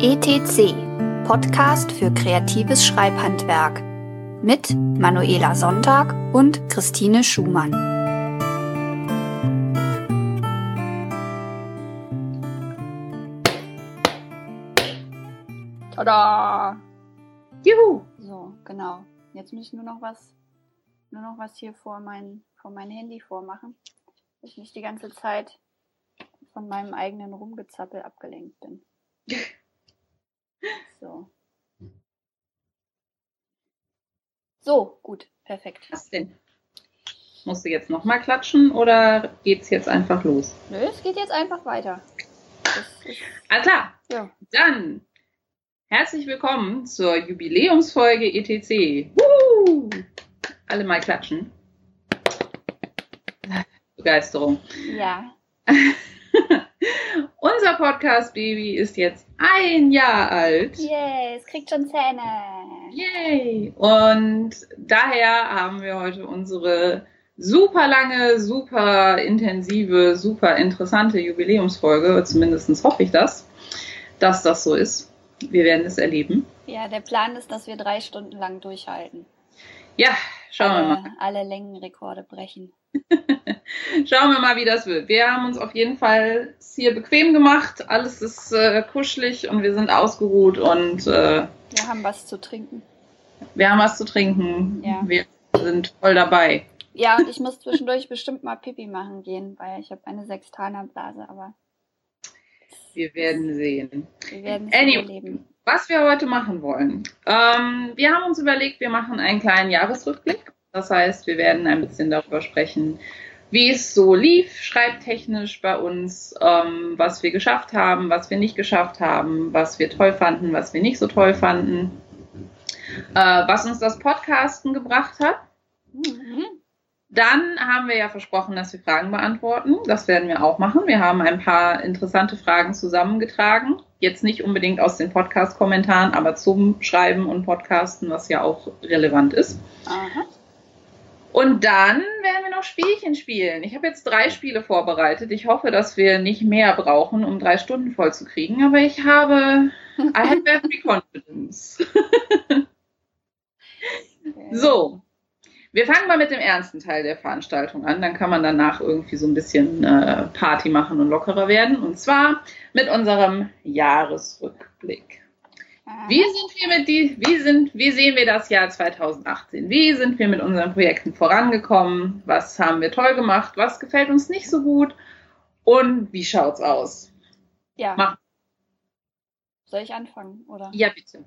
ETC, Podcast für kreatives Schreibhandwerk mit Manuela Sonntag und Christine Schumann. Tada! Juhu! So, genau. Jetzt muss ich nur noch was, nur noch was hier vor mein, vor mein Handy vormachen, dass ich nicht die ganze Zeit von meinem eigenen Rumgezappel abgelenkt bin. So. So, gut, perfekt. Was denn? Musst du jetzt nochmal klatschen oder geht's jetzt einfach los? Nö, es geht jetzt einfach weiter. Alles klar. Ja. Dann herzlich willkommen zur Jubiläumsfolge ETC. Woo! Alle mal klatschen. Begeisterung. Ja. Unser Podcast Baby ist jetzt ein Jahr alt. Yay, es kriegt schon Zähne. Yay! Und daher haben wir heute unsere super lange, super intensive, super interessante Jubiläumsfolge. Zumindest hoffe ich das, dass das so ist. Wir werden es erleben. Ja, der Plan ist, dass wir drei Stunden lang durchhalten. Ja, schauen alle, wir mal. Alle Längenrekorde brechen. Schauen wir mal, wie das wird. Wir haben uns auf jeden Fall hier bequem gemacht. Alles ist äh, kuschelig und wir sind ausgeruht und äh, wir haben was zu trinken. Wir haben was zu trinken. Ja. Wir sind voll dabei. Ja, und ich muss zwischendurch bestimmt mal Pipi machen gehen, weil ich habe eine Sextanerblase, aber wir werden sehen. Wir werden anyway, erleben. Was wir heute machen wollen. Ähm, wir haben uns überlegt, wir machen einen kleinen Jahresrückblick. Das heißt, wir werden ein bisschen darüber sprechen, wie es so lief, schreibtechnisch bei uns, ähm, was wir geschafft haben, was wir nicht geschafft haben, was wir toll fanden, was wir nicht so toll fanden, äh, was uns das Podcasten gebracht hat. Mhm. Dann haben wir ja versprochen, dass wir Fragen beantworten. Das werden wir auch machen. Wir haben ein paar interessante Fragen zusammengetragen. Jetzt nicht unbedingt aus den Podcast-Kommentaren, aber zum Schreiben und Podcasten, was ja auch relevant ist. Aha. Und dann werden wir noch Spielchen spielen. Ich habe jetzt drei Spiele vorbereitet. Ich hoffe, dass wir nicht mehr brauchen, um drei Stunden voll zu kriegen. Aber ich habe, I have every confidence. so, wir fangen mal mit dem ernsten Teil der Veranstaltung an. Dann kann man danach irgendwie so ein bisschen äh, Party machen und lockerer werden. Und zwar mit unserem Jahresrückblick. Wie sind wir mit die, wie sind, wie sehen wir das Jahr 2018? Wie sind wir mit unseren Projekten vorangekommen? Was haben wir toll gemacht? Was gefällt uns nicht so gut? Und wie schaut's aus? Ja. Mach. Soll ich anfangen, oder? Ja, bitte.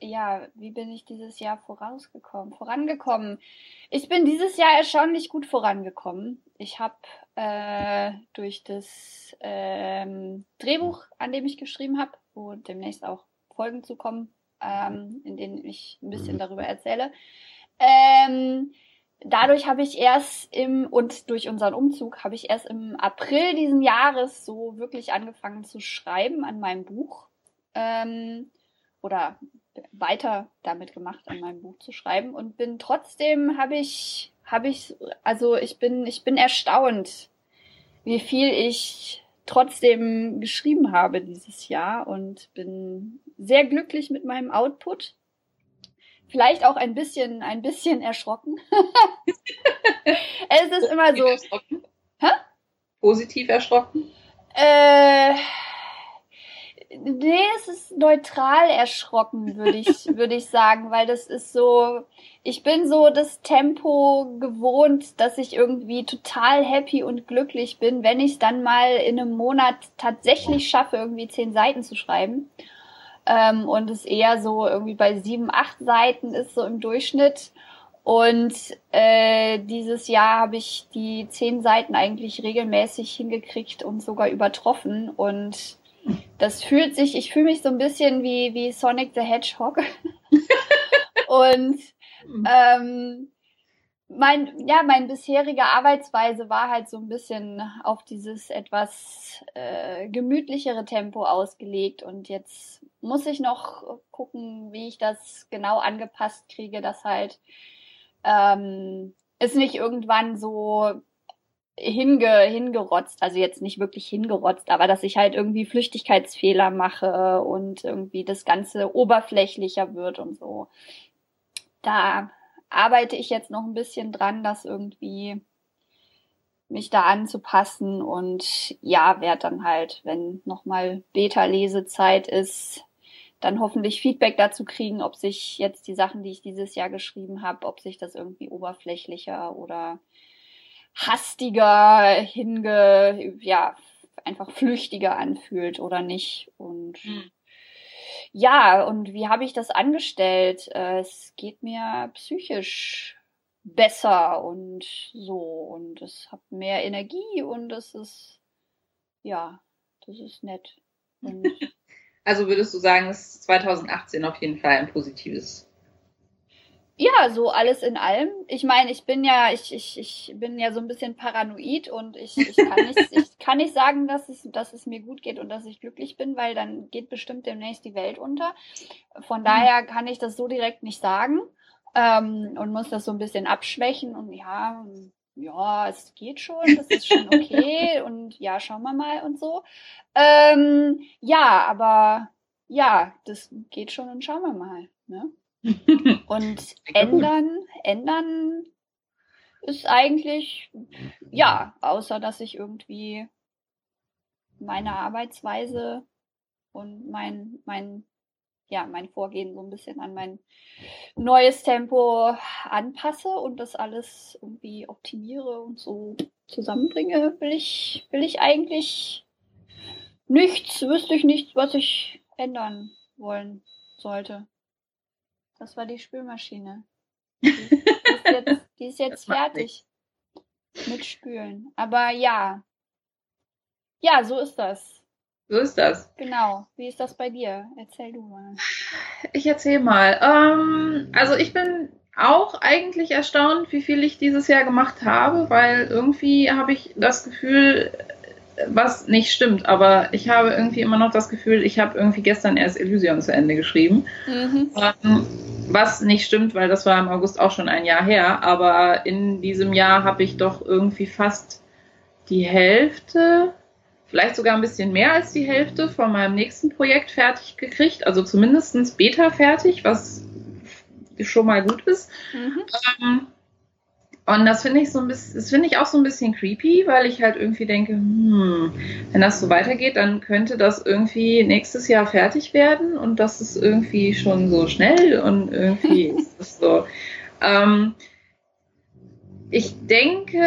Ja, wie bin ich dieses Jahr vorausgekommen, vorangekommen? Ich bin dieses Jahr erstaunlich gut vorangekommen. Ich habe äh, durch das ähm, Drehbuch, an dem ich geschrieben habe, wo demnächst auch Folgen zu kommen, ähm, in denen ich ein bisschen darüber erzähle. Ähm, dadurch habe ich erst im und durch unseren Umzug habe ich erst im April diesen Jahres so wirklich angefangen zu schreiben an meinem Buch ähm, oder weiter damit gemacht an meinem Buch zu schreiben und bin trotzdem habe ich habe ich also ich bin ich bin erstaunt wie viel ich trotzdem geschrieben habe dieses Jahr und bin sehr glücklich mit meinem Output. Vielleicht auch ein bisschen, ein bisschen erschrocken. es ist immer so. Erschrocken? Positiv erschrocken? Äh, nee, es ist neutral erschrocken, würde ich, würde ich sagen, weil das ist so, ich bin so das Tempo gewohnt, dass ich irgendwie total happy und glücklich bin, wenn ich es dann mal in einem Monat tatsächlich schaffe, irgendwie zehn Seiten zu schreiben. Ähm, und es eher so irgendwie bei sieben, acht Seiten ist so im Durchschnitt. Und äh, dieses Jahr habe ich die zehn Seiten eigentlich regelmäßig hingekriegt und sogar übertroffen. Und das fühlt sich, ich fühle mich so ein bisschen wie, wie Sonic the Hedgehog. und ähm, mein, ja, meine bisherige Arbeitsweise war halt so ein bisschen auf dieses etwas äh, gemütlichere Tempo ausgelegt und jetzt muss ich noch gucken, wie ich das genau angepasst kriege, dass halt ähm, es nicht irgendwann so hinge, hingerotzt, also jetzt nicht wirklich hingerotzt, aber dass ich halt irgendwie Flüchtigkeitsfehler mache und irgendwie das Ganze oberflächlicher wird und so. Da arbeite ich jetzt noch ein bisschen dran, das irgendwie mich da anzupassen und ja, werde dann halt, wenn nochmal Beta-Lesezeit ist, dann hoffentlich Feedback dazu kriegen, ob sich jetzt die Sachen, die ich dieses Jahr geschrieben habe, ob sich das irgendwie oberflächlicher oder hastiger, hinge, ja, einfach flüchtiger anfühlt oder nicht. Und mhm. ja, und wie habe ich das angestellt? Äh, es geht mir psychisch besser und so und es hat mehr Energie und es ist ja, das ist nett. Und also würdest du sagen, es ist 2018 auf jeden Fall ein positives ja, so alles in allem. Ich meine, ich bin ja, ich, ich, ich bin ja so ein bisschen paranoid und ich, ich, kann nicht, ich kann nicht sagen, dass es, dass es mir gut geht und dass ich glücklich bin, weil dann geht bestimmt demnächst die Welt unter. Von mhm. daher kann ich das so direkt nicht sagen ähm, und muss das so ein bisschen abschwächen und ja, ja, es geht schon, das ist schon okay und ja, schauen wir mal und so. Ähm, ja, aber ja, das geht schon und schauen wir mal. Ne? Und ändern, ändern ist eigentlich, ja, außer dass ich irgendwie meine Arbeitsweise und mein, mein, ja, mein Vorgehen so ein bisschen an mein neues Tempo anpasse und das alles irgendwie optimiere und so zusammenbringe, will ich, will ich eigentlich nichts, wüsste ich nichts, was ich ändern wollen sollte. Das war die Spülmaschine. Die, die, ist, jetzt, die ist jetzt fertig mit Spülen. Aber ja. Ja, so ist das. So ist das. Genau. Wie ist das bei dir? Erzähl du mal. Ich erzähl mal. Ähm, also ich bin auch eigentlich erstaunt, wie viel ich dieses Jahr gemacht habe, weil irgendwie habe ich das Gefühl, was nicht stimmt, aber ich habe irgendwie immer noch das Gefühl, ich habe irgendwie gestern erst Illusion zu Ende geschrieben. Mhm. Ähm, was nicht stimmt, weil das war im August auch schon ein Jahr her, aber in diesem Jahr habe ich doch irgendwie fast die Hälfte, vielleicht sogar ein bisschen mehr als die Hälfte von meinem nächsten Projekt fertig gekriegt, also zumindest Beta fertig, was schon mal gut ist. Mhm. Ähm, und das finde ich so ein bisschen, das finde ich auch so ein bisschen creepy, weil ich halt irgendwie denke, hm, wenn das so weitergeht, dann könnte das irgendwie nächstes Jahr fertig werden und das ist irgendwie schon so schnell und irgendwie ist es so. Ähm, ich denke,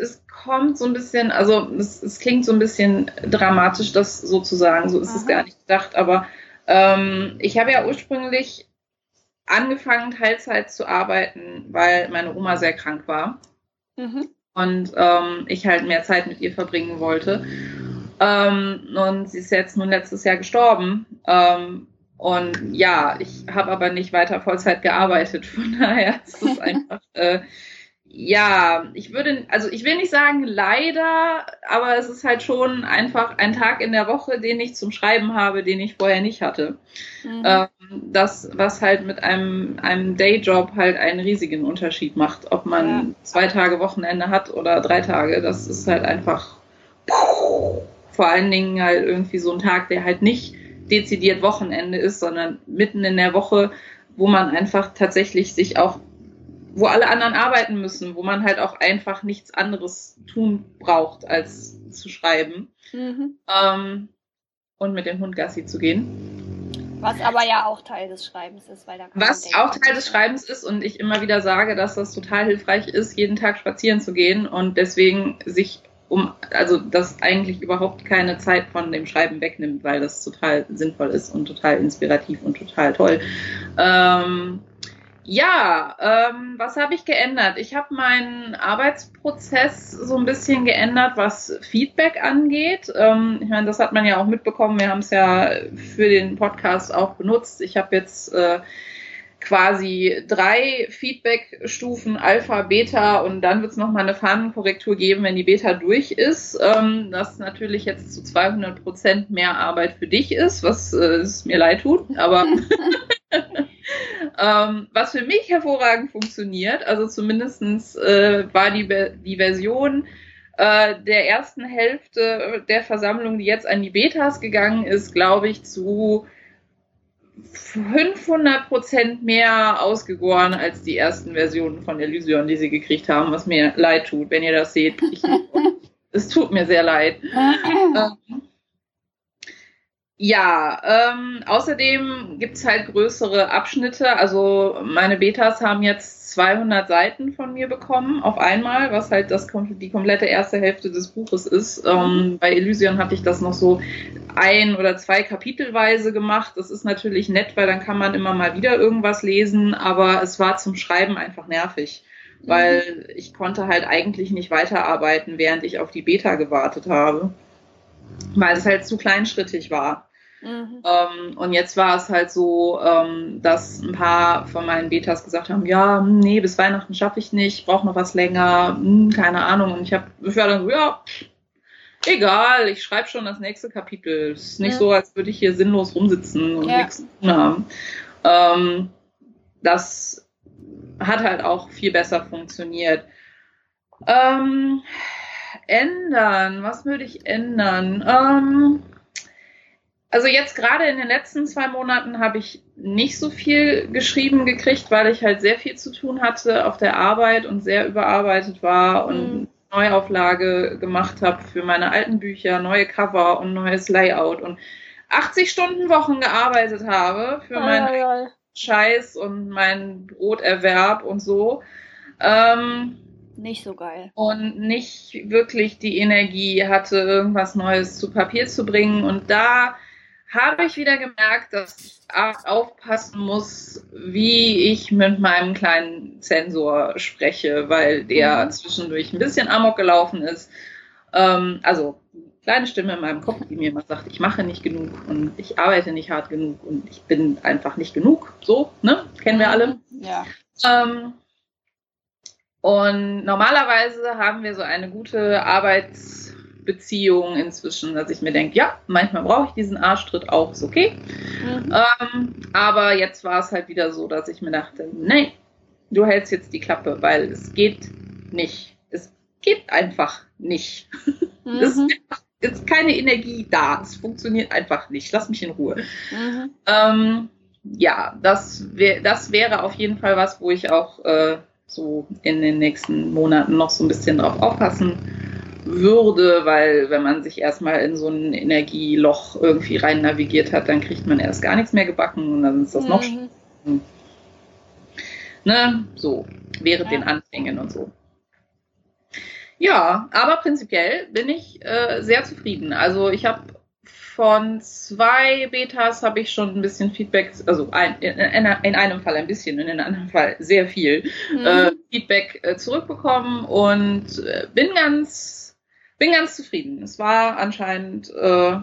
es kommt so ein bisschen, also es, es, klingt so ein bisschen dramatisch, das sozusagen, so ist Aha. es gar nicht gedacht, aber ähm, ich habe ja ursprünglich angefangen, Teilzeit zu arbeiten, weil meine Oma sehr krank war. Mhm. Und ähm, ich halt mehr Zeit mit ihr verbringen wollte. Ähm, und sie ist jetzt nun letztes Jahr gestorben. Ähm, und ja, ich habe aber nicht weiter Vollzeit gearbeitet. Von daher ist es einfach äh, ja, ich würde, also ich will nicht sagen leider, aber es ist halt schon einfach ein Tag in der Woche, den ich zum Schreiben habe, den ich vorher nicht hatte. Mhm. Ähm, das, was halt mit einem, einem Dayjob halt einen riesigen Unterschied macht, ob man ja. zwei Tage Wochenende hat oder drei Tage. Das ist halt einfach vor allen Dingen halt irgendwie so ein Tag, der halt nicht dezidiert Wochenende ist, sondern mitten in der Woche, wo man einfach tatsächlich sich auch wo alle anderen arbeiten müssen, wo man halt auch einfach nichts anderes tun braucht, als zu schreiben. Mhm. Ähm, und mit dem Hund Gassi zu gehen. Was aber ja auch Teil des Schreibens ist, weil da Was auch Teil des Schreibens ist und ich immer wieder sage, dass das total hilfreich ist, jeden Tag spazieren zu gehen und deswegen sich um, also das eigentlich überhaupt keine Zeit von dem Schreiben wegnimmt, weil das total sinnvoll ist und total inspirativ und total toll. Ähm, ja, ähm, was habe ich geändert? Ich habe meinen Arbeitsprozess so ein bisschen geändert, was Feedback angeht. Ähm, ich meine, das hat man ja auch mitbekommen. Wir haben es ja für den Podcast auch benutzt. Ich habe jetzt äh, quasi drei Feedback-Stufen, Alpha, Beta und dann wird es nochmal eine Fahnenkorrektur geben, wenn die Beta durch ist. Ähm, das natürlich jetzt zu 200 Prozent mehr Arbeit für dich ist, was äh, es mir leid tut, aber ähm, was für mich hervorragend funktioniert, also zumindestens äh, war die, die Version äh, der ersten Hälfte der Versammlung, die jetzt an die Betas gegangen ist, glaube ich, zu 500 Prozent mehr ausgegoren als die ersten Versionen von Elysion, die sie gekriegt haben, was mir leid tut, wenn ihr das seht. Ich, es tut mir sehr leid. ähm, ja, ähm, außerdem gibt's halt größere Abschnitte. Also meine Betas haben jetzt 200 Seiten von mir bekommen auf einmal, was halt das, die komplette erste Hälfte des Buches ist. Ähm, bei Elysion hatte ich das noch so ein oder zwei Kapitelweise gemacht. Das ist natürlich nett, weil dann kann man immer mal wieder irgendwas lesen, aber es war zum Schreiben einfach nervig, weil mhm. ich konnte halt eigentlich nicht weiterarbeiten, während ich auf die Beta gewartet habe, weil es halt zu kleinschrittig war. Mhm. Ähm, und jetzt war es halt so, ähm, dass ein paar von meinen Betas gesagt haben, ja, hm, nee, bis Weihnachten schaffe ich nicht, ich brauche noch was länger, hm, keine Ahnung. Und ich habe, ich war dann so, ja, egal, ich schreibe schon das nächste Kapitel. Es ist nicht mhm. so, als würde ich hier sinnlos rumsitzen und ja. nichts zu tun haben. Ähm, das hat halt auch viel besser funktioniert. Ähm, ändern, was würde ich ändern? Ähm, also jetzt gerade in den letzten zwei Monaten habe ich nicht so viel geschrieben gekriegt, weil ich halt sehr viel zu tun hatte auf der Arbeit und sehr überarbeitet war und mhm. Neuauflage gemacht habe für meine alten Bücher, neue Cover und neues Layout und 80 Stunden Wochen gearbeitet habe für ah, meinen ja. Scheiß und meinen Broterwerb und so. Ähm, nicht so geil. Und nicht wirklich die Energie hatte, irgendwas Neues zu Papier zu bringen. Und da habe ich wieder gemerkt, dass ich aufpassen muss, wie ich mit meinem kleinen Sensor spreche, weil der mhm. zwischendurch ein bisschen amok gelaufen ist. Ähm, also kleine Stimme in meinem Kopf, die mir immer sagt, ich mache nicht genug und ich arbeite nicht hart genug und ich bin einfach nicht genug. So, ne? Kennen wir alle. Ja. Ähm, und normalerweise haben wir so eine gute Arbeits- Beziehung inzwischen, dass ich mir denke, ja, manchmal brauche ich diesen Arschtritt auch, ist okay. Mhm. Ähm, aber jetzt war es halt wieder so, dass ich mir dachte, nein, du hältst jetzt die Klappe, weil es geht nicht. Es geht einfach nicht. Mhm. Es ist, ist keine Energie da. Es funktioniert einfach nicht. Lass mich in Ruhe. Mhm. Ähm, ja, das, wär, das wäre auf jeden Fall was, wo ich auch äh, so in den nächsten Monaten noch so ein bisschen drauf aufpassen würde, weil wenn man sich erstmal in so ein Energieloch irgendwie rein navigiert hat, dann kriegt man erst gar nichts mehr gebacken und dann ist das mhm. noch Ne, so, während ja. den Anfängen und so. Ja, aber prinzipiell bin ich äh, sehr zufrieden. Also ich habe von zwei Betas habe ich schon ein bisschen Feedback, also ein, in, in, einem Fall ein bisschen, in einem anderen Fall sehr viel mhm. äh, Feedback äh, zurückbekommen und äh, bin ganz bin ganz zufrieden. Es war anscheinend, äh,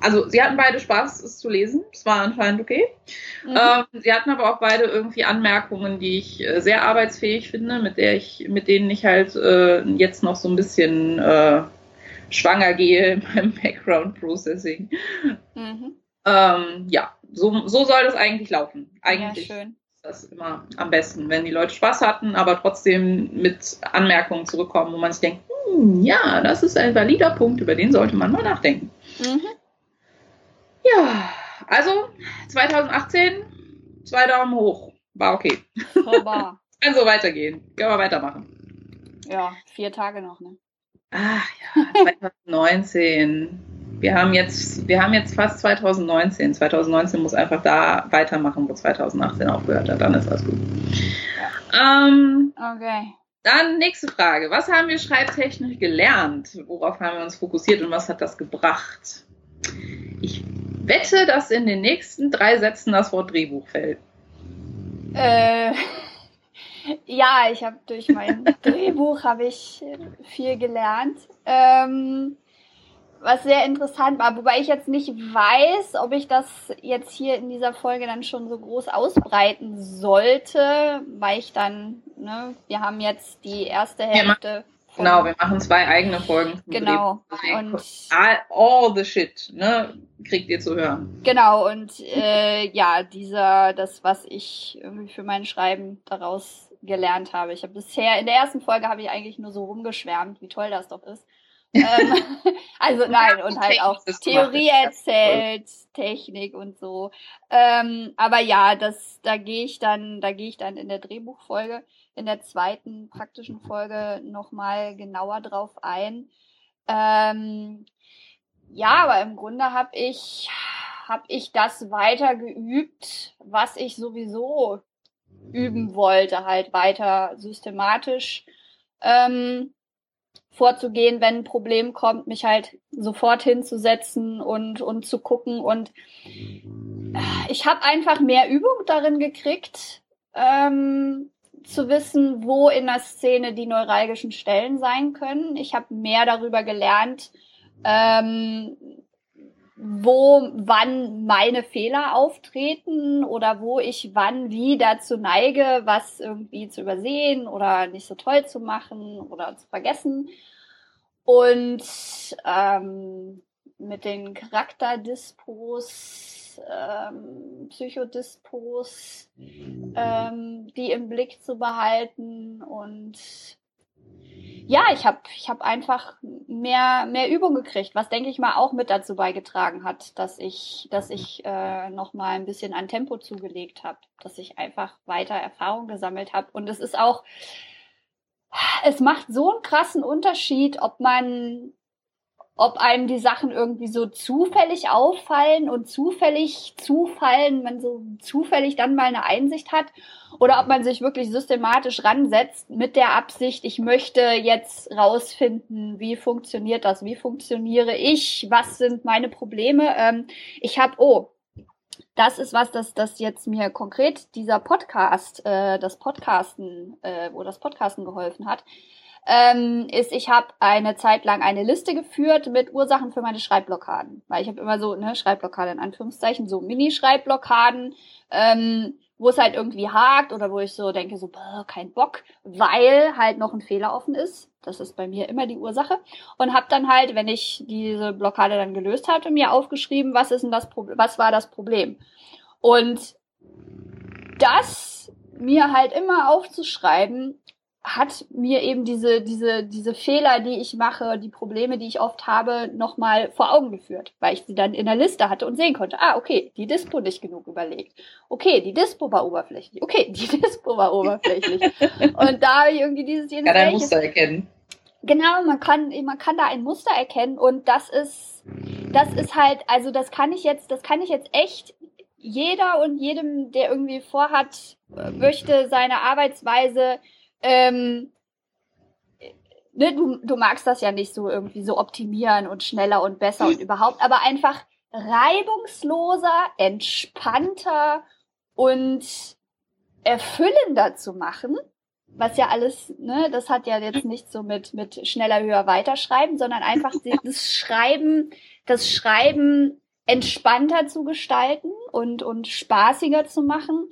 also sie hatten beide Spaß, es zu lesen. Es war anscheinend okay. Mhm. Ähm, sie hatten aber auch beide irgendwie Anmerkungen, die ich äh, sehr arbeitsfähig finde, mit der ich, mit denen ich halt äh, jetzt noch so ein bisschen schwanger gehe meinem Background Processing. Mhm. Ähm, ja, so, so soll das eigentlich laufen. Eigentlich ja, schön. ist das immer am besten, wenn die Leute Spaß hatten, aber trotzdem mit Anmerkungen zurückkommen, wo man sich denkt, hm, ja, das ist ein valider Punkt, über den sollte man mal nachdenken. Mhm. Ja, also 2018, zwei Daumen hoch. War okay. Kann so weitergehen. Können wir weitermachen. Ja, vier Tage noch, ne? Ach ja, 2019. wir haben jetzt, wir haben jetzt fast 2019. 2019 muss einfach da weitermachen, wo 2018 aufgehört hat. Dann ist alles gut. Ähm, okay. Dann nächste Frage. Was haben wir schreibtechnisch gelernt? Worauf haben wir uns fokussiert und was hat das gebracht? Ich wette, dass in den nächsten drei Sätzen das Wort Drehbuch fällt. Äh, ja, ich habe durch mein Drehbuch habe ich viel gelernt. Ähm, was sehr interessant war, wobei ich jetzt nicht weiß, ob ich das jetzt hier in dieser Folge dann schon so groß ausbreiten sollte, weil ich dann, ne, wir haben jetzt die erste Hälfte. genau, wir machen zwei eigene Folgen. Genau. Und all, all, the shit, ne, kriegt ihr zu hören. Genau, und äh, ja, dieser, das, was ich irgendwie für mein Schreiben daraus gelernt habe. Ich habe bisher, in der ersten Folge habe ich eigentlich nur so rumgeschwärmt, wie toll das doch ist. ähm, also nein, und halt auch Theorie erzählt, Technik und so. Ähm, aber ja, das, da gehe ich dann, da gehe ich dann in der Drehbuchfolge, in der zweiten praktischen Folge nochmal genauer drauf ein. Ähm, ja, aber im Grunde habe ich, habe ich das weiter geübt, was ich sowieso üben wollte, halt weiter systematisch ähm, vorzugehen, wenn ein Problem kommt, mich halt sofort hinzusetzen und, und zu gucken. Und ich habe einfach mehr Übung darin gekriegt, ähm, zu wissen, wo in der Szene die neuralgischen Stellen sein können. Ich habe mehr darüber gelernt, ähm, wo wann meine Fehler auftreten oder wo ich wann wie dazu neige, was irgendwie zu übersehen oder nicht so toll zu machen oder zu vergessen. Und ähm, mit den Charakterdispos, ähm, Psychodispos, ähm, die im Blick zu behalten und ja, ich habe ich hab einfach mehr, mehr Übung gekriegt, was denke ich mal auch mit dazu beigetragen hat, dass ich, dass ich äh, noch mal ein bisschen an Tempo zugelegt habe, dass ich einfach weiter Erfahrung gesammelt habe. Und es ist auch, es macht so einen krassen Unterschied, ob man ob einem die Sachen irgendwie so zufällig auffallen und zufällig zufallen, man so zufällig dann mal eine Einsicht hat, oder ob man sich wirklich systematisch ransetzt mit der Absicht, ich möchte jetzt rausfinden, wie funktioniert das, wie funktioniere ich, was sind meine Probleme. Ähm, ich habe, oh, das ist was, das, das jetzt mir konkret dieser Podcast, äh, das Podcasten, äh, wo das Podcasten geholfen hat ähm, ist, ich habe eine Zeit lang eine Liste geführt mit Ursachen für meine Schreibblockaden. Weil ich habe immer so, ne, Schreibblockade in Anführungszeichen, so Mini-Schreibblockaden, ähm, wo es halt irgendwie hakt oder wo ich so denke, so, boah, kein Bock, weil halt noch ein Fehler offen ist. Das ist bei mir immer die Ursache. Und habe dann halt, wenn ich diese Blockade dann gelöst hatte, mir aufgeschrieben, was ist denn das Problem, was war das Problem. Und das mir halt immer aufzuschreiben, hat mir eben diese, diese, diese Fehler, die ich mache, die Probleme, die ich oft habe, nochmal vor Augen geführt, weil ich sie dann in der Liste hatte und sehen konnte. Ah, okay, die Dispo nicht genug überlegt. Okay, die Dispo war oberflächlich. Okay, die Dispo war oberflächlich. und da habe ich irgendwie dieses, jenes, ja, Muster erkennen. Genau, man kann, man kann da ein Muster erkennen und das ist, das ist halt, also das kann ich jetzt, das kann ich jetzt echt jeder und jedem, der irgendwie vorhat, möchte seine Arbeitsweise ähm, ne, du, du magst das ja nicht so irgendwie so optimieren und schneller und besser und überhaupt, aber einfach reibungsloser, entspannter und erfüllender zu machen. Was ja alles, ne, das hat ja jetzt nicht so mit, mit schneller, höher, weiterschreiben, sondern einfach das Schreiben, das Schreiben entspannter zu gestalten und, und spaßiger zu machen,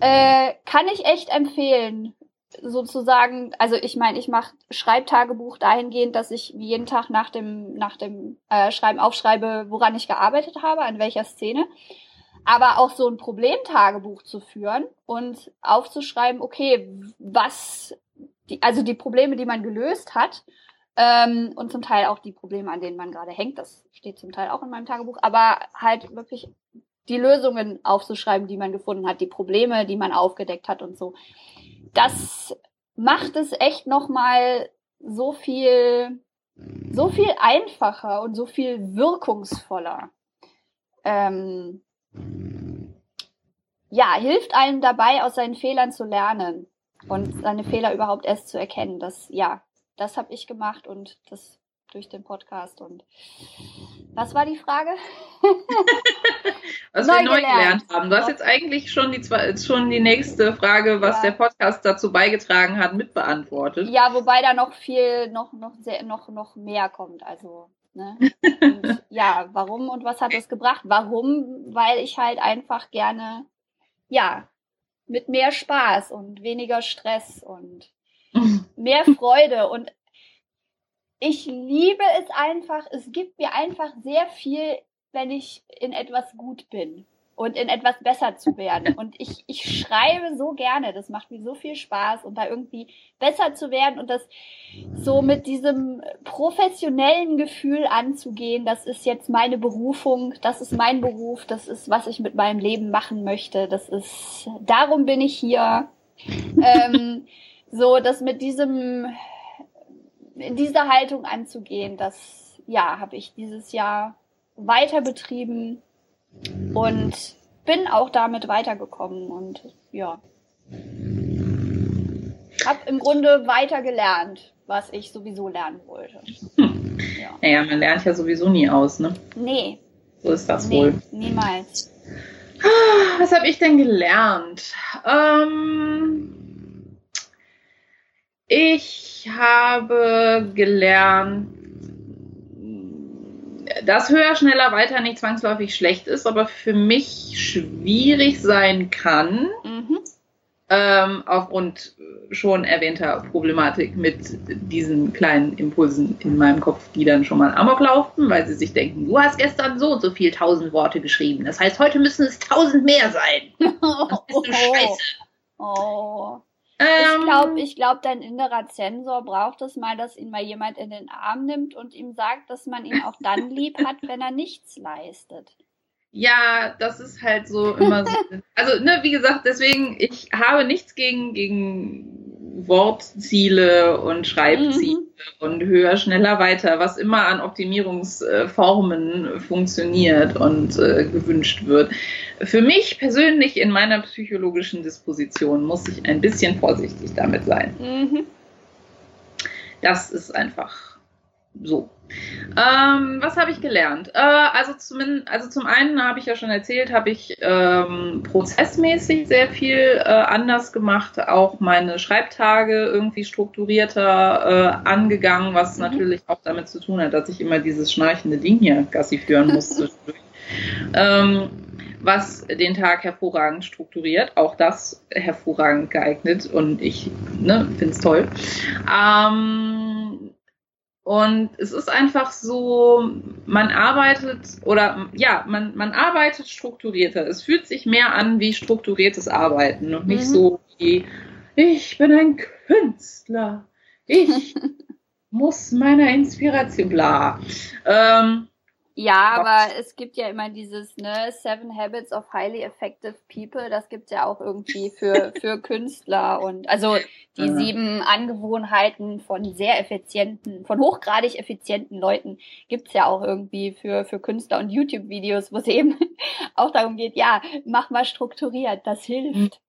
äh, kann ich echt empfehlen sozusagen, also ich meine, ich mache Schreibtagebuch dahingehend, dass ich jeden Tag nach dem, nach dem äh, Schreiben aufschreibe, woran ich gearbeitet habe, an welcher Szene. Aber auch so ein Problemtagebuch zu führen und aufzuschreiben, okay, was, die, also die Probleme, die man gelöst hat, ähm, und zum Teil auch die Probleme, an denen man gerade hängt, das steht zum Teil auch in meinem Tagebuch, aber halt wirklich die Lösungen aufzuschreiben, die man gefunden hat, die Probleme, die man aufgedeckt hat und so das macht es echt nochmal so viel, so viel einfacher und so viel wirkungsvoller. Ähm, ja, hilft einem dabei, aus seinen Fehlern zu lernen und seine Fehler überhaupt erst zu erkennen. Das, ja, das habe ich gemacht und das durch den Podcast. Und was war die Frage? was neu wir neu gelernt. gelernt haben. Du hast jetzt eigentlich schon die, schon die nächste Frage, was ja. der Podcast dazu beigetragen hat, mitbeantwortet. Ja, wobei da noch viel, noch, noch, sehr, noch, noch mehr kommt. Also, ne? Und, ja, warum und was hat es gebracht? Warum? Weil ich halt einfach gerne, ja, mit mehr Spaß und weniger Stress und mehr Freude und ich liebe es einfach. Es gibt mir einfach sehr viel, wenn ich in etwas gut bin. und in etwas besser zu werden. Und ich, ich schreibe so gerne, das macht mir so viel Spaß und da irgendwie besser zu werden und das so mit diesem professionellen Gefühl anzugehen, das ist jetzt meine Berufung, das ist mein Beruf, das ist, was ich mit meinem Leben machen möchte, das ist, darum bin ich hier. ähm, so, das mit diesem, in dieser Haltung anzugehen, das, ja, habe ich dieses Jahr weiter betrieben und bin auch damit weitergekommen und ja. Hab im Grunde weiter gelernt, was ich sowieso lernen wollte. Hm. Ja. Naja, man lernt ja sowieso nie aus, ne? Nee. So ist das nee, wohl. Niemals. Ah, was habe ich denn gelernt? Ähm, ich habe gelernt, dass höher, schneller, weiter nicht zwangsläufig schlecht ist, aber für mich schwierig sein kann, mhm. ähm, aufgrund schon erwähnter Problematik mit diesen kleinen Impulsen in meinem Kopf, die dann schon mal amok laufen, weil sie sich denken, du hast gestern so und so viel tausend Worte geschrieben. Das heißt, heute müssen es tausend mehr sein. Das ist so scheiße. Oh. Ähm, ich glaube, ich glaub, dein innerer Zensor braucht es mal, dass ihn mal jemand in den Arm nimmt und ihm sagt, dass man ihn auch dann lieb hat, wenn er nichts leistet. Ja, das ist halt so immer so. Also, ne, wie gesagt, deswegen, ich habe nichts gegen, gegen Wortziele und Schreibziele mhm. und höher, schneller, weiter, was immer an Optimierungsformen funktioniert und äh, gewünscht wird. Für mich persönlich in meiner psychologischen Disposition muss ich ein bisschen vorsichtig damit sein. Mhm. Das ist einfach so. Ähm, was habe ich gelernt? Äh, also, zum, also zum einen habe ich ja schon erzählt, habe ich ähm, prozessmäßig sehr viel äh, anders gemacht, auch meine Schreibtage irgendwie strukturierter äh, angegangen, was mhm. natürlich auch damit zu tun hat, dass ich immer dieses schnarchende Ding hier Gassi führen musste. ähm, was den Tag hervorragend strukturiert, auch das hervorragend geeignet und ich ne, finde es toll. Ähm, und es ist einfach so, man arbeitet oder ja, man, man arbeitet strukturierter. Es fühlt sich mehr an wie strukturiertes Arbeiten und nicht mhm. so wie ich bin ein Künstler. Ich muss meiner Inspiration bla. Ähm, ja, aber es gibt ja immer dieses, ne, Seven Habits of Highly Effective People, das gibt's ja auch irgendwie für, für Künstler und also die mhm. sieben Angewohnheiten von sehr effizienten, von hochgradig effizienten Leuten gibt's ja auch irgendwie für, für Künstler und YouTube-Videos, wo es eben auch darum geht, ja, mach mal strukturiert, das hilft.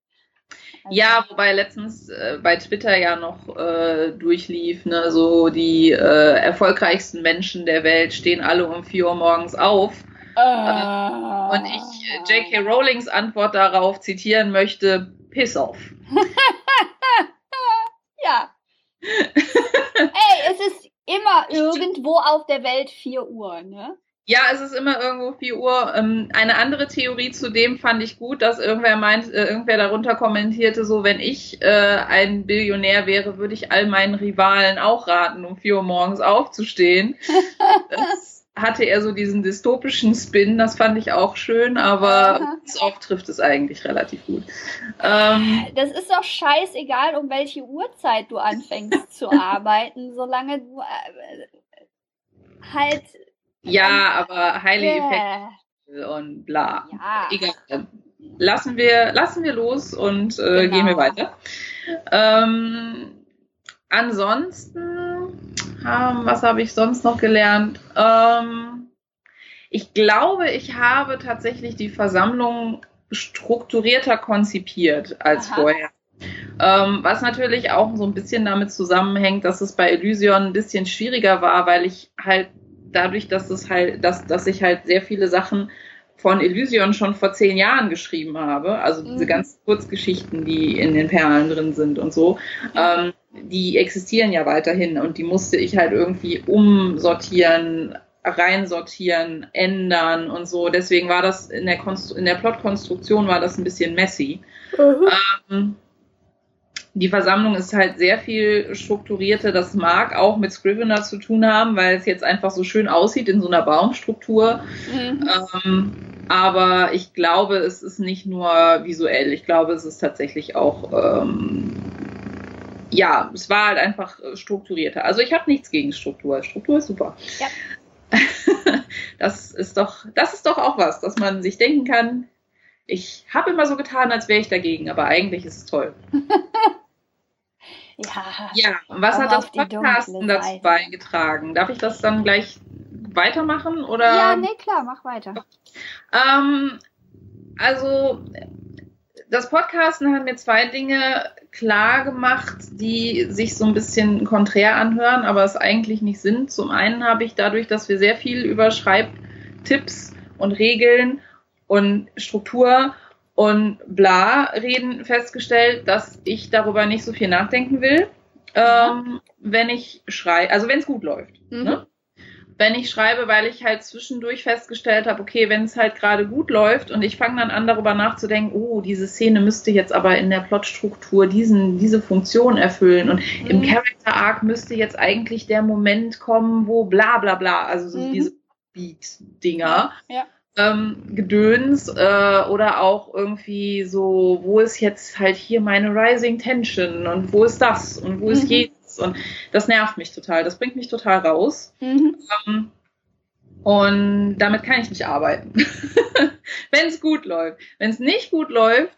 Also ja, wobei letztens äh, bei Twitter ja noch äh, durchlief, ne, so die äh, erfolgreichsten Menschen der Welt stehen alle um 4 Uhr morgens auf. Uh. und ich äh, J.K. Rowlings Antwort darauf zitieren möchte, piss off. ja. Ey, es ist immer irgendwo auf der Welt 4 Uhr, ne? Ja, es ist immer irgendwo 4 Uhr. Ähm, eine andere Theorie zu dem fand ich gut, dass irgendwer meint, äh, irgendwer darunter kommentierte, so wenn ich äh, ein Billionär wäre, würde ich all meinen Rivalen auch raten, um 4 Uhr morgens aufzustehen. das hatte er so diesen dystopischen Spin, das fand ich auch schön, aber oft trifft es eigentlich relativ gut. Ähm, das ist doch scheißegal, um welche Uhrzeit du anfängst zu arbeiten, solange du äh, halt ja, aber Highly yeah. Effective und bla. Ja. Egal. Lassen wir, lassen wir los und äh, genau. gehen wir weiter. Ähm, ansonsten, ähm, was habe ich sonst noch gelernt? Ähm, ich glaube, ich habe tatsächlich die Versammlung strukturierter konzipiert als Aha. vorher. Ähm, was natürlich auch so ein bisschen damit zusammenhängt, dass es bei Elysion ein bisschen schwieriger war, weil ich halt dadurch, dass es halt, dass, dass ich halt sehr viele Sachen von Elysion schon vor zehn Jahren geschrieben habe, also diese mhm. ganzen Kurzgeschichten, die in den Perlen drin sind und so, ähm, die existieren ja weiterhin und die musste ich halt irgendwie umsortieren, reinsortieren, ändern und so. Deswegen war das in der, Konstru in der Plotkonstruktion war das ein bisschen messy. Mhm. Ähm, die Versammlung ist halt sehr viel strukturierter. Das mag auch mit Scrivener zu tun haben, weil es jetzt einfach so schön aussieht in so einer Baumstruktur. Mhm. Ähm, aber ich glaube, es ist nicht nur visuell. Ich glaube, es ist tatsächlich auch, ähm, ja, es war halt einfach strukturierter. Also ich habe nichts gegen Struktur. Struktur ist super. Ja. das ist doch, das ist doch auch was, dass man sich denken kann, ich habe immer so getan, als wäre ich dagegen, aber eigentlich ist es toll. ja. Ja, was hat das Podcasten dazu beigetragen? Darf ich das dann gleich weitermachen oder? Ja, nee, klar, mach weiter. Ähm, also das Podcasten hat mir zwei Dinge klar gemacht, die sich so ein bisschen konträr anhören, aber es eigentlich nicht sind. Zum einen habe ich dadurch, dass wir sehr viel über Schreibtipps und Regeln und Struktur und bla reden, festgestellt, dass ich darüber nicht so viel nachdenken will, ähm, wenn ich schreibe, also wenn es gut läuft. Mhm. Ne? Wenn ich schreibe, weil ich halt zwischendurch festgestellt habe, okay, wenn es halt gerade gut läuft und ich fange dann an, darüber nachzudenken, oh, diese Szene müsste jetzt aber in der Plotstruktur diesen, diese Funktion erfüllen und mhm. im Character Arc müsste jetzt eigentlich der Moment kommen, wo bla bla bla, also so mhm. diese Beat-Dinger. Ja ähm, Gedöns äh, oder auch irgendwie so, wo ist jetzt halt hier meine Rising Tension und wo ist das und wo ist mhm. jenes und das nervt mich total, das bringt mich total raus. Mhm. Ähm, und damit kann ich nicht arbeiten. Wenn es gut läuft. Wenn es nicht gut läuft,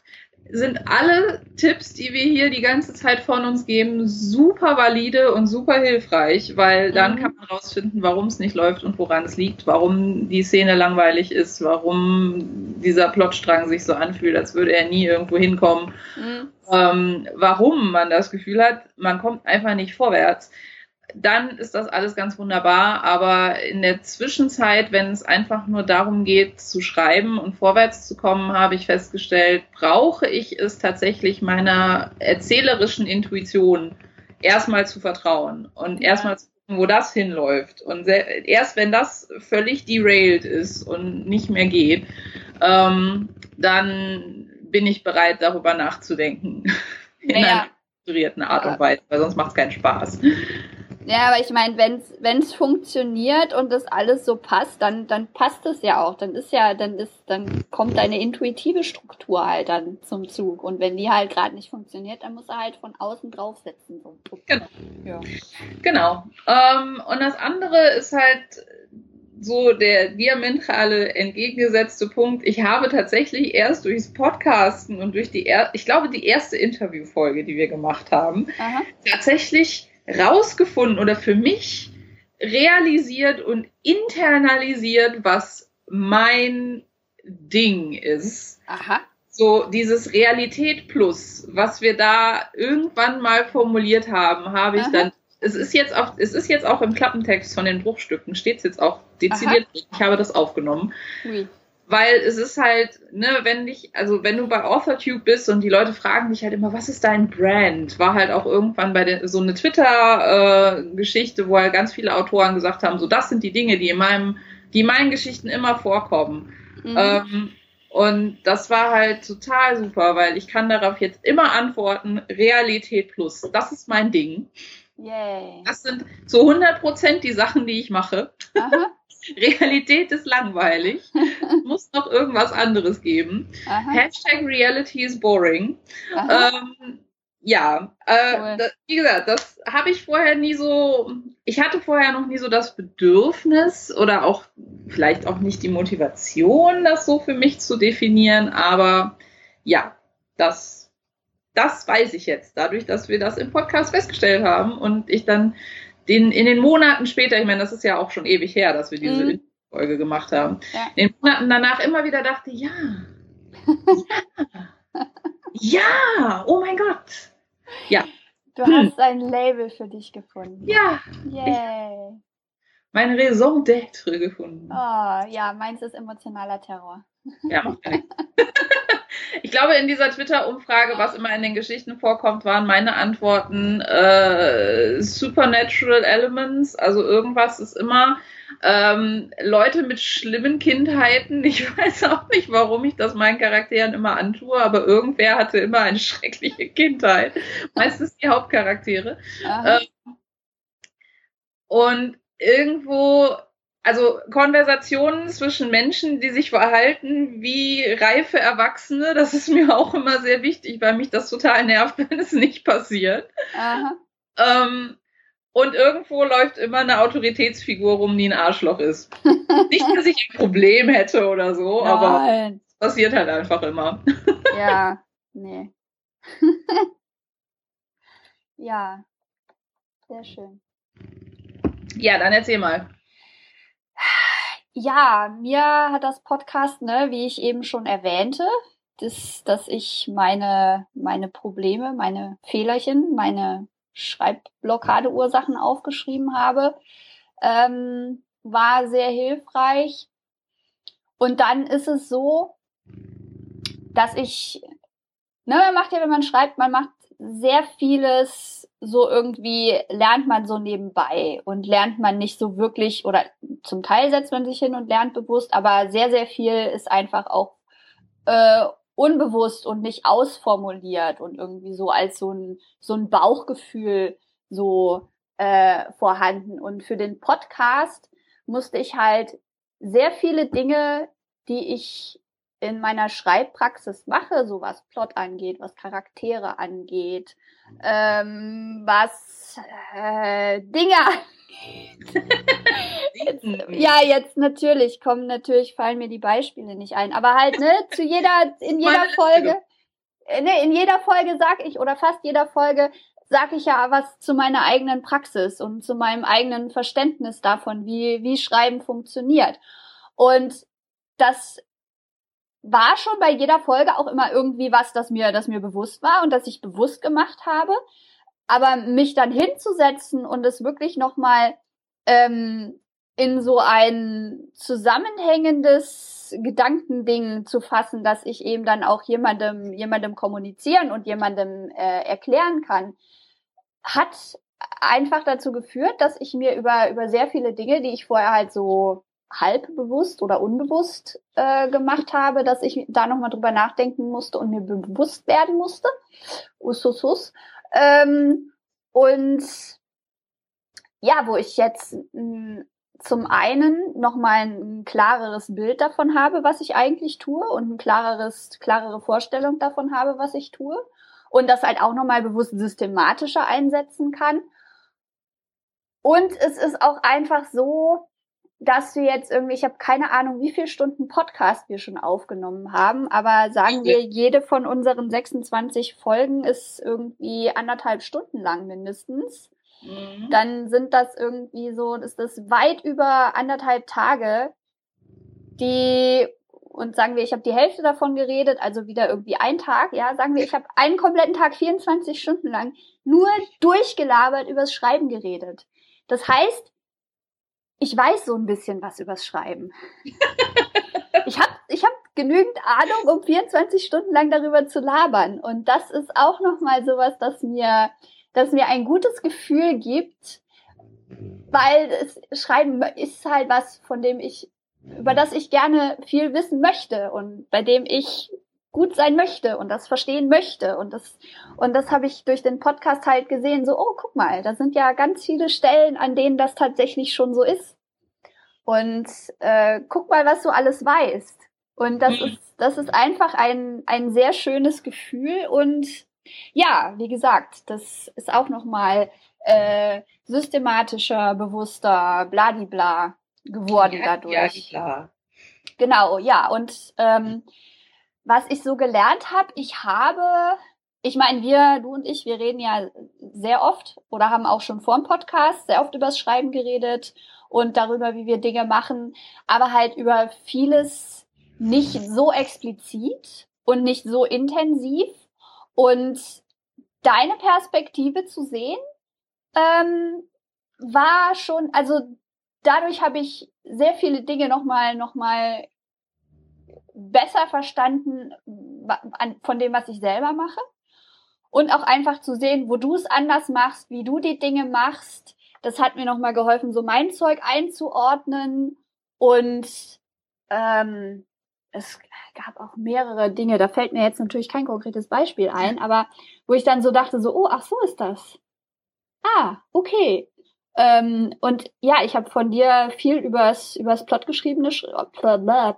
sind alle Tipps, die wir hier die ganze Zeit von uns geben, super valide und super hilfreich, weil dann mhm. kann man rausfinden, warum es nicht läuft und woran es liegt, warum die Szene langweilig ist, warum dieser Plotstrang sich so anfühlt, als würde er nie irgendwo hinkommen, mhm. ähm, warum man das Gefühl hat, man kommt einfach nicht vorwärts dann ist das alles ganz wunderbar. Aber in der Zwischenzeit, wenn es einfach nur darum geht, zu schreiben und vorwärts zu kommen, habe ich festgestellt, brauche ich es tatsächlich meiner erzählerischen Intuition erstmal zu vertrauen und erstmal zu gucken, wo das hinläuft. Und erst wenn das völlig derailed ist und nicht mehr geht, ähm, dann bin ich bereit, darüber nachzudenken. In naja. einer strukturierten Art und Weise, weil sonst macht es keinen Spaß. Ja, aber ich meine, wenn es funktioniert und das alles so passt, dann, dann passt es ja auch. Dann ist ja, dann ist, dann kommt deine intuitive Struktur halt dann zum Zug. Und wenn die halt gerade nicht funktioniert, dann muss er halt von außen draufsetzen. So. Genau. Ja. Genau. Ähm, und das andere ist halt so der diametrale entgegengesetzte Punkt. Ich habe tatsächlich erst durchs Podcasten und durch die, er ich glaube, die erste Interviewfolge, die wir gemacht haben, Aha. tatsächlich rausgefunden oder für mich realisiert und internalisiert, was mein Ding ist. Aha. So dieses Realität plus, was wir da irgendwann mal formuliert haben, habe ich Aha. dann. Es ist jetzt auch, es ist jetzt auch im Klappentext von den Bruchstücken, steht es jetzt auch dezidiert. Aha. Ich habe das aufgenommen. Oui weil es ist halt, ne, wenn dich, also wenn du bei AuthorTube bist und die Leute fragen dich halt immer, was ist dein Brand? War halt auch irgendwann bei der, so eine Twitter-Geschichte, äh, wo halt ganz viele Autoren gesagt haben, so das sind die Dinge, die in meinem, die in meinen Geschichten immer vorkommen. Mhm. Ähm, und das war halt total super, weil ich kann darauf jetzt immer antworten, Realität plus. Das ist mein Ding. Yay. Das sind zu 100 Prozent die Sachen, die ich mache. Aha. Realität ist langweilig. Muss noch irgendwas anderes geben. Aha. Hashtag Reality is boring. Ähm, ja, äh, cool. das, wie gesagt, das habe ich vorher nie so, ich hatte vorher noch nie so das Bedürfnis oder auch vielleicht auch nicht die Motivation, das so für mich zu definieren, aber ja, das, das weiß ich jetzt, dadurch, dass wir das im Podcast festgestellt haben und ich dann den, in den Monaten später, ich meine, das ist ja auch schon ewig her, dass wir diese mhm. Folge gemacht haben, ja. in den Monaten danach immer wieder dachte, ja, ja, ja, oh mein Gott, ja. Du hm. hast ein Label für dich gefunden. Ja. Yay. Meine Raison d'être gefunden. Oh, ja, meins ist emotionaler Terror. Ja, macht nichts. Ich glaube, in dieser Twitter-Umfrage, was immer in den Geschichten vorkommt, waren meine Antworten äh, Supernatural Elements. Also irgendwas ist immer Ähm, Leute mit schlimmen Kindheiten. Ich weiß auch nicht, warum ich das meinen Charakteren immer antue, aber irgendwer hatte immer eine schreckliche Kindheit. Meistens die Hauptcharaktere. Ähm, und irgendwo also Konversationen zwischen Menschen, die sich verhalten wie reife Erwachsene, das ist mir auch immer sehr wichtig, weil mich das total nervt, wenn es nicht passiert. Ähm, und irgendwo läuft immer eine Autoritätsfigur rum, die ein Arschloch ist. nicht, dass ich ein Problem hätte oder so, Nein. aber es passiert halt einfach immer. ja, nee. ja, sehr schön. Ja, dann erzähl mal. Ja, mir hat das Podcast, ne, wie ich eben schon erwähnte, das, dass ich meine, meine Probleme, meine Fehlerchen, meine Schreibblockadeursachen aufgeschrieben habe, ähm, war sehr hilfreich. Und dann ist es so, dass ich, ne, man macht ja, wenn man schreibt, man macht sehr vieles so irgendwie lernt man so nebenbei und lernt man nicht so wirklich oder zum Teil setzt man sich hin und lernt bewusst, aber sehr, sehr viel ist einfach auch äh, unbewusst und nicht ausformuliert und irgendwie so als so ein, so ein Bauchgefühl so äh, vorhanden. Und für den Podcast musste ich halt sehr viele Dinge, die ich in meiner Schreibpraxis mache, so was Plot angeht, was Charaktere angeht, ähm, was äh, Dinge jetzt, ja, jetzt natürlich kommen natürlich fallen mir die Beispiele nicht ein, aber halt ne zu jeder in jeder Folge äh, ne, in jeder Folge sag ich oder fast jeder Folge sag ich ja was zu meiner eigenen Praxis und zu meinem eigenen Verständnis davon, wie wie Schreiben funktioniert. Und das war schon bei jeder Folge auch immer irgendwie was, das mir, das mir bewusst war und das ich bewusst gemacht habe. Aber mich dann hinzusetzen und es wirklich nochmal ähm, in so ein zusammenhängendes Gedankending zu fassen, dass ich eben dann auch jemandem, jemandem kommunizieren und jemandem äh, erklären kann, hat einfach dazu geführt, dass ich mir über, über sehr viele Dinge, die ich vorher halt so halb bewusst oder unbewusst äh, gemacht habe, dass ich da nochmal drüber nachdenken musste und mir bewusst werden musste. Ususus. Ähm, und ja, wo ich jetzt mh, hm, zum einen nochmal ein klareres Bild davon habe, was ich eigentlich tue und ein klareres, klarere Vorstellung davon habe, was ich tue und das halt auch nochmal bewusst systematischer einsetzen kann. Und es ist auch einfach so, dass wir jetzt irgendwie, ich habe keine Ahnung, wie viele Stunden Podcast wir schon aufgenommen haben, aber sagen wir, jede von unseren 26 Folgen ist irgendwie anderthalb Stunden lang mindestens. Mhm. Dann sind das irgendwie so, ist das weit über anderthalb Tage, die und sagen wir, ich habe die Hälfte davon geredet, also wieder irgendwie ein Tag, ja, sagen wir, ich habe einen kompletten Tag 24 Stunden lang nur durchgelabert übers Schreiben geredet. Das heißt, ich weiß so ein bisschen was übers Schreiben. ich habe ich hab genügend Ahnung, um 24 Stunden lang darüber zu labern. Und das ist auch nochmal sowas, das mir, das mir ein gutes Gefühl gibt, weil das Schreiben ist halt was, von dem ich, über das ich gerne viel wissen möchte und bei dem ich gut sein möchte und das verstehen möchte. Und das, und das habe ich durch den Podcast halt gesehen, so, oh, guck mal, da sind ja ganz viele Stellen, an denen das tatsächlich schon so ist. Und äh, guck mal, was du alles weißt. Und das mhm. ist, das ist einfach ein, ein sehr schönes Gefühl. Und ja, wie gesagt, das ist auch nochmal äh, systematischer, bewusster, bladibla geworden dadurch. Ja, klar. Genau, ja. Und ähm, was ich so gelernt habe, ich habe, ich meine, wir, du und ich, wir reden ja sehr oft oder haben auch schon vor dem Podcast sehr oft übers Schreiben geredet und darüber, wie wir Dinge machen, aber halt über vieles nicht so explizit und nicht so intensiv. Und deine Perspektive zu sehen, ähm, war schon, also dadurch habe ich sehr viele Dinge nochmal, noch mal besser verstanden von dem, was ich selber mache. Und auch einfach zu sehen, wo du es anders machst, wie du die Dinge machst, das hat mir nochmal geholfen, so mein Zeug einzuordnen. Und ähm, es gab auch mehrere Dinge, da fällt mir jetzt natürlich kein konkretes Beispiel ein, aber wo ich dann so dachte, so, oh, ach so ist das. Ah, okay. Ähm, und ja, ich habe von dir viel übers, übers plotgeschriebene,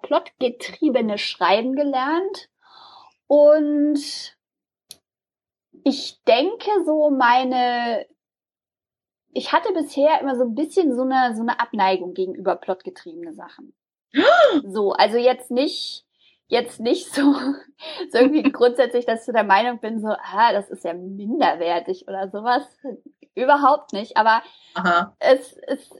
plotgetriebene Schreiben gelernt. Und ich denke so meine, ich hatte bisher immer so ein bisschen so eine, so eine Abneigung gegenüber plotgetriebene Sachen. So, also jetzt nicht, jetzt nicht so, so irgendwie grundsätzlich, dass ich zu der Meinung bin, so, ah, das ist ja minderwertig oder sowas. Überhaupt nicht. Aber Aha. es, es,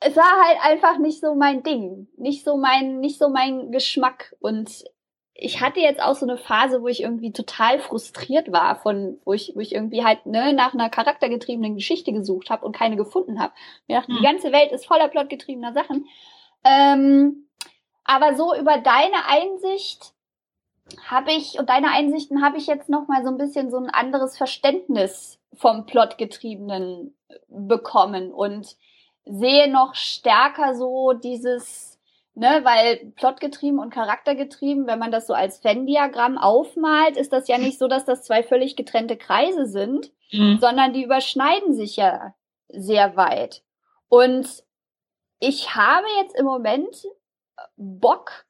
es war halt einfach nicht so mein Ding. Nicht so mein, nicht so mein Geschmack. Und ich hatte jetzt auch so eine Phase, wo ich irgendwie total frustriert war von, wo ich, wo ich irgendwie halt ne, nach einer charaktergetriebenen Geschichte gesucht habe und keine gefunden habe. Mir dachte, hm. die ganze Welt ist voller plotgetriebener Sachen. Ähm, aber so über deine Einsicht habe ich und deine Einsichten habe ich jetzt noch mal so ein bisschen so ein anderes Verständnis vom Plotgetriebenen bekommen und sehe noch stärker so dieses, ne, weil plotgetrieben und charaktergetrieben, wenn man das so als Venn-Diagramm aufmalt, ist das ja nicht so, dass das zwei völlig getrennte Kreise sind, mhm. sondern die überschneiden sich ja sehr weit. Und ich habe jetzt im Moment Bock,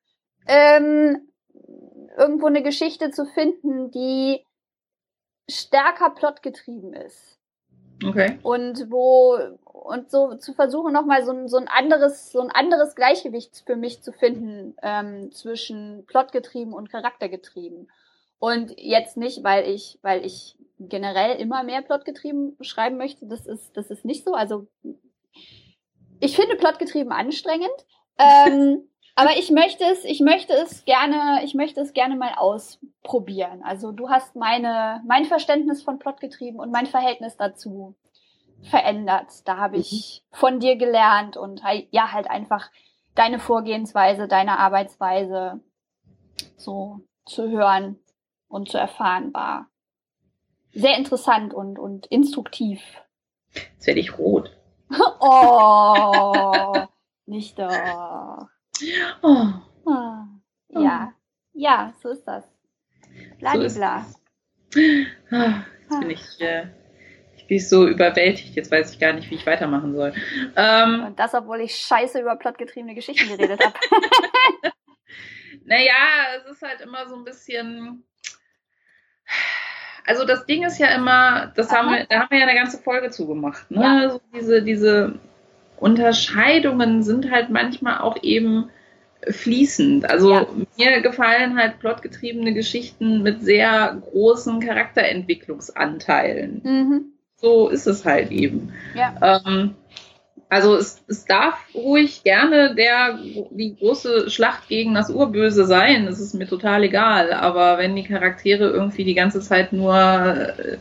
ähm, irgendwo eine Geschichte zu finden, die stärker plotgetrieben ist. Okay. Und wo und so zu versuchen nochmal so ein, so ein anderes so ein anderes Gleichgewicht für mich zu finden ähm, zwischen plotgetrieben und charaktergetrieben. Und jetzt nicht, weil ich weil ich generell immer mehr plotgetrieben schreiben möchte. Das ist das ist nicht so. Also ich finde plotgetrieben anstrengend. Ähm, aber ich möchte es, ich möchte es gerne, ich möchte es gerne mal ausprobieren. Also du hast meine, mein Verständnis von Plot getrieben und mein Verhältnis dazu verändert. Da habe ich mhm. von dir gelernt und ja, halt einfach deine Vorgehensweise, deine Arbeitsweise so zu hören und zu erfahren war sehr interessant und, und instruktiv. Jetzt werde ich rot. oh, nicht doch. Oh. oh. Ja, ja, so ist das. Bladibla. So ah, jetzt bin ich, äh, ich bin so überwältigt. Jetzt weiß ich gar nicht, wie ich weitermachen soll. Ähm, Und das, obwohl ich scheiße über plotgetriebene Geschichten geredet habe. naja, es ist halt immer so ein bisschen. Also das Ding ist ja immer, das haben wir, da haben wir ja eine ganze Folge zugemacht. Ne? Ja. Also diese, diese Unterscheidungen sind halt manchmal auch eben fließend. Also ja. mir gefallen halt plotgetriebene Geschichten mit sehr großen Charakterentwicklungsanteilen. Mhm. So ist es halt eben. Ja. Ähm, also es, es darf ruhig gerne der die große Schlacht gegen das Urböse sein. Das ist mir total egal. Aber wenn die Charaktere irgendwie die ganze Zeit nur äh,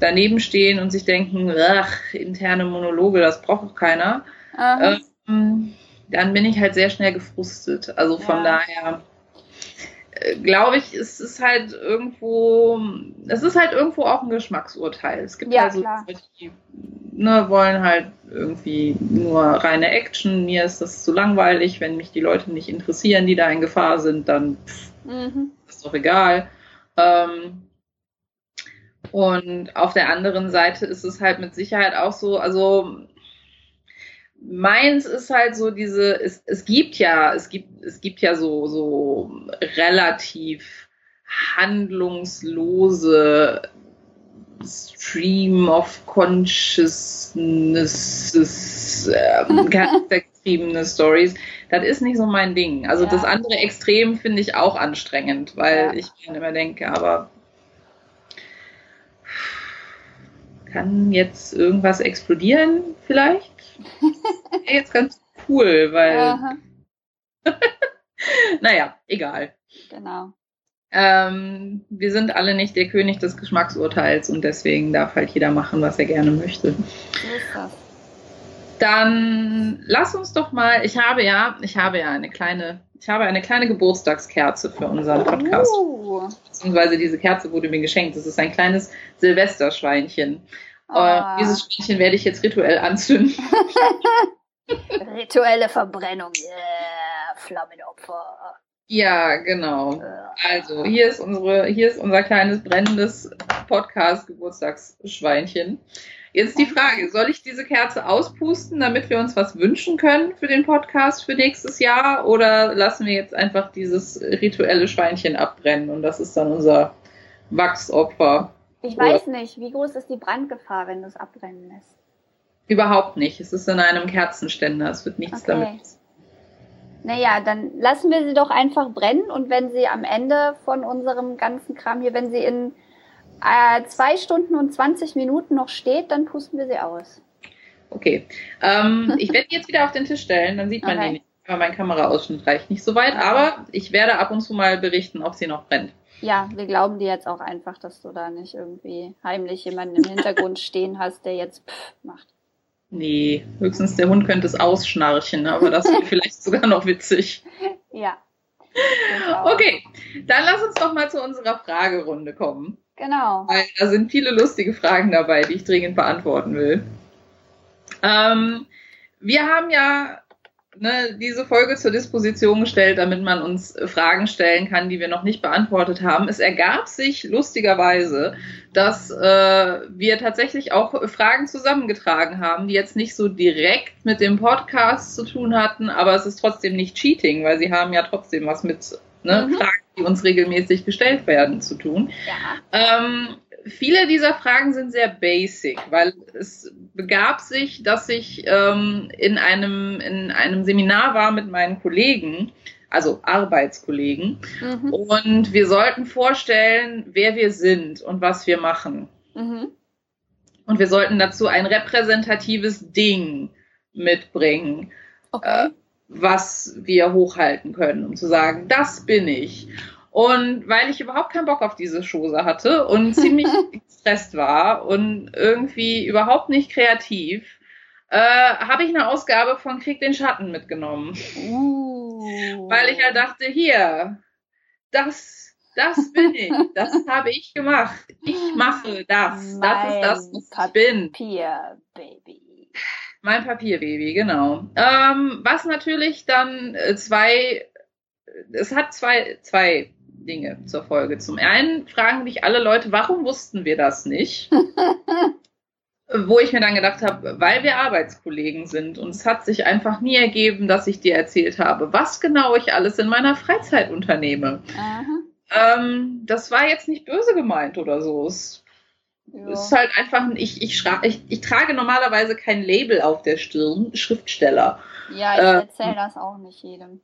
daneben stehen und sich denken, ach, interne Monologe, das braucht keiner, ähm, dann bin ich halt sehr schnell gefrustet. Also von ja. daher äh, glaube ich, es ist halt irgendwo, es ist halt irgendwo auch ein Geschmacksurteil. Es gibt ja, also Leute, die ne, wollen halt irgendwie nur reine Action. Mir ist das zu langweilig. Wenn mich die Leute nicht interessieren, die da in Gefahr sind, dann pff, mhm. ist doch egal. Ähm, und auf der anderen Seite ist es halt mit Sicherheit auch so, also meins ist halt so diese, es, es gibt ja, es gibt, es gibt ja so, so relativ handlungslose Stream of Consciousness, ähm, charaktergetriebene Stories. Das ist nicht so mein Ding. Also ja. das andere Extrem finde ich auch anstrengend, weil ja. ich mir immer denke, aber kann jetzt irgendwas explodieren vielleicht? jetzt ganz cool, weil. naja, egal. Genau. Ähm, wir sind alle nicht der König des Geschmacksurteils und deswegen darf halt jeder machen, was er gerne möchte. So ist das. Dann lass uns doch mal, ich habe ja, ich habe ja eine kleine, ich habe eine kleine Geburtstagskerze für unseren Podcast. Uh. Beziehungsweise diese Kerze wurde mir geschenkt. Das ist ein kleines Silvesterschweinchen. Oh. dieses Schweinchen werde ich jetzt rituell anzünden. Rituelle Verbrennung. Yeah, Flammenopfer. Ja, genau. Also, hier ist unsere, hier ist unser kleines brennendes Podcast-Geburtstagsschweinchen. Jetzt die Frage, soll ich diese Kerze auspusten, damit wir uns was wünschen können für den Podcast für nächstes Jahr? Oder lassen wir jetzt einfach dieses rituelle Schweinchen abbrennen und das ist dann unser Wachsopfer? Ich weiß nicht, wie groß ist die Brandgefahr, wenn du es abbrennen lässt? Überhaupt nicht. Es ist in einem Kerzenständer. Es wird nichts okay. damit naja, dann lassen wir sie doch einfach brennen und wenn sie am Ende von unserem ganzen Kram hier, wenn sie in äh, zwei Stunden und 20 Minuten noch steht, dann pusten wir sie aus. Okay. Ähm, ich werde die jetzt wieder auf den Tisch stellen, dann sieht man okay. die nicht. Aber mein Kameraausschnitt reicht nicht so weit, aber ich werde ab und zu mal berichten, ob sie noch brennt. Ja, wir glauben dir jetzt auch einfach, dass du da nicht irgendwie heimlich jemanden im Hintergrund stehen hast, der jetzt pff macht. Nee, höchstens der Hund könnte es ausschnarchen, aber das wäre vielleicht sogar noch witzig. Ja. Okay, dann lass uns doch mal zu unserer Fragerunde kommen. Genau. Weil da sind viele lustige Fragen dabei, die ich dringend beantworten will. Ähm, wir haben ja ne, diese Folge zur Disposition gestellt, damit man uns Fragen stellen kann, die wir noch nicht beantwortet haben. Es ergab sich lustigerweise, dass äh, wir tatsächlich auch Fragen zusammengetragen haben, die jetzt nicht so direkt mit dem Podcast zu tun hatten, aber es ist trotzdem nicht Cheating, weil sie haben ja trotzdem was mit ne, mhm. Fragen, die uns regelmäßig gestellt werden, zu tun. Ja. Ähm, viele dieser Fragen sind sehr basic, weil es begab sich, dass ich ähm, in, einem, in einem Seminar war mit meinen Kollegen, also Arbeitskollegen, mhm. und wir sollten vorstellen, wer wir sind und was wir machen. Mhm. Und wir sollten dazu ein repräsentatives Ding mitbringen, okay. äh, was wir hochhalten können, um zu sagen, das bin ich. Und weil ich überhaupt keinen Bock auf diese Chose hatte und ziemlich gestresst war und irgendwie überhaupt nicht kreativ, äh, habe ich eine Ausgabe von Krieg den Schatten mitgenommen. Uh. Weil ich ja halt dachte, hier, das, das bin ich, das habe ich gemacht. Ich mache das. Mein das ist das, was ich bin. Papierbaby. Mein Papierbaby, genau. Ähm, was natürlich dann äh, zwei, es hat zwei, zwei Dinge zur Folge. Zum einen fragen mich alle Leute, warum wussten wir das nicht? Wo ich mir dann gedacht habe, weil wir Arbeitskollegen sind und es hat sich einfach nie ergeben, dass ich dir erzählt habe, was genau ich alles in meiner Freizeit unternehme. Ähm, das war jetzt nicht böse gemeint oder so. Es ja. ist halt einfach, ich, ich, ich, ich, trage normalerweise kein Label auf der Stirn, Schriftsteller. Ja, ich äh, erzähle das auch nicht jedem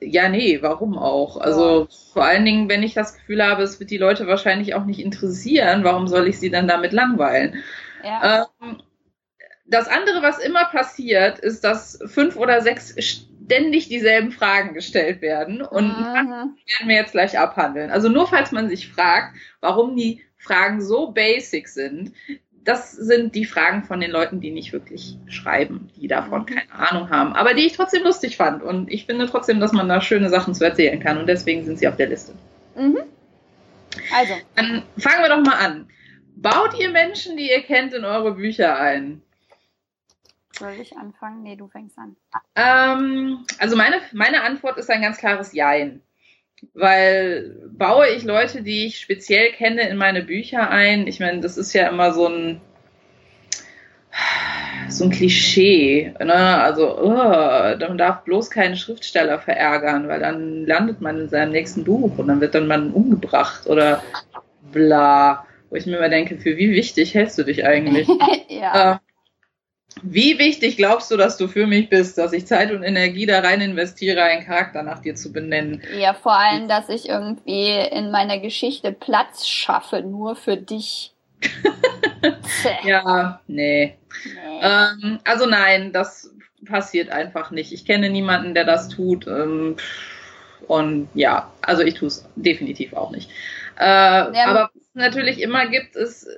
ja, nee, warum auch? Also ja. vor allen Dingen, wenn ich das Gefühl habe, es wird die Leute wahrscheinlich auch nicht interessieren, warum soll ich sie dann damit langweilen? Ja. Ähm, das andere, was immer passiert, ist, dass fünf oder sechs ständig dieselben Fragen gestellt werden und werden wir jetzt gleich abhandeln. Also nur falls man sich fragt, warum die Fragen so basic sind, das sind die Fragen von den Leuten, die nicht wirklich schreiben, die davon mhm. keine Ahnung haben, aber die ich trotzdem lustig fand. Und ich finde trotzdem, dass man da schöne Sachen zu erzählen kann und deswegen sind sie auf der Liste. Mhm. Also. Dann fangen wir doch mal an. Baut ihr Menschen, die ihr kennt, in eure Bücher ein? Soll ich anfangen? Nee, du fängst an. Ähm, also meine, meine Antwort ist ein ganz klares Jein weil baue ich Leute, die ich speziell kenne, in meine Bücher ein. Ich meine, das ist ja immer so ein so ein Klischee, ne? Also, oh, man darf bloß keinen Schriftsteller verärgern, weil dann landet man in seinem nächsten Buch und dann wird dann man umgebracht oder bla. Wo ich mir immer denke, für wie wichtig hältst du dich eigentlich? ja. Wie wichtig glaubst du, dass du für mich bist, dass ich Zeit und Energie da rein investiere, einen Charakter nach dir zu benennen? Ja, vor allem, dass ich irgendwie in meiner Geschichte Platz schaffe, nur für dich. ja, nee. nee. Ähm, also nein, das passiert einfach nicht. Ich kenne niemanden, der das tut. Ähm, und ja, also ich tue es definitiv auch nicht. Äh, ja, aber was es natürlich immer gibt, ist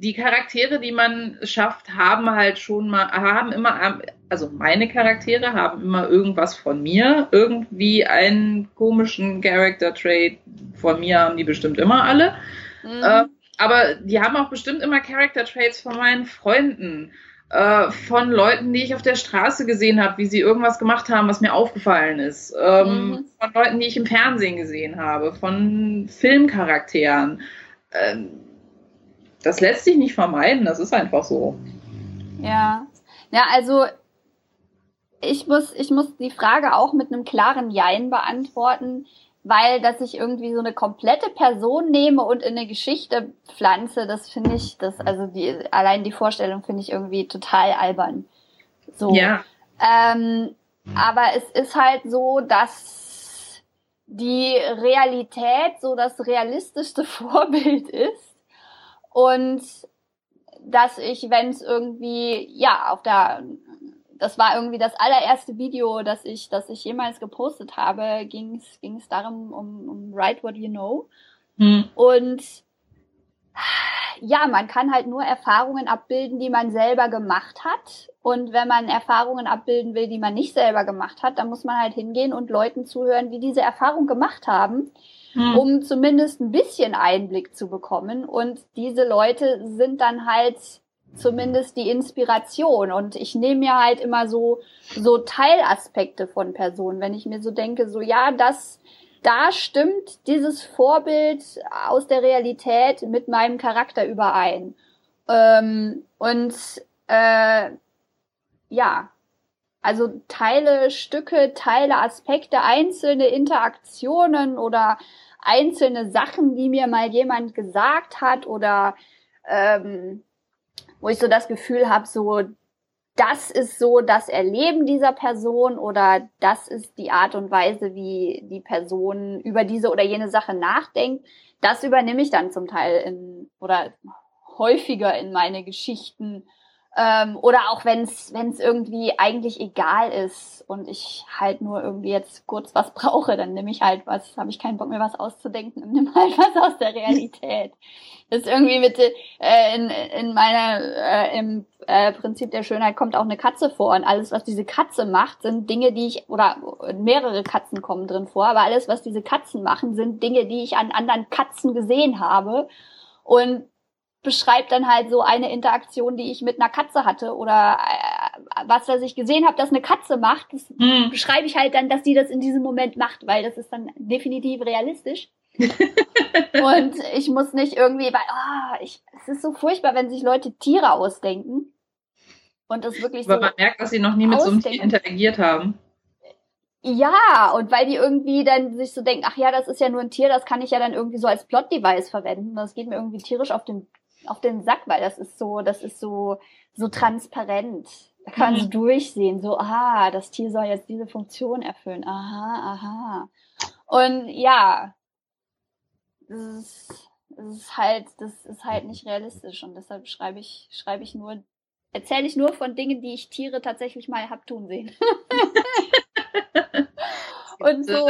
die Charaktere, die man schafft, haben halt schon mal, haben immer, also meine Charaktere haben immer irgendwas von mir, irgendwie einen komischen Character Trait von mir haben die bestimmt immer alle. Mhm. Äh, aber die haben auch bestimmt immer Character Traits von meinen Freunden, äh, von Leuten, die ich auf der Straße gesehen habe, wie sie irgendwas gemacht haben, was mir aufgefallen ist, ähm, mhm. von Leuten, die ich im Fernsehen gesehen habe, von Filmcharakteren. Ähm, das lässt sich nicht vermeiden, das ist einfach so. Ja. Ja, also ich muss, ich muss die Frage auch mit einem klaren Jein beantworten, weil dass ich irgendwie so eine komplette Person nehme und in eine Geschichte pflanze, das finde ich, das, also die, allein die Vorstellung finde ich irgendwie total albern. So. Ja. Ähm, aber es ist halt so, dass die Realität so das realistischste Vorbild ist und dass ich, wenn es irgendwie, ja, auf der das war irgendwie das allererste Video, das ich, das ich jemals gepostet habe, ging es ging es darum, um, um Write What You Know. Hm. Und ja, man kann halt nur Erfahrungen abbilden, die man selber gemacht hat. Und wenn man Erfahrungen abbilden will, die man nicht selber gemacht hat, dann muss man halt hingehen und Leuten zuhören, wie diese Erfahrung gemacht haben, hm. um zumindest ein bisschen Einblick zu bekommen. Und diese Leute sind dann halt zumindest die Inspiration. Und ich nehme mir halt immer so, so Teilaspekte von Personen, wenn ich mir so denke, so ja, das, da stimmt dieses Vorbild aus der Realität mit meinem Charakter überein. Ähm, und äh, ja, also Teile, Stücke, Teile, Aspekte, einzelne Interaktionen oder einzelne Sachen, die mir mal jemand gesagt hat oder ähm, wo ich so das Gefühl habe, so das ist so das Erleben dieser Person oder das ist die Art und Weise, wie die Person über diese oder jene Sache nachdenkt. Das übernehme ich dann zum Teil in oder häufiger in meine Geschichten ähm, oder auch wenn es irgendwie eigentlich egal ist und ich halt nur irgendwie jetzt kurz was brauche, dann nehme ich halt was, habe ich keinen Bock mehr was auszudenken und nehme halt was aus der Realität. Das ist irgendwie mit äh, in, in meiner äh, im äh, Prinzip der Schönheit kommt auch eine Katze vor und alles was diese Katze macht sind Dinge, die ich oder mehrere Katzen kommen drin vor, aber alles was diese Katzen machen sind Dinge, die ich an anderen Katzen gesehen habe und beschreibt dann halt so eine Interaktion, die ich mit einer Katze hatte oder äh, was, was ich gesehen habe, dass eine Katze macht, das mhm. beschreibe ich halt dann, dass sie das in diesem Moment macht, weil das ist dann definitiv realistisch. und ich muss nicht irgendwie, weil oh, ich, es ist so furchtbar, wenn sich Leute Tiere ausdenken und das wirklich Aber so man merkt, dass sie noch nie mit ausdenken. so einem Tier interagiert haben. Ja, und weil die irgendwie dann sich so denken, ach ja, das ist ja nur ein Tier, das kann ich ja dann irgendwie so als Plot-Device verwenden. Das geht mir irgendwie tierisch auf den auf den Sack, weil das ist so, das ist so, so transparent. Da kann man so mhm. durchsehen, so, aha, das Tier soll jetzt diese Funktion erfüllen. Aha, aha. Und ja, das ist, das ist halt, das ist halt nicht realistisch und deshalb schreibe ich, schreibe ich nur, erzähle ich nur von Dingen, die ich Tiere tatsächlich mal hab tun sehen. Und so.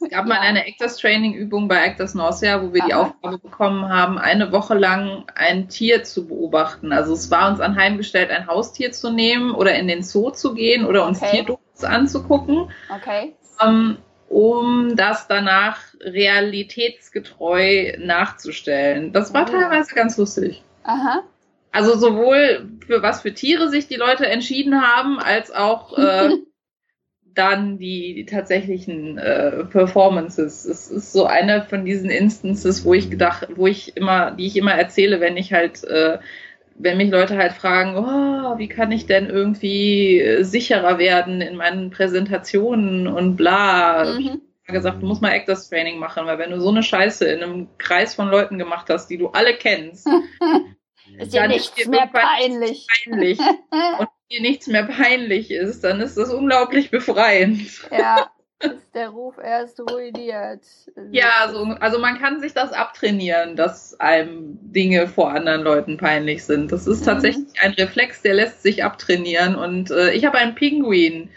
Es gab ja. mal eine Actors Training Übung bei Actors Nausea, wo wir Aha. die Aufgabe bekommen haben, eine Woche lang ein Tier zu beobachten. Also es war uns anheimgestellt, ein Haustier zu nehmen oder in den Zoo zu gehen oder uns okay. Tierdokus anzugucken. Okay. Ähm, um das danach realitätsgetreu nachzustellen. Das war oh. teilweise ganz lustig. Aha. Also sowohl für was für Tiere sich die Leute entschieden haben, als auch äh, dann die, die tatsächlichen äh, Performances. Es ist so eine von diesen Instances, wo ich gedacht, wo ich immer, die ich immer erzähle, wenn ich halt, äh, wenn mich Leute halt fragen, oh, wie kann ich denn irgendwie äh, sicherer werden in meinen Präsentationen und bla. Mhm. Ich habe gesagt, du musst mal Actors Training machen, weil wenn du so eine Scheiße in einem Kreis von Leuten gemacht hast, die du alle kennst, ist ja nichts mehr peinlich. peinlich. Und dir nichts mehr peinlich ist, dann ist das unglaublich befreiend. Ja, ist der Ruf erst ruiniert. Ja, also, also man kann sich das abtrainieren, dass einem Dinge vor anderen Leuten peinlich sind. Das ist mhm. tatsächlich mhm. ein Reflex, der lässt sich abtrainieren. Und äh, ich habe einen Pinguin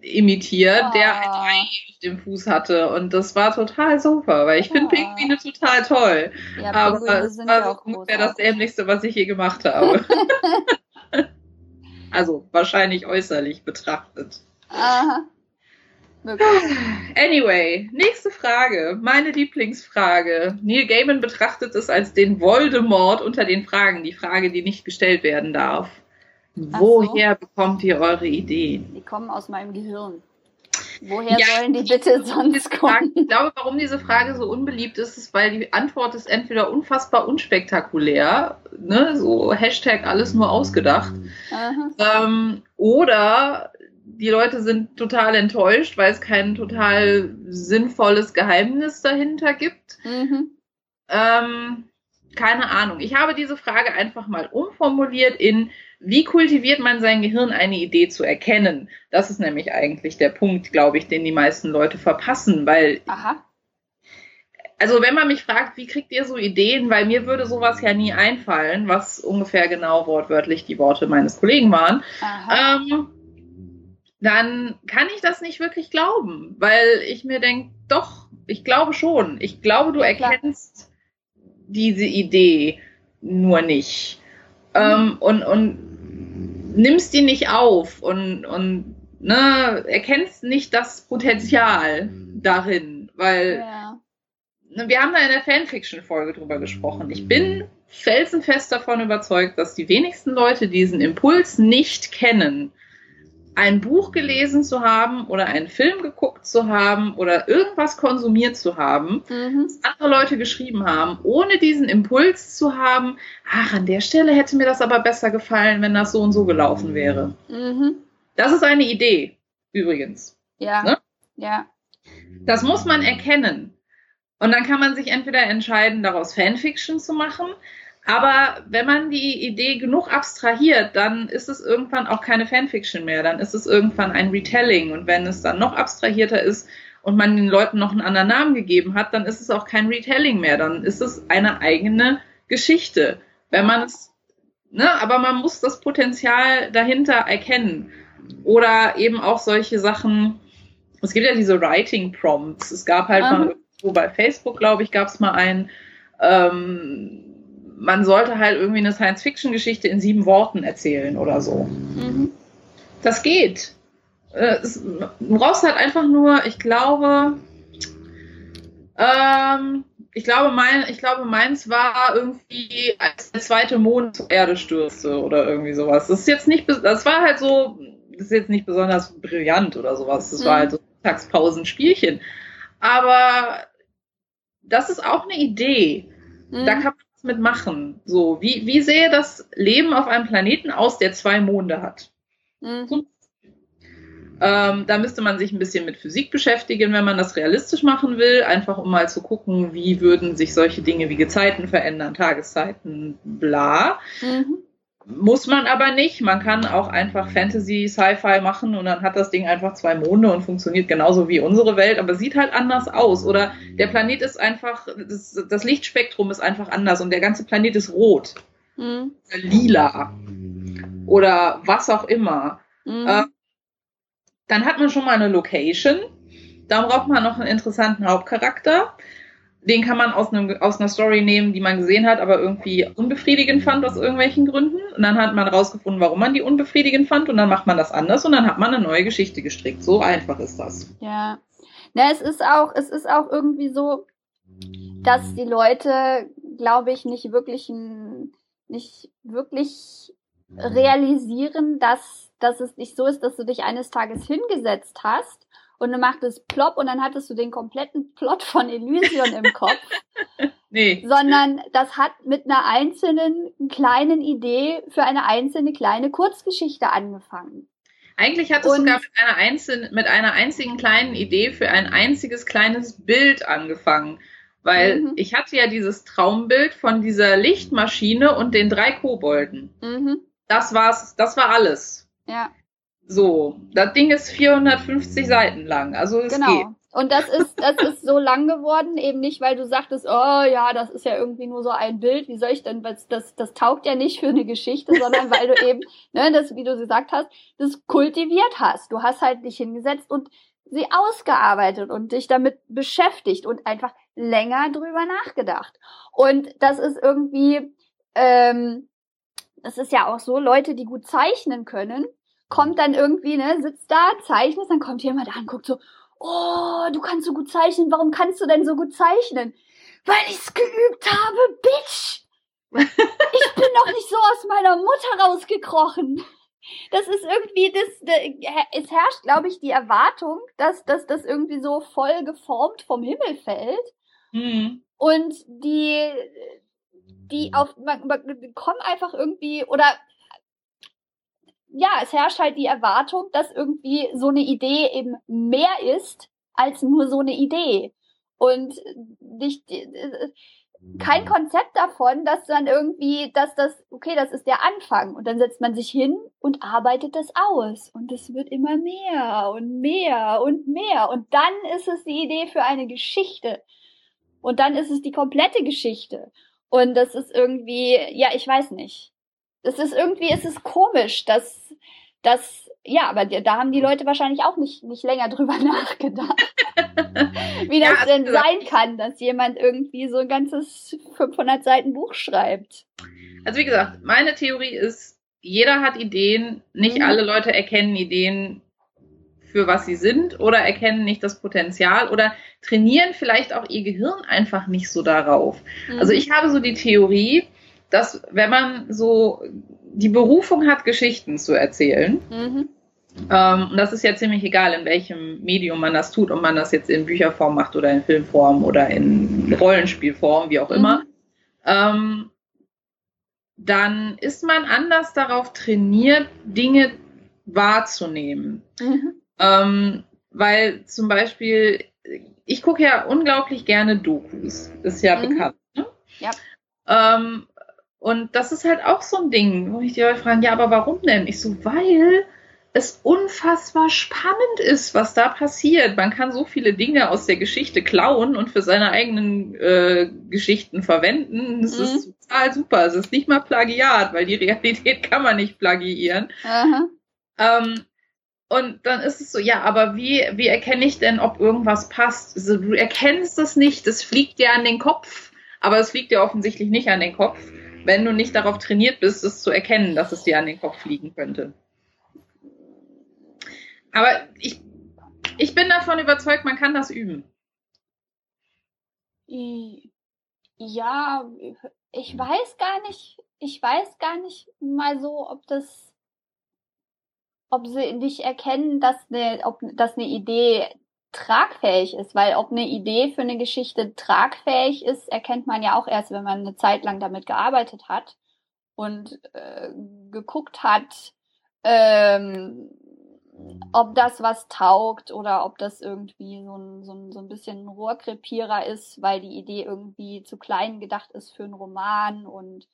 imitiert, oh. der ein Ei auf dem Fuß hatte. Und das war total super, weil ich oh. finde Pinguine total toll. Ja, Aber es war ungefähr das Dämlichste, was ich je gemacht habe. Also wahrscheinlich äußerlich betrachtet. Aha. Anyway, nächste Frage. Meine Lieblingsfrage. Neil Gaiman betrachtet es als den Voldemort unter den Fragen. Die Frage, die nicht gestellt werden darf. Woher so. bekommt ihr eure Ideen? Die kommen aus meinem Gehirn. Woher ja, sollen die bitte sonst kommen? Ich glaube, warum diese Frage so unbeliebt ist, ist, weil die Antwort ist entweder unfassbar unspektakulär, ne, so Hashtag alles nur ausgedacht, ähm, oder die Leute sind total enttäuscht, weil es kein total sinnvolles Geheimnis dahinter gibt. Mhm. Ähm, keine Ahnung. Ich habe diese Frage einfach mal umformuliert in, wie kultiviert man sein Gehirn, eine Idee zu erkennen? Das ist nämlich eigentlich der Punkt, glaube ich, den die meisten Leute verpassen, weil. Aha. Also wenn man mich fragt, wie kriegt ihr so Ideen, weil mir würde sowas ja nie einfallen, was ungefähr genau wortwörtlich die Worte meines Kollegen waren, ähm, dann kann ich das nicht wirklich glauben, weil ich mir denke, doch, ich glaube schon. Ich glaube, du erkennst diese Idee nur nicht. Mhm. Ähm, und, und nimmst die nicht auf und, und ne, erkennst nicht das Potenzial darin, weil ja. ne, wir haben da in der Fanfiction-Folge drüber gesprochen. Ich bin felsenfest davon überzeugt, dass die wenigsten Leute diesen Impuls nicht kennen, ein Buch gelesen zu haben oder einen Film geguckt zu haben oder irgendwas konsumiert zu haben, mhm. was andere Leute geschrieben haben, ohne diesen Impuls zu haben, ach, an der Stelle hätte mir das aber besser gefallen, wenn das so und so gelaufen wäre. Mhm. Das ist eine Idee, übrigens. Ja. Ne? Ja. Das muss man erkennen. Und dann kann man sich entweder entscheiden, daraus Fanfiction zu machen, aber wenn man die Idee genug abstrahiert, dann ist es irgendwann auch keine Fanfiction mehr. Dann ist es irgendwann ein Retelling. Und wenn es dann noch abstrahierter ist und man den Leuten noch einen anderen Namen gegeben hat, dann ist es auch kein Retelling mehr. Dann ist es eine eigene Geschichte. Wenn man es, ne, aber man muss das Potenzial dahinter erkennen. Oder eben auch solche Sachen. Es gibt ja diese Writing Prompts. Es gab halt Aha. mal so bei Facebook, glaube ich, gab es mal einen. Ähm, man sollte halt irgendwie eine Science-Fiction-Geschichte in sieben Worten erzählen oder so. Mhm. Das geht. Äh, es, du brauchst halt einfach nur, ich glaube, ähm, ich glaube, mein, ich glaube, meins war irgendwie, als der zweite Mond zur Erde stürzte oder irgendwie sowas. Das ist jetzt nicht, das war halt so, das ist jetzt nicht besonders brillant oder sowas. Das mhm. war halt so Mittagspausenspielchen. Aber das ist auch eine Idee. Mhm. Da kann man mitmachen. So, wie, wie sähe das Leben auf einem Planeten aus, der zwei Monde hat? Mhm. Ähm, da müsste man sich ein bisschen mit Physik beschäftigen, wenn man das realistisch machen will, einfach um mal zu gucken, wie würden sich solche Dinge wie Gezeiten verändern, Tageszeiten, bla. Mhm. Muss man aber nicht. Man kann auch einfach Fantasy, Sci-Fi machen und dann hat das Ding einfach zwei Monde und funktioniert genauso wie unsere Welt, aber sieht halt anders aus. Oder der Planet ist einfach, das, das Lichtspektrum ist einfach anders und der ganze Planet ist rot. Mhm. Lila. Oder was auch immer. Mhm. Äh, dann hat man schon mal eine Location. Da braucht man noch einen interessanten Hauptcharakter den kann man aus, einem, aus einer Story nehmen, die man gesehen hat, aber irgendwie unbefriedigend fand aus irgendwelchen Gründen. Und dann hat man rausgefunden, warum man die unbefriedigend fand und dann macht man das anders und dann hat man eine neue Geschichte gestrickt. So einfach ist das. Ja. Na, es ist auch, es ist auch irgendwie so, dass die Leute, glaube ich, nicht wirklich, nicht wirklich realisieren, dass, dass es nicht so ist, dass du dich eines Tages hingesetzt hast und dann macht es plopp und dann hattest du den kompletten Plot von Elysion im Kopf. nee. Sondern das hat mit einer einzelnen kleinen Idee für eine einzelne kleine Kurzgeschichte angefangen. Eigentlich hat es sogar mit einer, einzelnen, mit einer einzigen kleinen Idee für ein einziges kleines Bild angefangen. Weil mhm. ich hatte ja dieses Traumbild von dieser Lichtmaschine und den drei Kobolden. Mhm. Das war's, das war alles. Ja. So, das Ding ist 450 Seiten lang, also es genau. geht. Und das ist, das ist so lang geworden, eben nicht, weil du sagtest, oh ja, das ist ja irgendwie nur so ein Bild, wie soll ich denn, das, das, das taugt ja nicht für eine Geschichte, sondern weil du eben, ne, das, wie du gesagt hast, das kultiviert hast. Du hast halt dich hingesetzt und sie ausgearbeitet und dich damit beschäftigt und einfach länger drüber nachgedacht. Und das ist irgendwie, ähm, das ist ja auch so, Leute, die gut zeichnen können, kommt dann irgendwie, ne, sitzt da, zeichnet, dann kommt jemand an, guckt so, oh, du kannst so gut zeichnen, warum kannst du denn so gut zeichnen? Weil ich's geübt habe, Bitch! Ich bin noch nicht so aus meiner Mutter rausgekrochen. Das ist irgendwie, das, es herrscht, glaube ich, die Erwartung, dass, dass das irgendwie so voll geformt vom Himmel fällt. Mhm. Und die, die auf, man, man kommt einfach irgendwie, oder ja, es herrscht halt die Erwartung, dass irgendwie so eine Idee eben mehr ist als nur so eine Idee. Und nicht, kein Konzept davon, dass dann irgendwie, dass das, okay, das ist der Anfang. Und dann setzt man sich hin und arbeitet das aus. Und es wird immer mehr und mehr und mehr. Und dann ist es die Idee für eine Geschichte. Und dann ist es die komplette Geschichte. Und das ist irgendwie, ja, ich weiß nicht. Das ist irgendwie, es ist komisch, dass, dass, ja, aber da haben die Leute wahrscheinlich auch nicht, nicht länger drüber nachgedacht. wie das ja, denn also sein kann, dass jemand irgendwie so ein ganzes 500 Seiten Buch schreibt. Also wie gesagt, meine Theorie ist, jeder hat Ideen, nicht mhm. alle Leute erkennen Ideen für was sie sind oder erkennen nicht das Potenzial oder trainieren vielleicht auch ihr Gehirn einfach nicht so darauf. Mhm. Also ich habe so die Theorie, dass wenn man so die Berufung hat, Geschichten zu erzählen, mhm. ähm, und das ist ja ziemlich egal, in welchem Medium man das tut, ob man das jetzt in Bücherform macht oder in Filmform oder in Rollenspielform, wie auch immer, mhm. ähm, dann ist man anders darauf trainiert, Dinge wahrzunehmen. Mhm. Ähm, weil zum Beispiel, ich gucke ja unglaublich gerne Dokus, ist ja mhm. bekannt. Ne? Ja. Ähm, und das ist halt auch so ein Ding, wo ich die Leute fragen, ja, aber warum denn? Ich so, weil es unfassbar spannend ist, was da passiert. Man kann so viele Dinge aus der Geschichte klauen und für seine eigenen äh, Geschichten verwenden. Das mhm. ist total super. Es ist nicht mal Plagiat, weil die Realität kann man nicht plagiieren. Ähm, und dann ist es so, ja, aber wie, wie erkenne ich denn, ob irgendwas passt? Also, du erkennst es nicht, es fliegt dir an den Kopf, aber es fliegt dir offensichtlich nicht an den Kopf, wenn du nicht darauf trainiert bist, es zu erkennen, dass es dir an den Kopf fliegen könnte. Aber ich, ich bin davon überzeugt, man kann das üben. Ja, ich weiß gar nicht, ich weiß gar nicht mal so, ob das ob sie nicht erkennen, dass eine, ob, dass eine Idee tragfähig ist, weil ob eine Idee für eine Geschichte tragfähig ist, erkennt man ja auch erst, wenn man eine Zeit lang damit gearbeitet hat und äh, geguckt hat, ähm, ob das was taugt oder ob das irgendwie so ein, so ein, so ein bisschen ein Rohrkrepierer ist, weil die Idee irgendwie zu klein gedacht ist für einen Roman und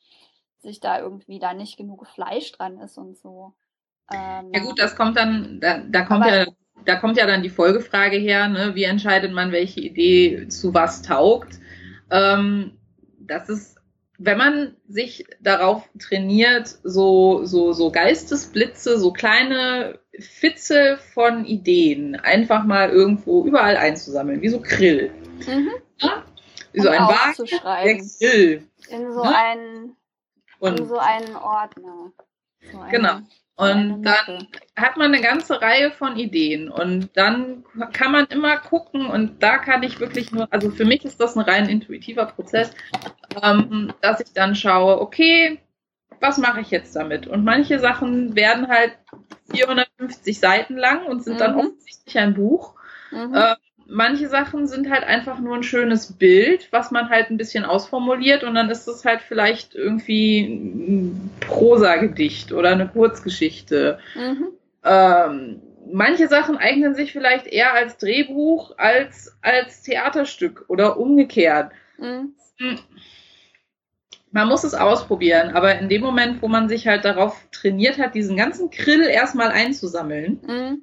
sich da irgendwie da nicht genug Fleisch dran ist und so. Ähm, ja gut, das kommt dann, da, da kommt ja, da kommt ja dann die Folgefrage her, ne? wie entscheidet man, welche Idee zu was taugt. Ähm, das ist, wenn man sich darauf trainiert, so, so, so Geistesblitze, so kleine Fitze von Ideen einfach mal irgendwo überall einzusammeln, wie so Krill. Mhm. Ja? Wie so ein Wagen, der Grill. In so, ne? einen, in so einen Ordner. So genau. Und dann hat man eine ganze Reihe von Ideen und dann kann man immer gucken und da kann ich wirklich nur, also für mich ist das ein rein intuitiver Prozess, ähm, dass ich dann schaue, okay, was mache ich jetzt damit? Und manche Sachen werden halt 450 Seiten lang und sind mhm. dann offensichtlich ein Buch. Mhm. Äh, manche Sachen sind halt einfach nur ein schönes Bild, was man halt ein bisschen ausformuliert und dann ist es halt vielleicht irgendwie ein Prosagedicht oder eine Kurzgeschichte. Mhm. Ähm, manche Sachen eignen sich vielleicht eher als Drehbuch als als Theaterstück oder umgekehrt. Mhm. Hm. Man muss es ausprobieren, aber in dem Moment, wo man sich halt darauf trainiert hat, diesen ganzen Krill erstmal einzusammeln, mhm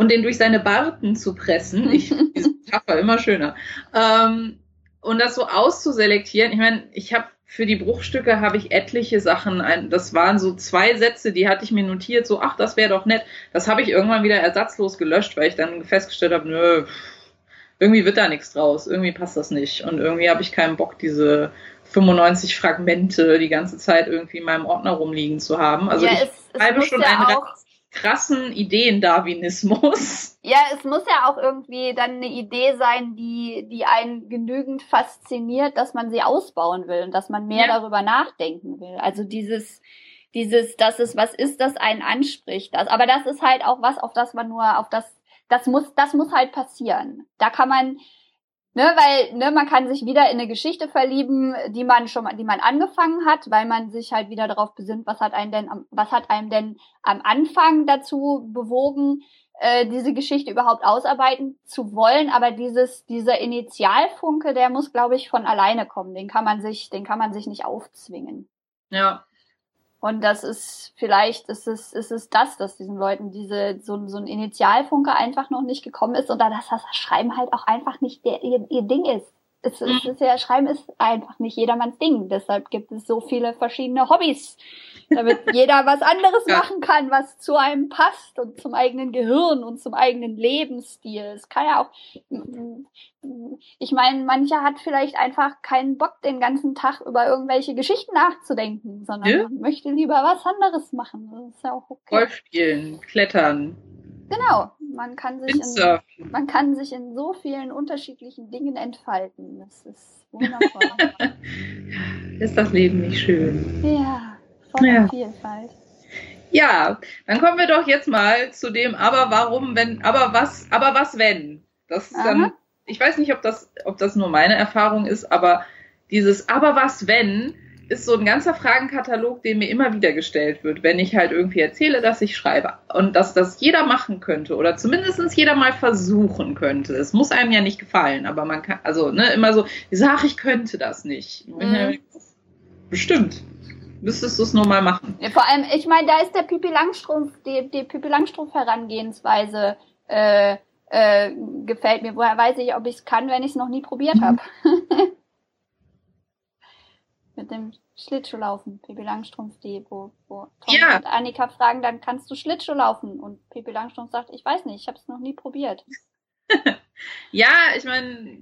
und den durch seine Barten zu pressen. Ich diese Metapher immer schöner. Ähm, und das so auszuselektieren. Ich meine, ich habe für die Bruchstücke habe ich etliche Sachen. Ein, das waren so zwei Sätze, die hatte ich mir notiert. So, ach, das wäre doch nett. Das habe ich irgendwann wieder ersatzlos gelöscht, weil ich dann festgestellt habe, nö, irgendwie wird da nichts draus. Irgendwie passt das nicht. Und irgendwie habe ich keinen Bock, diese 95 Fragmente die ganze Zeit irgendwie in meinem Ordner rumliegen zu haben. Also ja, ich es, es schon ja ein auch, krassen Ideen-Darwinismus. Ja, es muss ja auch irgendwie dann eine Idee sein, die, die einen genügend fasziniert, dass man sie ausbauen will und dass man mehr ja. darüber nachdenken will. Also dieses, dieses, dass es was ist, das einen anspricht. Das, aber das ist halt auch was, auf das man nur, auf das, das muss, das muss halt passieren. Da kann man, Ne, weil ne, man kann sich wieder in eine Geschichte verlieben, die man schon, die man angefangen hat, weil man sich halt wieder darauf besinnt, was hat einen denn, was hat einem denn am Anfang dazu bewogen, äh, diese Geschichte überhaupt ausarbeiten zu wollen. Aber dieses, dieser Initialfunke, der muss, glaube ich, von alleine kommen. Den kann man sich, den kann man sich nicht aufzwingen. Ja, und das ist vielleicht ist es, ist es das, dass diesen Leuten diese so, so ein Initialfunke einfach noch nicht gekommen ist und dass das Schreiben halt auch einfach nicht der, ihr, ihr Ding ist. Es, es mhm. ist ja, Schreiben ist einfach nicht jedermanns Ding. Deshalb gibt es so viele verschiedene Hobbys, damit jeder was anderes ja. machen kann, was zu einem passt und zum eigenen Gehirn und zum eigenen Lebensstil. Es kann ja auch, ich meine, mancher hat vielleicht einfach keinen Bock, den ganzen Tag über irgendwelche Geschichten nachzudenken, sondern ja? möchte lieber was anderes machen. Das ist ja auch okay. Golf spielen, klettern. Genau, man kann sich in, man kann sich in so vielen unterschiedlichen Dingen entfalten. Das ist wundervoll. ist das Leben nicht schön? Ja voller ja. Vielfalt. Ja, dann kommen wir doch jetzt mal zu dem, aber warum, wenn, aber was, aber was wenn? Das dann, ich weiß nicht, ob das, ob das nur meine Erfahrung ist, aber dieses, aber was wenn, ist so ein ganzer Fragenkatalog, den mir immer wieder gestellt wird, wenn ich halt irgendwie erzähle, dass ich schreibe und dass das jeder machen könnte oder zumindest jeder mal versuchen könnte. Es muss einem ja nicht gefallen, aber man kann, also ne, immer so, ich sage, ich könnte das nicht. Mhm. Bestimmt müsstest du es nur mal machen. Ja, vor allem, ich meine, da ist der Pipi Langstrumpf, die, die Pipi Langstrumpf Herangehensweise äh, äh, gefällt mir. Woher weiß ich, ob ich es kann, wenn ich es noch nie probiert mhm. habe? Mit dem Schlittschuhlaufen, Pipi Langstrumpf, die, wo, wo Tom ja. und Annika fragen, dann kannst du Schlittschuh laufen. Und Pipi Langstrumpf sagt, ich weiß nicht, ich habe es noch nie probiert. ja, ich meine,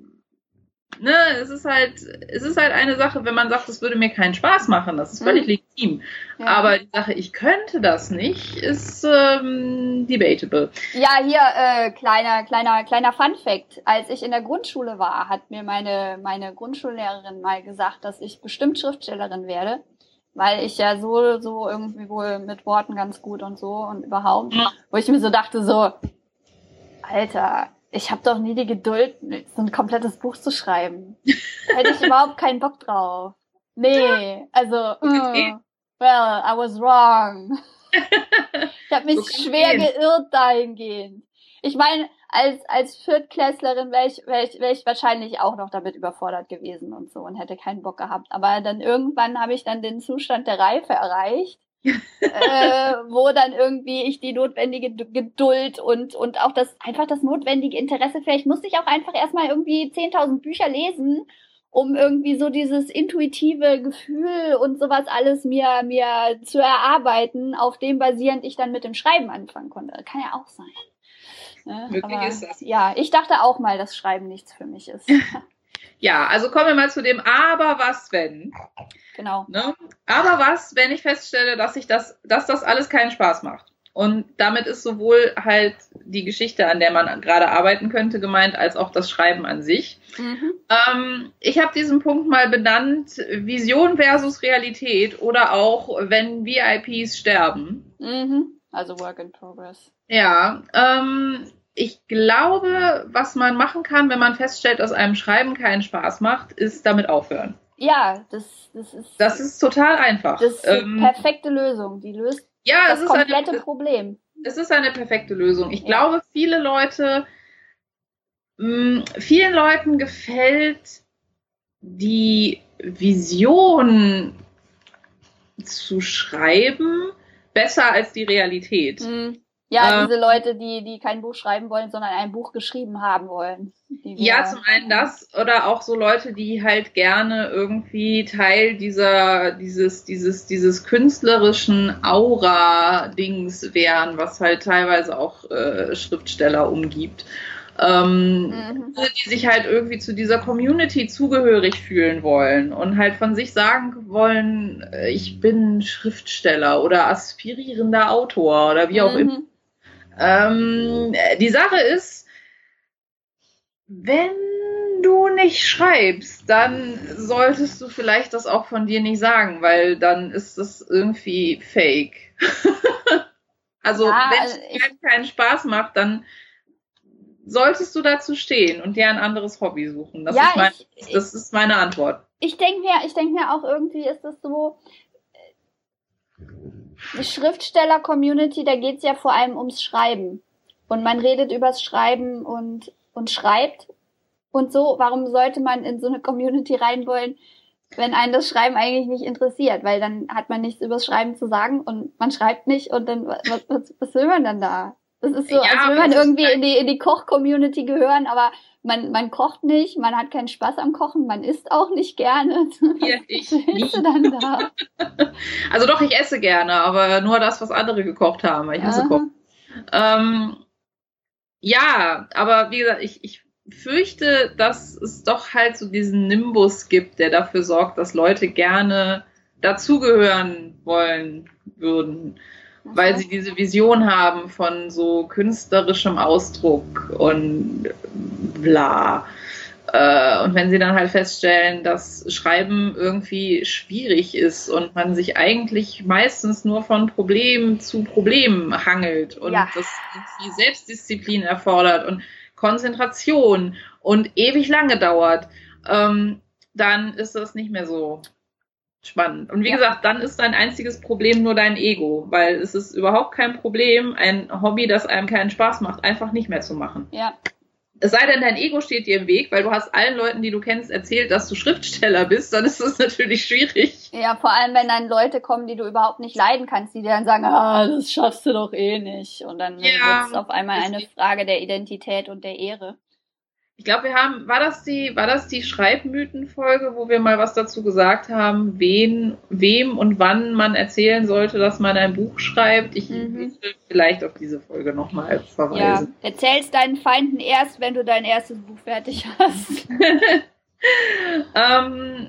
ne, es ist halt, es ist halt eine Sache, wenn man sagt, es würde mir keinen Spaß machen, das ist völlig mhm. legitim. Ja. Aber die Sache, ich könnte das nicht, ist ähm, debatable. Ja, hier äh, kleiner, kleiner, kleiner Fun Fact: Als ich in der Grundschule war, hat mir meine meine Grundschullehrerin mal gesagt, dass ich bestimmt Schriftstellerin werde, weil ich ja so so irgendwie wohl mit Worten ganz gut und so und überhaupt, ja. wo ich mir so dachte so, Alter, ich habe doch nie die Geduld, so ein komplettes Buch zu schreiben. Hätte ich überhaupt keinen Bock drauf. Nee, also, uh, well, I was wrong. ich habe mich schwer gehen. geirrt dahingehend. Ich meine, als, als Viertklässlerin wäre ich, wär ich, wär ich wahrscheinlich auch noch damit überfordert gewesen und so und hätte keinen Bock gehabt. Aber dann irgendwann habe ich dann den Zustand der Reife erreicht äh, wo dann irgendwie ich die notwendige Geduld und, und auch das, einfach das notwendige Interesse, vielleicht musste ich auch einfach erstmal irgendwie 10.000 Bücher lesen, um irgendwie so dieses intuitive Gefühl und sowas alles mir, mir zu erarbeiten, auf dem basierend ich dann mit dem Schreiben anfangen konnte. Kann ja auch sein. Ne? Aber, ist das. Ja, ich dachte auch mal, dass Schreiben nichts für mich ist. ja, also kommen wir mal zu dem Aber was wenn. Genau. Ne? Aber was, wenn ich feststelle, dass ich das, dass das alles keinen Spaß macht? Und damit ist sowohl halt die Geschichte, an der man gerade arbeiten könnte, gemeint, als auch das Schreiben an sich. Mhm. Ähm, ich habe diesen Punkt mal benannt, Vision versus Realität oder auch, wenn VIPs sterben. Mhm. Also Work in Progress. Ja, ähm, ich glaube, was man machen kann, wenn man feststellt, dass einem Schreiben keinen Spaß macht, ist damit aufhören. Ja, das, das ist. Das ist total einfach. Das ist ähm, die perfekte Lösung. Die löst ja, das komplette eine, Problem. Es ist eine perfekte Lösung. Ich ja. glaube, viele Leute, mh, vielen Leuten gefällt die Vision zu schreiben besser als die Realität. Mhm. Ja, ähm, diese Leute, die, die kein Buch schreiben wollen, sondern ein Buch geschrieben haben wollen. Ja, zum einen das oder auch so Leute, die halt gerne irgendwie Teil dieser, dieses, dieses, dieses künstlerischen Aura-Dings wären, was halt teilweise auch äh, Schriftsteller umgibt. ähm, mhm. die sich halt irgendwie zu dieser Community zugehörig fühlen wollen und halt von sich sagen wollen, äh, ich bin Schriftsteller oder aspirierender Autor oder wie auch mhm. immer. Ähm, die Sache ist, wenn du nicht schreibst, dann solltest du vielleicht das auch von dir nicht sagen, weil dann ist das irgendwie fake. also ja, wenn es also keinen Spaß macht, dann solltest du dazu stehen und dir ein anderes Hobby suchen. Das, ja, ist, mein, ich, das ist meine Antwort. Ich denke mir, ich denke mir auch irgendwie ist das so, die Schriftsteller-Community, da geht es ja vor allem ums Schreiben. Und man redet übers Schreiben und, und schreibt und so. Warum sollte man in so eine Community rein wollen, wenn einen das Schreiben eigentlich nicht interessiert? Weil dann hat man nichts übers Schreiben zu sagen und man schreibt nicht und dann, was, was, was will man dann da? Das ist so, ja, als will man irgendwie halt in die, in die Koch-Community gehören, aber man, man kocht nicht, man hat keinen Spaß am Kochen, man isst auch nicht gerne. Ja, ich dann da? Also doch, ich esse gerne, aber nur das, was andere gekocht haben, weil ich hasse Kochen. Ähm, ja, aber wie gesagt, ich, ich fürchte, dass es doch halt so diesen Nimbus gibt, der dafür sorgt, dass Leute gerne dazugehören wollen würden weil sie diese Vision haben von so künstlerischem Ausdruck und bla. Äh, und wenn sie dann halt feststellen, dass Schreiben irgendwie schwierig ist und man sich eigentlich meistens nur von Problem zu Problem hangelt und ja. das irgendwie Selbstdisziplin erfordert und Konzentration und ewig lange dauert, ähm, dann ist das nicht mehr so spannend. Und wie ja. gesagt, dann ist dein einziges Problem nur dein Ego, weil es ist überhaupt kein Problem, ein Hobby, das einem keinen Spaß macht, einfach nicht mehr zu machen. Ja. Es sei denn, dein Ego steht dir im Weg, weil du hast allen Leuten, die du kennst, erzählt, dass du Schriftsteller bist, dann ist das natürlich schwierig. Ja, vor allem, wenn dann Leute kommen, die du überhaupt nicht leiden kannst, die dir dann sagen, ah, das schaffst du doch eh nicht. Und dann ja, wird es auf einmal eine Frage der Identität und der Ehre ich glaube, wir haben, war das die, war das die Schreibmythenfolge, wo wir mal was dazu gesagt haben, wen, wem und wann man erzählen sollte, dass man ein Buch schreibt? Ich mhm. will vielleicht auf diese Folge nochmal verweisen. Ja, erzähl's deinen Feinden erst, wenn du dein erstes Buch fertig hast. ähm,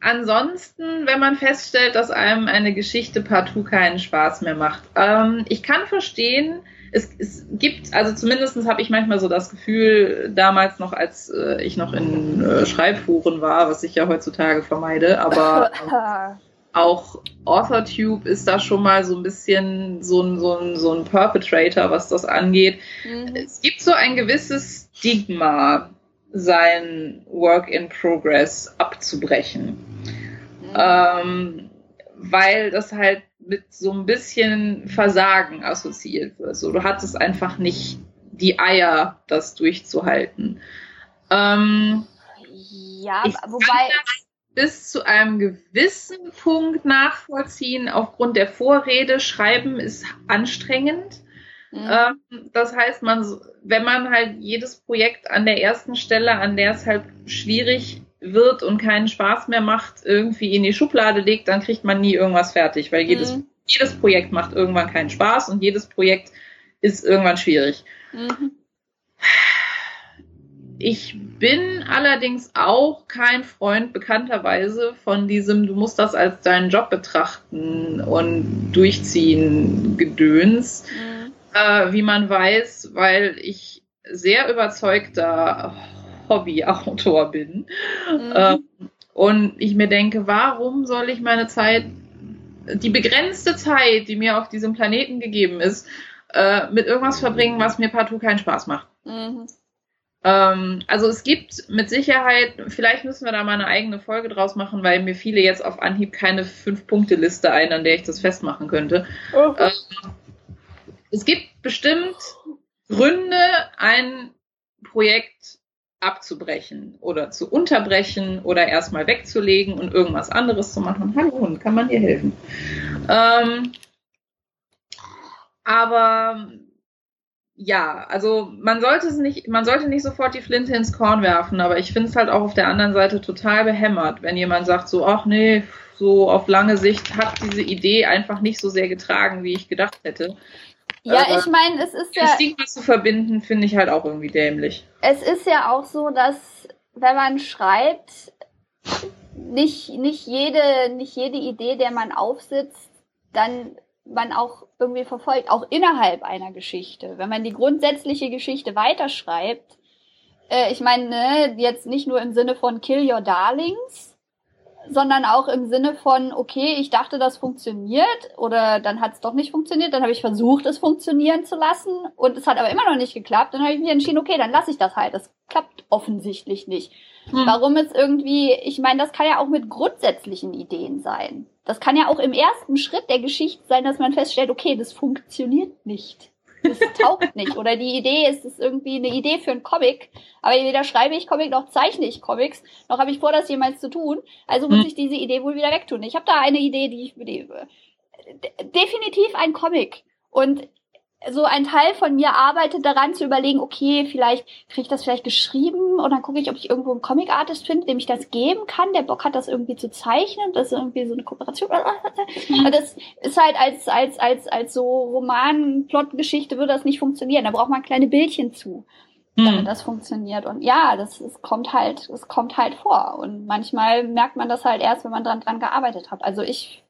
ansonsten, wenn man feststellt, dass einem eine Geschichte partout keinen Spaß mehr macht. Ähm, ich kann verstehen, es, es gibt, also zumindest habe ich manchmal so das Gefühl, damals noch, als äh, ich noch in äh, Schreibforen war, was ich ja heutzutage vermeide, aber äh, auch AuthorTube ist da schon mal so ein bisschen so ein, so ein, so ein Perpetrator, was das angeht. Mhm. Es gibt so ein gewisses Stigma, sein Work in Progress abzubrechen. Mhm. Ähm, weil das halt mit so ein bisschen Versagen assoziiert wird. So, du hattest einfach nicht die Eier, das durchzuhalten. Ähm, ja, wobei bis zu einem gewissen Punkt nachvollziehen. Aufgrund der Vorrede schreiben ist anstrengend. Mhm. Ähm, das heißt, man, wenn man halt jedes Projekt an der ersten Stelle, an der es halt schwierig wird und keinen Spaß mehr macht, irgendwie in die Schublade legt, dann kriegt man nie irgendwas fertig, weil jedes, mhm. jedes Projekt macht irgendwann keinen Spaß und jedes Projekt ist irgendwann schwierig. Mhm. Ich bin allerdings auch kein Freund bekannterweise von diesem, du musst das als deinen Job betrachten und durchziehen Gedöns, mhm. äh, wie man weiß, weil ich sehr überzeugter Hobbyautor bin. Mhm. Ähm, und ich mir denke, warum soll ich meine Zeit, die begrenzte Zeit, die mir auf diesem Planeten gegeben ist, äh, mit irgendwas verbringen, was mir partout keinen Spaß macht. Mhm. Ähm, also es gibt mit Sicherheit, vielleicht müssen wir da mal eine eigene Folge draus machen, weil mir viele jetzt auf Anhieb keine Fünf-Punkte-Liste ein, an der ich das festmachen könnte. Mhm. Ähm, es gibt bestimmt Gründe, ein Projekt abzubrechen oder zu unterbrechen oder erstmal wegzulegen und irgendwas anderes zu machen. Hallo Hund, kann man dir helfen? Ähm, aber ja, also man sollte es nicht, man sollte nicht sofort die Flinte ins Korn werfen, aber ich finde es halt auch auf der anderen Seite total behämmert, wenn jemand sagt so, ach nee, so auf lange Sicht hat diese Idee einfach nicht so sehr getragen, wie ich gedacht hätte. Ja, äh, ich meine, es ist ja. Stigma zu verbinden, finde ich halt auch irgendwie dämlich. Es ist ja auch so, dass wenn man schreibt, nicht, nicht, jede, nicht jede Idee, der man aufsitzt, dann man auch irgendwie verfolgt, auch innerhalb einer Geschichte. Wenn man die grundsätzliche Geschichte weiterschreibt, äh, ich meine, ne, jetzt nicht nur im Sinne von Kill Your Darlings, sondern auch im Sinne von, okay, ich dachte, das funktioniert oder dann hat es doch nicht funktioniert, dann habe ich versucht, es funktionieren zu lassen und es hat aber immer noch nicht geklappt, dann habe ich mich entschieden, okay, dann lasse ich das halt. Das klappt offensichtlich nicht. Hm. Warum es irgendwie, ich meine, das kann ja auch mit grundsätzlichen Ideen sein. Das kann ja auch im ersten Schritt der Geschichte sein, dass man feststellt, okay, das funktioniert nicht das taugt nicht. Oder die Idee ist, es irgendwie eine Idee für einen Comic, aber weder schreibe ich Comic noch zeichne ich Comics, noch habe ich vor, das jemals zu tun. Also muss hm. ich diese Idee wohl wieder wegtun. Ich habe da eine Idee, die ich die, definitiv ein Comic. Und so ein Teil von mir arbeitet daran zu überlegen, okay, vielleicht kriege ich das vielleicht geschrieben und dann gucke ich, ob ich irgendwo einen Comic-Artist finde, dem ich das geben kann, der Bock hat, das irgendwie zu zeichnen. Das ist irgendwie so eine Kooperation. Mhm. Das ist halt als, als, als, als so Roman, Plotgeschichte würde das nicht funktionieren. Da braucht man kleine Bildchen zu, damit mhm. das funktioniert. Und ja, das, das kommt halt, es kommt halt vor. Und manchmal merkt man das halt erst, wenn man dran, dran gearbeitet hat. Also ich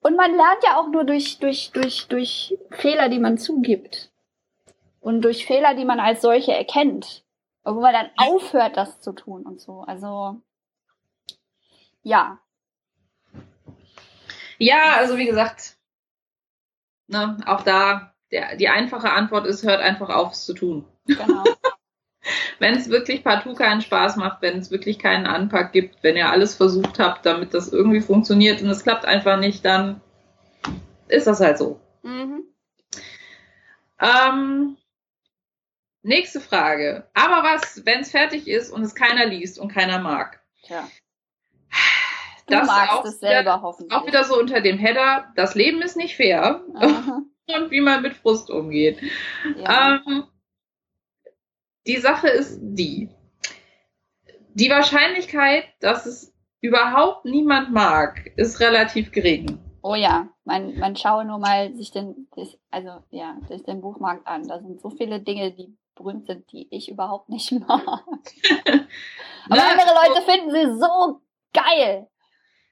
und man lernt ja auch nur durch, durch, durch, durch Fehler, die man zugibt. Und durch Fehler, die man als solche erkennt. Wo man dann aufhört, das zu tun und so. Also, ja. Ja, also wie gesagt, ne, auch da, der, die einfache Antwort ist, hört einfach auf, es zu tun. Genau. wenn es wirklich partout keinen Spaß macht, wenn es wirklich keinen Anpack gibt, wenn ihr alles versucht habt, damit das irgendwie funktioniert und es klappt einfach nicht, dann ist das halt so. Mhm. Ähm, nächste Frage. Aber was, wenn es fertig ist und es keiner liest und keiner mag? Tja. Du das magst auch, es selber wieder, hoffentlich. Auch wieder so unter dem Header, das Leben ist nicht fair. und wie man mit Frust umgeht. Ja. Ähm, die Sache ist die. Die Wahrscheinlichkeit, dass es überhaupt niemand mag, ist relativ gering. Oh ja, man, man schaue nur mal sich den, also ja, sich den Buchmarkt an. Da sind so viele Dinge, die berühmt sind, die ich überhaupt nicht mag. Aber Na, andere Leute finden sie so geil.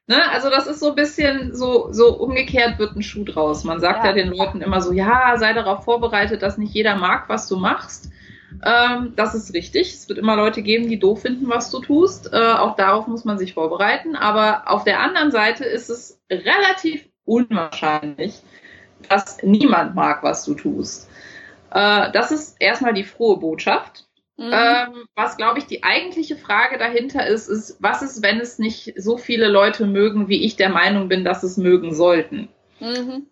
Ne, also das ist so ein bisschen so, so umgekehrt wird ein Schuh draus. Man sagt ja. ja den Leuten immer so, ja, sei darauf vorbereitet, dass nicht jeder mag, was du machst. Ähm, das ist richtig. Es wird immer Leute geben, die doof finden, was du tust. Äh, auch darauf muss man sich vorbereiten. Aber auf der anderen Seite ist es relativ unwahrscheinlich, dass niemand mag, was du tust. Äh, das ist erstmal die frohe Botschaft. Mhm. Ähm, was, glaube ich, die eigentliche Frage dahinter ist, ist, was ist, wenn es nicht so viele Leute mögen, wie ich der Meinung bin, dass es mögen sollten? Mhm.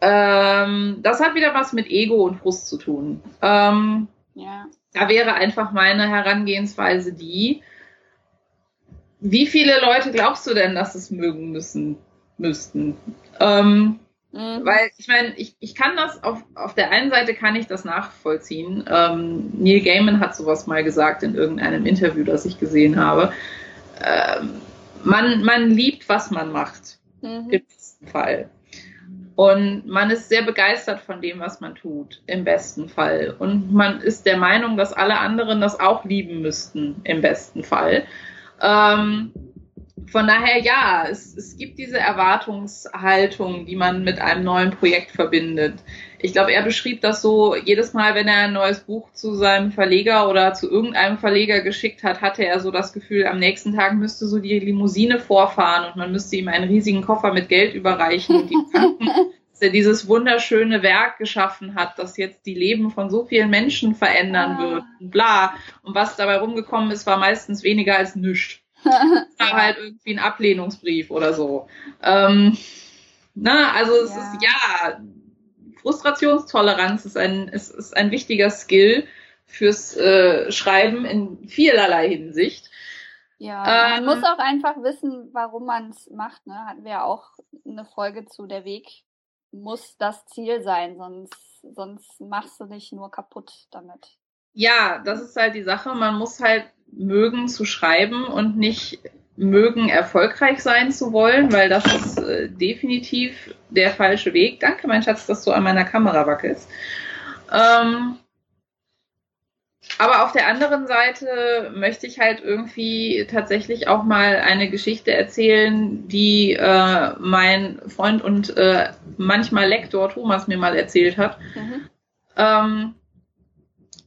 Ähm, das hat wieder was mit Ego und Frust zu tun. Ähm, ja. Da wäre einfach meine Herangehensweise die, wie viele Leute glaubst du denn, dass es mögen müssen, müssten? Ähm, mhm. Weil ich meine, ich, ich kann das auf, auf der einen Seite kann ich das nachvollziehen. Ähm, Neil Gaiman hat sowas mal gesagt in irgendeinem Interview, das ich gesehen habe. Ähm, man, man liebt, was man macht. Mhm. Im besten Fall. Und man ist sehr begeistert von dem, was man tut, im besten Fall. Und man ist der Meinung, dass alle anderen das auch lieben müssten, im besten Fall. Ähm, von daher ja, es, es gibt diese Erwartungshaltung, die man mit einem neuen Projekt verbindet. Ich glaube, er beschrieb das so, jedes Mal, wenn er ein neues Buch zu seinem Verleger oder zu irgendeinem Verleger geschickt hat, hatte er so das Gefühl, am nächsten Tag müsste so die Limousine vorfahren und man müsste ihm einen riesigen Koffer mit Geld überreichen und ihm danken, dass er dieses wunderschöne Werk geschaffen hat, das jetzt die Leben von so vielen Menschen verändern ah. wird und bla. Und was dabei rumgekommen ist, war meistens weniger als nichts. war halt irgendwie ein Ablehnungsbrief oder so. Ähm, na, also es ja. ist ja, Frustrationstoleranz ist ein, ist, ist ein wichtiger Skill fürs äh, Schreiben in vielerlei Hinsicht. Ja, ähm, man muss auch einfach wissen, warum man es macht. Ne? Hatten wir auch eine Folge zu, der Weg muss das Ziel sein, sonst, sonst machst du dich nur kaputt damit. Ja, das ist halt die Sache. Man muss halt mögen zu schreiben und nicht mögen erfolgreich sein zu wollen, weil das ist äh, definitiv der falsche Weg. Danke, mein Schatz, dass du an meiner Kamera wackelst. Ähm, aber auf der anderen Seite möchte ich halt irgendwie tatsächlich auch mal eine Geschichte erzählen, die äh, mein Freund und äh, manchmal Lektor Thomas mir mal erzählt hat. Mhm. Ähm,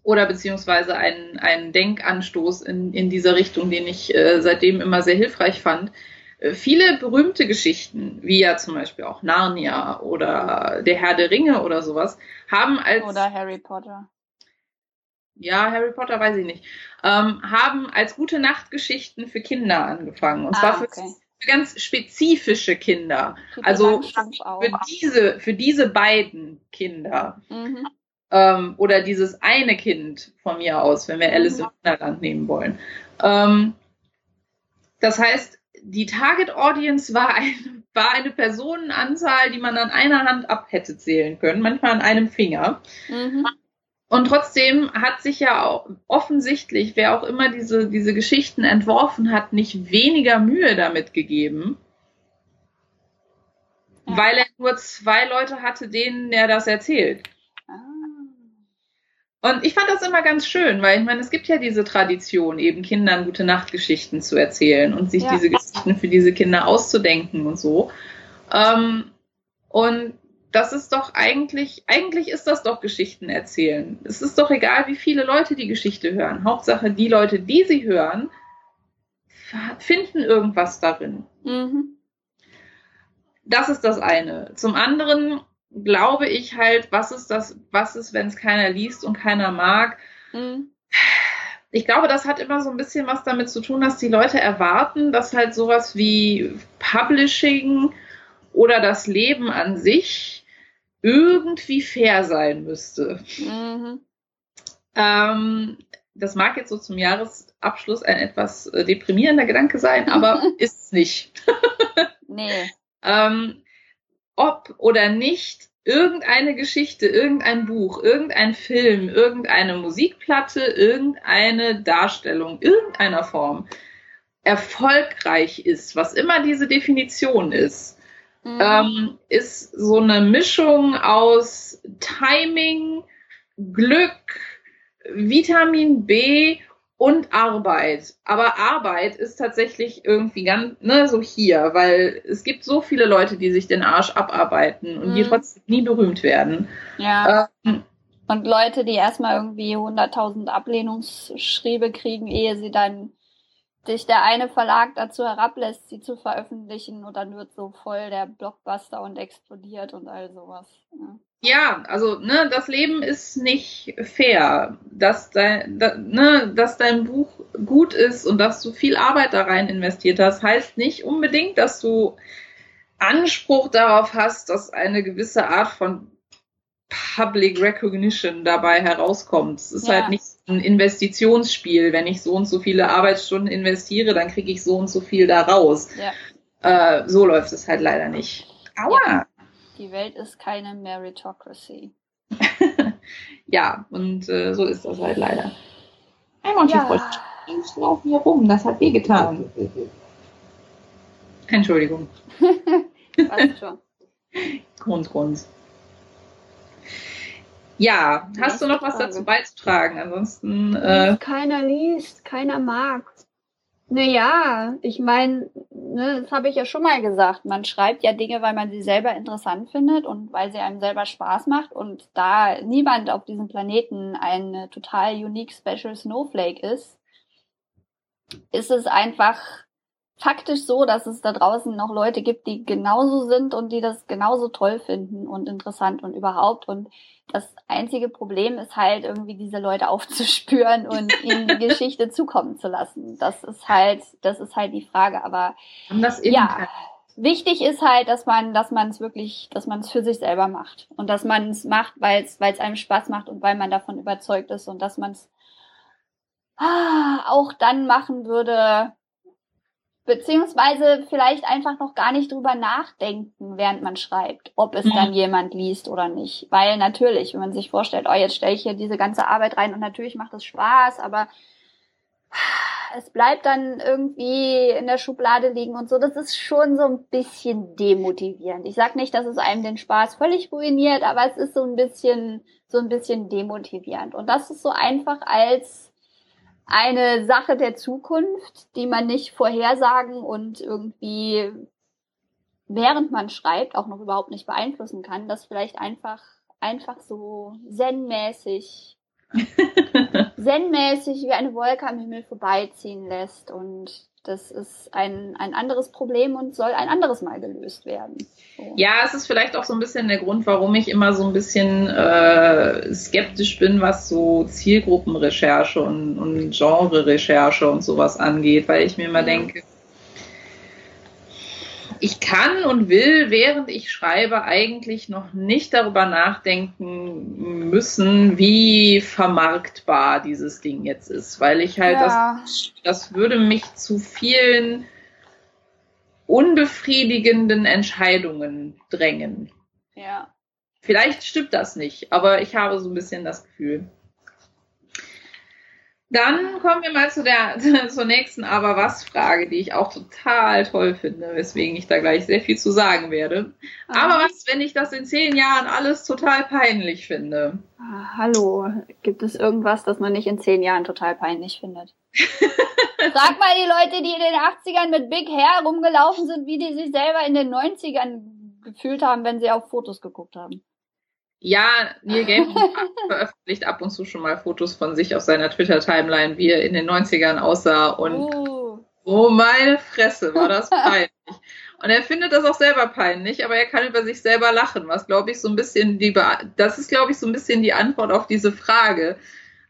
oder beziehungsweise einen, einen Denkanstoß in, in dieser Richtung, den ich äh, seitdem immer sehr hilfreich fand. Äh, viele berühmte Geschichten, wie ja zum Beispiel auch Narnia oder Der Herr der Ringe oder sowas, haben als. Oder Harry Potter ja, Harry Potter weiß ich nicht, ähm, haben als gute Nachtgeschichten für Kinder angefangen. Und ah, zwar für, okay. für, ganz spezifische Kinder. Tut also für diese, für diese beiden Kinder. Mhm. Ähm, oder dieses eine Kind von mir aus, wenn wir Alice mhm. im Wunderland nehmen wollen. Ähm, das heißt, die Target Audience war, ein, war eine Personenanzahl, die man an einer Hand ab hätte zählen können, manchmal an einem Finger. Mhm. Und trotzdem hat sich ja auch offensichtlich, wer auch immer diese, diese Geschichten entworfen hat, nicht weniger Mühe damit gegeben, ja. weil er nur zwei Leute hatte, denen er das erzählt. Und ich fand das immer ganz schön, weil ich meine, es gibt ja diese Tradition, eben Kindern gute Nachtgeschichten zu erzählen und sich ja. diese Geschichten für diese Kinder auszudenken und so. Ähm, und das ist doch eigentlich, eigentlich ist das doch Geschichten erzählen. Es ist doch egal, wie viele Leute die Geschichte hören. Hauptsache, die Leute, die sie hören, finden irgendwas darin. Mhm. Das ist das eine. Zum anderen glaube ich halt, was ist das, was ist, wenn es keiner liest und keiner mag? Mhm. Ich glaube, das hat immer so ein bisschen was damit zu tun, dass die Leute erwarten, dass halt sowas wie Publishing oder das Leben an sich irgendwie fair sein müsste. Mhm. Ähm, das mag jetzt so zum Jahresabschluss ein etwas äh, deprimierender Gedanke sein, aber ist es nicht. nee. Ähm, ob oder nicht irgendeine Geschichte, irgendein Buch, irgendein Film, irgendeine Musikplatte, irgendeine Darstellung, irgendeiner Form erfolgreich ist, was immer diese Definition ist, mhm. ähm, ist so eine Mischung aus Timing, Glück, Vitamin B und Arbeit. Aber Arbeit ist tatsächlich irgendwie ganz, ne, so hier, weil es gibt so viele Leute, die sich den Arsch abarbeiten und mhm. die trotzdem nie berühmt werden. Ja. Ähm, und Leute, die erstmal irgendwie 100.000 Ablehnungsschriebe kriegen, ehe sie dann dich der eine Verlag dazu herablässt, sie zu veröffentlichen und dann wird so voll der Blockbuster und explodiert und all sowas. Ja. Ja, also ne, das Leben ist nicht fair, dass dein, da, ne, dass dein Buch gut ist und dass du viel Arbeit da rein investiert hast, heißt nicht unbedingt, dass du Anspruch darauf hast, dass eine gewisse Art von Public Recognition dabei herauskommt. Es ist ja. halt nicht ein Investitionsspiel. Wenn ich so und so viele Arbeitsstunden investiere, dann kriege ich so und so viel da raus. Ja. Äh, so läuft es halt leider nicht. Aua! Ja. Die Welt ist keine Meritocracy. ja, und äh, so ist das halt leider. Einmal ja. Frosch laufen hier rum, das hat wehgetan. Entschuldigung. Passt schon. Grund, Grund. Ja, hast du noch was dazu beizutragen? Ansonsten. Äh keiner liest, keiner mag. Naja, ich meine, ne, das habe ich ja schon mal gesagt. Man schreibt ja Dinge, weil man sie selber interessant findet und weil sie einem selber Spaß macht. Und da niemand auf diesem Planeten ein total unique Special Snowflake ist, ist es einfach faktisch so, dass es da draußen noch Leute gibt, die genauso sind und die das genauso toll finden und interessant und überhaupt. Und das einzige Problem ist halt irgendwie diese Leute aufzuspüren und ihnen die Geschichte zukommen zu lassen. Das ist halt, das ist halt die Frage. Aber ja, wichtig ist halt, dass man, dass man es wirklich, dass man es für sich selber macht und dass man es macht, weil es, weil es einem Spaß macht und weil man davon überzeugt ist und dass man es ah, auch dann machen würde, beziehungsweise vielleicht einfach noch gar nicht drüber nachdenken, während man schreibt, ob es dann jemand liest oder nicht. Weil natürlich, wenn man sich vorstellt, oh, jetzt stelle ich hier diese ganze Arbeit rein und natürlich macht es Spaß, aber es bleibt dann irgendwie in der Schublade liegen und so. Das ist schon so ein bisschen demotivierend. Ich sag nicht, dass es einem den Spaß völlig ruiniert, aber es ist so ein bisschen, so ein bisschen demotivierend. Und das ist so einfach als eine Sache der Zukunft, die man nicht vorhersagen und irgendwie während man schreibt auch noch überhaupt nicht beeinflussen kann, das vielleicht einfach einfach so zen-mäßig zen-mäßig wie eine Wolke am Himmel vorbeiziehen lässt und das ist ein, ein anderes Problem und soll ein anderes Mal gelöst werden. So. Ja, es ist vielleicht auch so ein bisschen der Grund, warum ich immer so ein bisschen äh, skeptisch bin, was so Zielgruppenrecherche und, und Genre-Recherche und sowas angeht, weil ich mir immer denke, ich kann und will, während ich schreibe, eigentlich noch nicht darüber nachdenken müssen, wie vermarktbar dieses Ding jetzt ist, weil ich halt ja. das, das würde mich zu vielen unbefriedigenden Entscheidungen drängen. Ja. Vielleicht stimmt das nicht, aber ich habe so ein bisschen das Gefühl. Dann kommen wir mal zu der zur nächsten Aber was Frage, die ich auch total toll finde, weswegen ich da gleich sehr viel zu sagen werde. Ah. Aber was, wenn ich das in zehn Jahren alles total peinlich finde? Ah, hallo, gibt es irgendwas, das man nicht in zehn Jahren total peinlich findet? Frag mal die Leute, die in den 80ern mit Big Hair rumgelaufen sind, wie die sich selber in den 90ern gefühlt haben, wenn sie auf Fotos geguckt haben. Ja, Neil Gaiman veröffentlicht ab und zu schon mal Fotos von sich auf seiner Twitter-Timeline, wie er in den 90ern aussah und oh, oh meine Fresse, war das peinlich. Und er findet das auch selber peinlich, aber er kann über sich selber lachen, was glaube ich so ein bisschen die, Be das ist glaube ich so ein bisschen die Antwort auf diese Frage.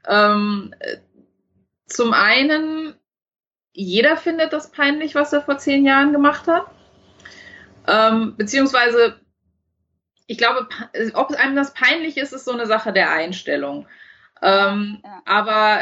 Ähm, zum einen, jeder findet das peinlich, was er vor zehn Jahren gemacht hat. Ähm, beziehungsweise ich glaube, ob einem das peinlich ist, ist so eine Sache der Einstellung. Ähm, ja. Aber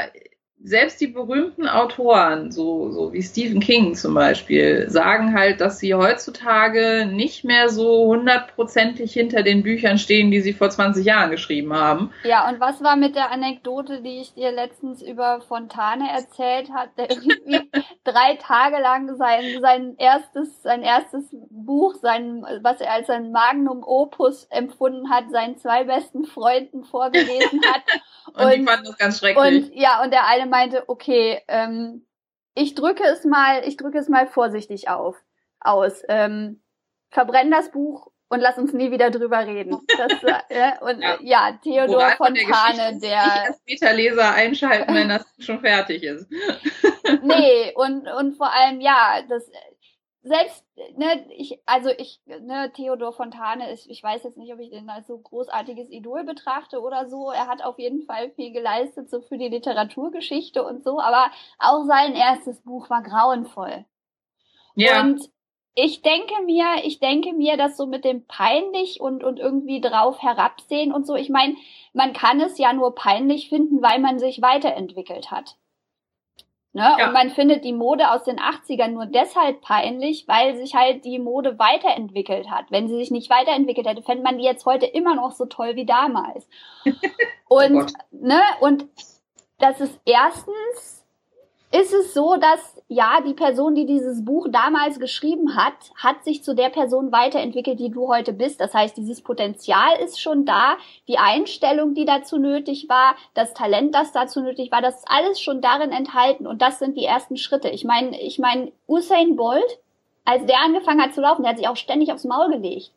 selbst die berühmten Autoren, so, so wie Stephen King zum Beispiel, sagen halt, dass sie heutzutage nicht mehr so hundertprozentig hinter den Büchern stehen, die sie vor 20 Jahren geschrieben haben. Ja, und was war mit der Anekdote, die ich dir letztens über Fontane erzählt hat, der irgendwie drei Tage lang sein, sein erstes, sein erstes Buch, sein, was er als sein Magnum Opus empfunden hat, seinen zwei besten Freunden vorgelesen hat. und, und die fanden das ganz schrecklich. Und, ja, und der eine meinte, okay, ähm, ich drücke es mal, ich drücke es mal vorsichtig auf, aus. Ähm, verbrenn das Buch und lass uns nie wieder drüber reden. Das, äh, und ja, ja Theodor Moral Fontane, der. Nicht als Beta-Leser einschalten, wenn das schon fertig ist. nee, und, und vor allem, ja, das selbst, ne, ich, also ich, ne, Theodor Fontane ist, ich weiß jetzt nicht, ob ich den als so großartiges Idol betrachte oder so. Er hat auf jeden Fall viel geleistet, so für die Literaturgeschichte und so, aber auch sein erstes Buch war grauenvoll. Ja. Und ich denke mir, ich denke mir, dass so mit dem peinlich und, und irgendwie drauf herabsehen und so, ich meine, man kann es ja nur peinlich finden, weil man sich weiterentwickelt hat. Ne? Ja. Und man findet die Mode aus den 80ern nur deshalb peinlich, weil sich halt die Mode weiterentwickelt hat. Wenn sie sich nicht weiterentwickelt hätte, fände man die jetzt heute immer noch so toll wie damals. und, oh ne, und das ist erstens ist es so, dass ja, die Person, die dieses Buch damals geschrieben hat, hat sich zu der Person weiterentwickelt, die du heute bist. Das heißt, dieses Potenzial ist schon da, die Einstellung, die dazu nötig war, das Talent, das dazu nötig war, das ist alles schon darin enthalten und das sind die ersten Schritte. Ich meine, ich meine, Usain Bolt, als der angefangen hat zu laufen, der hat sich auch ständig aufs Maul gelegt.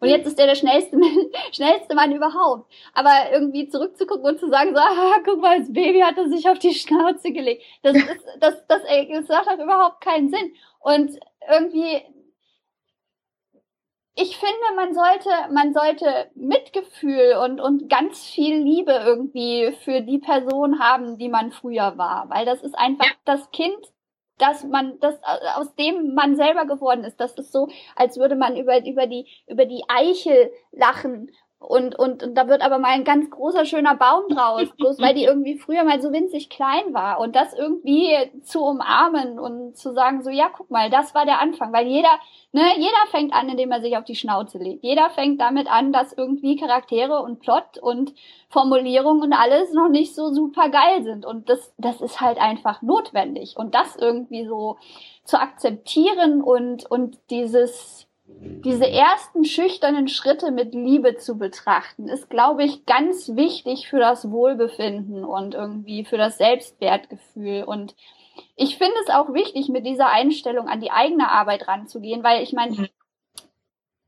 Und jetzt ist er der schnellste, schnellste Mann überhaupt. Aber irgendwie zurückzugucken und zu sagen, so, ah, guck mal, das Baby hat er sich auf die Schnauze gelegt. Das ist, das, das, das, macht überhaupt keinen Sinn. Und irgendwie, ich finde, man sollte, man sollte Mitgefühl und, und ganz viel Liebe irgendwie für die Person haben, die man früher war. Weil das ist einfach, das Kind dass man das aus dem man selber geworden ist. Das ist so, als würde man über über die über die Eichel lachen und, und, und da wird aber mal ein ganz großer, schöner Baum draus, bloß weil die irgendwie früher mal so winzig klein war. Und das irgendwie zu umarmen und zu sagen, so, ja, guck mal, das war der Anfang. Weil jeder, ne, jeder fängt an, indem er sich auf die Schnauze legt. Jeder fängt damit an, dass irgendwie Charaktere und Plot und Formulierung und alles noch nicht so super geil sind. Und das, das ist halt einfach notwendig. Und das irgendwie so zu akzeptieren und, und dieses, diese ersten schüchternen Schritte mit Liebe zu betrachten, ist, glaube ich, ganz wichtig für das Wohlbefinden und irgendwie für das Selbstwertgefühl. Und ich finde es auch wichtig, mit dieser Einstellung an die eigene Arbeit ranzugehen, weil ich meine,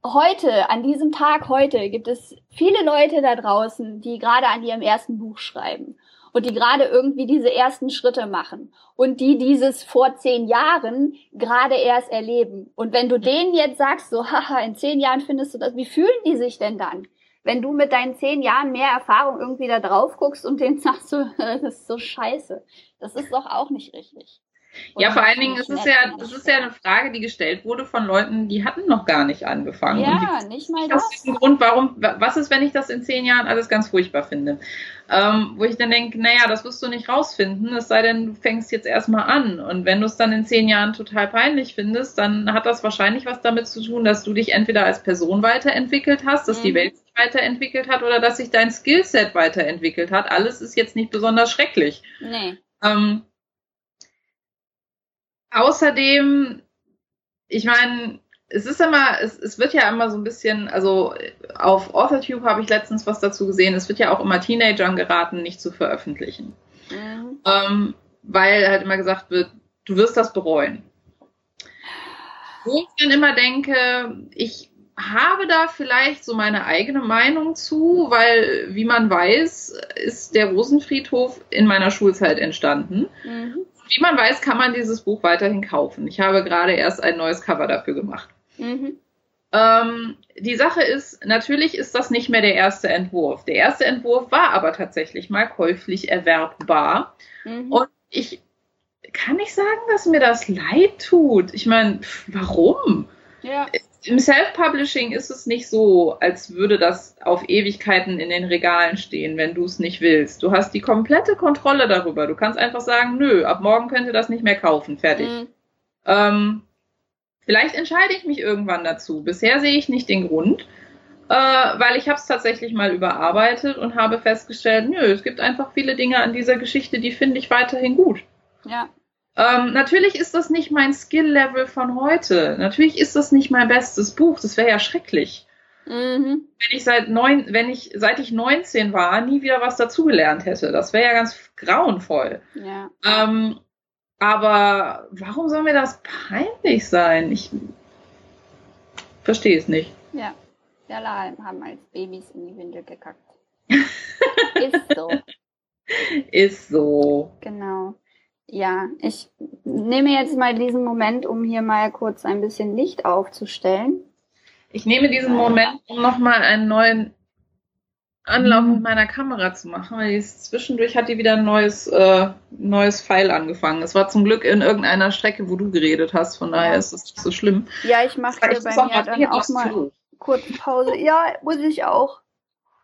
heute, an diesem Tag heute, gibt es viele Leute da draußen, die gerade an ihrem ersten Buch schreiben und die gerade irgendwie diese ersten Schritte machen und die dieses vor zehn Jahren gerade erst erleben. Und wenn du denen jetzt sagst, so, haha, in zehn Jahren findest du das, wie fühlen die sich denn dann? Wenn du mit deinen zehn Jahren mehr Erfahrung irgendwie da drauf guckst und denen sagst so, das ist so scheiße. Das ist doch auch nicht richtig. Und ja, vor allen Dingen ist es ja, das ist ja eine Frage, die gestellt wurde von Leuten, die hatten noch gar nicht angefangen. Ja, nicht mal das. Das ist ein Grund, warum, was ist, wenn ich das in zehn Jahren alles ganz furchtbar finde? Ähm, wo ich dann denke, naja, das wirst du nicht rausfinden, es sei denn, du fängst jetzt erstmal an. Und wenn du es dann in zehn Jahren total peinlich findest, dann hat das wahrscheinlich was damit zu tun, dass du dich entweder als Person weiterentwickelt hast, dass mhm. die Welt sich weiterentwickelt hat oder dass sich dein Skillset weiterentwickelt hat. Alles ist jetzt nicht besonders schrecklich. Nee. Ähm, Außerdem, ich meine, es ist immer, es, es wird ja immer so ein bisschen, also auf AuthorTube habe ich letztens was dazu gesehen, es wird ja auch immer Teenagern geraten, nicht zu veröffentlichen. Mhm. Ähm, weil halt immer gesagt wird, du wirst das bereuen. Wo ich dann immer denke, ich habe da vielleicht so meine eigene Meinung zu, weil, wie man weiß, ist der Rosenfriedhof in meiner Schulzeit entstanden. Mhm. Wie man weiß, kann man dieses Buch weiterhin kaufen. Ich habe gerade erst ein neues Cover dafür gemacht. Mhm. Ähm, die Sache ist, natürlich ist das nicht mehr der erste Entwurf. Der erste Entwurf war aber tatsächlich mal käuflich erwerbbar. Mhm. Und ich kann nicht sagen, dass mir das leid tut. Ich meine, warum? Ja im Self-Publishing ist es nicht so, als würde das auf Ewigkeiten in den Regalen stehen, wenn du es nicht willst. Du hast die komplette Kontrolle darüber. Du kannst einfach sagen, nö, ab morgen könnt ihr das nicht mehr kaufen. Fertig. Mhm. Ähm, vielleicht entscheide ich mich irgendwann dazu. Bisher sehe ich nicht den Grund, äh, weil ich habe es tatsächlich mal überarbeitet und habe festgestellt, nö, es gibt einfach viele Dinge an dieser Geschichte, die finde ich weiterhin gut. Ja. Ähm, natürlich ist das nicht mein Skill-Level von heute. Natürlich ist das nicht mein bestes Buch. Das wäre ja schrecklich. Mhm. Wenn ich seit neun, wenn ich seit ich 19 war, nie wieder was dazugelernt hätte. Das wäre ja ganz grauenvoll. Ja. Ähm, aber warum soll mir das peinlich sein? Ich verstehe es nicht. Ja. Wir alle haben als Babys in die Windel gekackt. ist so. Ist so. Genau. Ja, ich nehme jetzt mal diesen Moment, um hier mal kurz ein bisschen Licht aufzustellen. Ich nehme diesen Moment, um nochmal einen neuen Anlauf mit meiner Kamera zu machen, weil ist, zwischendurch hat die wieder ein neues, äh, neues Pfeil angefangen. Es war zum Glück in irgendeiner Strecke, wo du geredet hast, von daher ist es nicht so schlimm. Ja, ich mache hier bei mir dann auch mal kurz Pause. Ja, muss ich auch.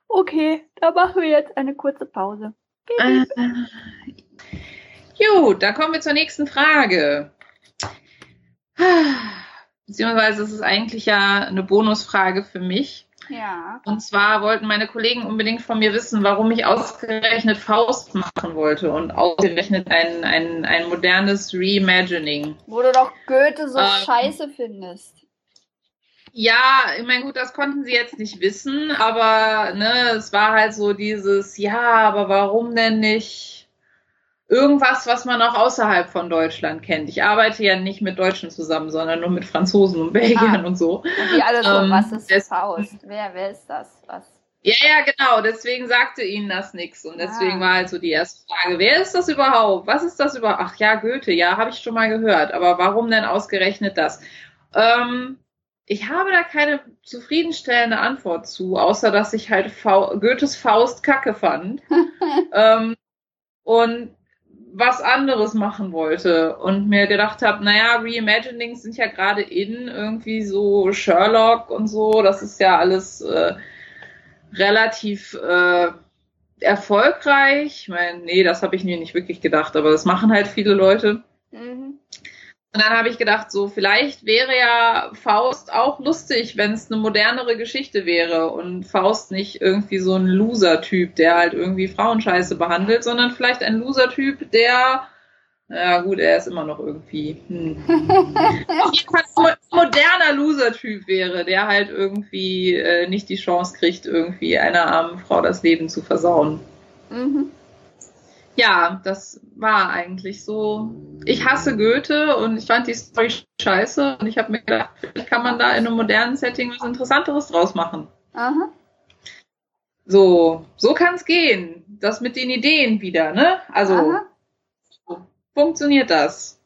Okay, da machen wir jetzt eine kurze Pause. Äh, Gut, dann kommen wir zur nächsten Frage. Beziehungsweise es ist eigentlich ja eine Bonusfrage für mich. Ja. Und zwar wollten meine Kollegen unbedingt von mir wissen, warum ich ausgerechnet Faust machen wollte und ausgerechnet ein, ein, ein modernes Reimagining. Wo du doch Goethe so ähm, scheiße findest. Ja, ich meine, gut, das konnten sie jetzt nicht wissen, aber ne, es war halt so dieses, ja, aber warum denn nicht irgendwas, was man auch außerhalb von Deutschland kennt. Ich arbeite ja nicht mit Deutschen zusammen, sondern nur mit Franzosen und Belgiern ah. und so. Und die alle so, ähm, was ist das Faust? Wer, wer ist das? Was? Ja, ja, genau. Deswegen sagte ihnen das nichts. Und deswegen ah. war halt so die erste Frage, wer ist das überhaupt? Was ist das überhaupt? Ach ja, Goethe, ja, habe ich schon mal gehört. Aber warum denn ausgerechnet das? Ähm, ich habe da keine zufriedenstellende Antwort zu, außer dass ich halt Fa Goethes Faust kacke fand. ähm, und was anderes machen wollte und mir gedacht habe, naja, Reimaginings sind ja gerade in irgendwie so Sherlock und so, das ist ja alles, äh, relativ äh, erfolgreich. Ich meine, nee, das habe ich mir nicht wirklich gedacht, aber das machen halt viele Leute. Mhm. Und dann habe ich gedacht, so vielleicht wäre ja Faust auch lustig, wenn es eine modernere Geschichte wäre und Faust nicht irgendwie so ein Loser-Typ, der halt irgendwie Frauenscheiße behandelt, sondern vielleicht ein Loser-Typ, der, ja gut, er ist immer noch irgendwie, hm. auf jeden Fall ein moderner Loser-Typ wäre, der halt irgendwie äh, nicht die Chance kriegt, irgendwie einer armen Frau das Leben zu versauen. Mhm. Ja, das war eigentlich so. Ich hasse Goethe und ich fand die Story scheiße und ich habe mir gedacht, vielleicht kann man da in einem modernen Setting was Interessanteres draus machen. Aha. So, so kann es gehen. Das mit den Ideen wieder, ne? Also, so funktioniert das.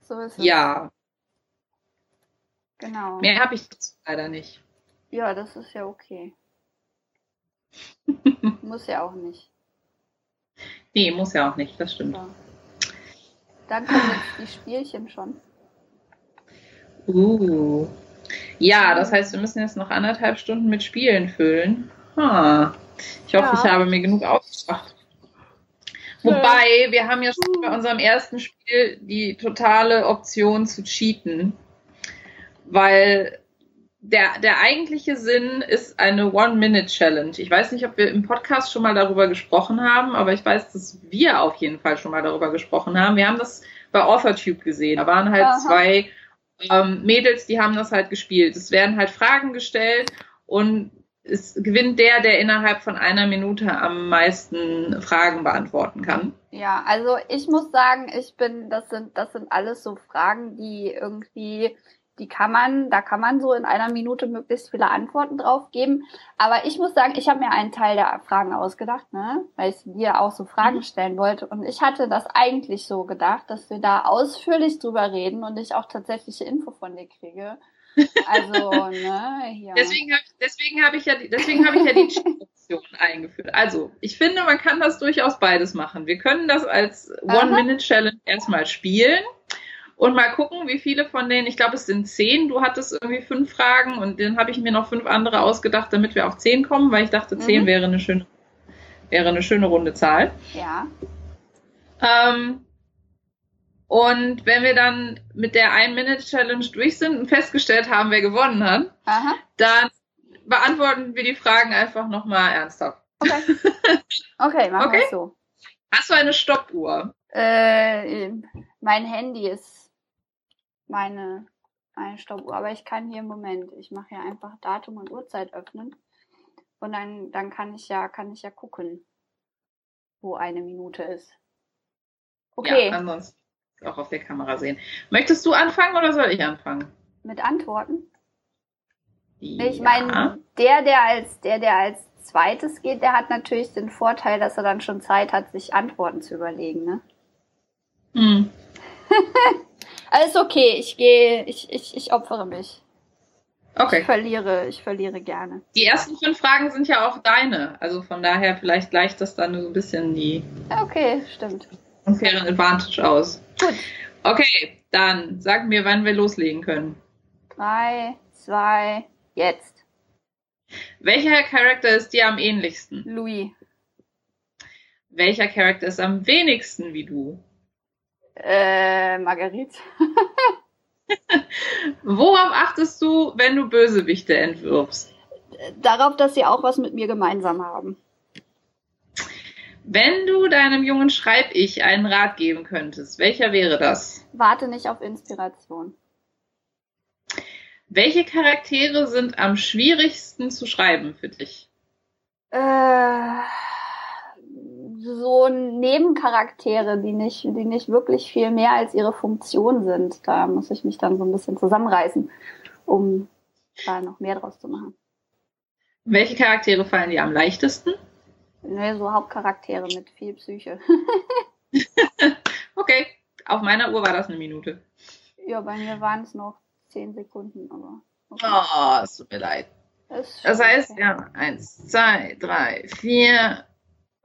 So ist es. Ja, Genau. mehr habe ich leider nicht. Ja, das ist ja okay. Muss ja auch nicht. Nee, muss ja auch nicht, das stimmt. So. Dann kommen jetzt die Spielchen schon. Uh. Ja, das heißt, wir müssen jetzt noch anderthalb Stunden mit Spielen füllen. Ah. Ich hoffe, Ja. ich habe mir genug ausgedacht. Wobei, wir haben ja schon bei unserem ersten Spiel die totale Option zu cheaten. Weil der, der eigentliche Sinn ist eine One-Minute-Challenge. Ich weiß nicht, ob wir im Podcast schon mal darüber gesprochen haben, aber ich weiß, dass wir auf jeden Fall schon mal darüber gesprochen haben. Wir haben das bei AuthorTube gesehen. Da waren halt Aha. zwei ähm, Mädels, die haben das halt gespielt. Es werden halt Fragen gestellt und es gewinnt der, der innerhalb von einer Minute am meisten Fragen beantworten kann. Ja, also ich muss sagen, ich bin, das sind, das sind alles so Fragen, die irgendwie, die kann man, da kann man so in einer Minute möglichst viele Antworten drauf geben. Aber ich muss sagen, ich habe mir einen Teil der Fragen ausgedacht, ne, weil ich dir auch so Fragen stellen wollte. Und ich hatte das eigentlich so gedacht, dass wir da ausführlich drüber reden und ich auch tatsächliche Info von dir kriege. Also, ne, hier. Deswegen habe deswegen hab ich ja die, deswegen habe ich ja die Chat-Option eingeführt. Also, ich finde, man kann das durchaus beides machen. Wir können das als. One-Minute-Challenge erstmal spielen und mal gucken, wie viele von denen, ich glaube, es sind zehn. Du hattest irgendwie fünf Fragen und dann habe ich mir noch fünf andere ausgedacht, damit wir auf zehn kommen, weil ich dachte, zehn Mhm. wäre eine schöne, wäre eine schöne runde Zahl. Ja. Ähm, und wenn wir dann mit der Ein-Minute-Challenge durch sind und festgestellt haben, wer gewonnen hat, Aha. dann beantworten wir die Fragen einfach nochmal ernsthaft. Okay. Okay, machen Okay. wir so. Hast du eine Stoppuhr? Äh, mein Handy ist meine, meine Stoppuhr, aber ich kann hier im Moment, ich mache ja einfach Datum und Uhrzeit öffnen und dann, dann kann ich ja, kann ich ja gucken, wo eine Minute ist. Okay, Ja, ansonsten auch auf der Kamera sehen. Möchtest du anfangen oder soll ich anfangen? mit Antworten. Ja. Ich meine, der, der als, der, der als zweites geht, der hat natürlich den Vorteil, dass er dann schon Zeit hat, sich Antworten zu überlegen, ne? Hm. Alles okay, ich gehe, ich, ich, ich opfere mich. Ich Okay. verliere, ich verliere gerne. Die ersten fünf Fragen sind ja auch deine. Also von daher vielleicht gleicht das dann so ein bisschen die Okay, stimmt. unfairen Advantage aus. Gut. Okay, dann sag mir, wann wir loslegen können. Drei, zwei, jetzt. Welcher Charakter ist dir am ähnlichsten? Louis. Welcher Charakter ist am wenigsten wie du? Äh, Marguerite. Worauf achtest du, wenn du Bösewichte entwirfst? Darauf, dass sie auch was mit mir gemeinsam haben. Wenn du deinem jungen Schreib-Ich einen Rat geben könntest, welcher wäre das? Warte nicht auf Inspiration. Welche Charaktere sind am schwierigsten zu schreiben für dich? Äh, so Nebencharaktere, die nicht, die nicht wirklich viel mehr als ihre Funktion sind. Da muss ich mich dann so ein bisschen zusammenreißen, um da noch mehr draus zu machen. Welche Charaktere fallen dir am leichtesten? Ne, so Hauptcharaktere mit viel Psyche. Okay, auf meiner Uhr war das eine Minute. ja, bei mir waren es noch zehn Sekunden, aber. okay. Oh, es tut mir leid. Das schon heißt, okay. ja, eins, zwei, drei, vier,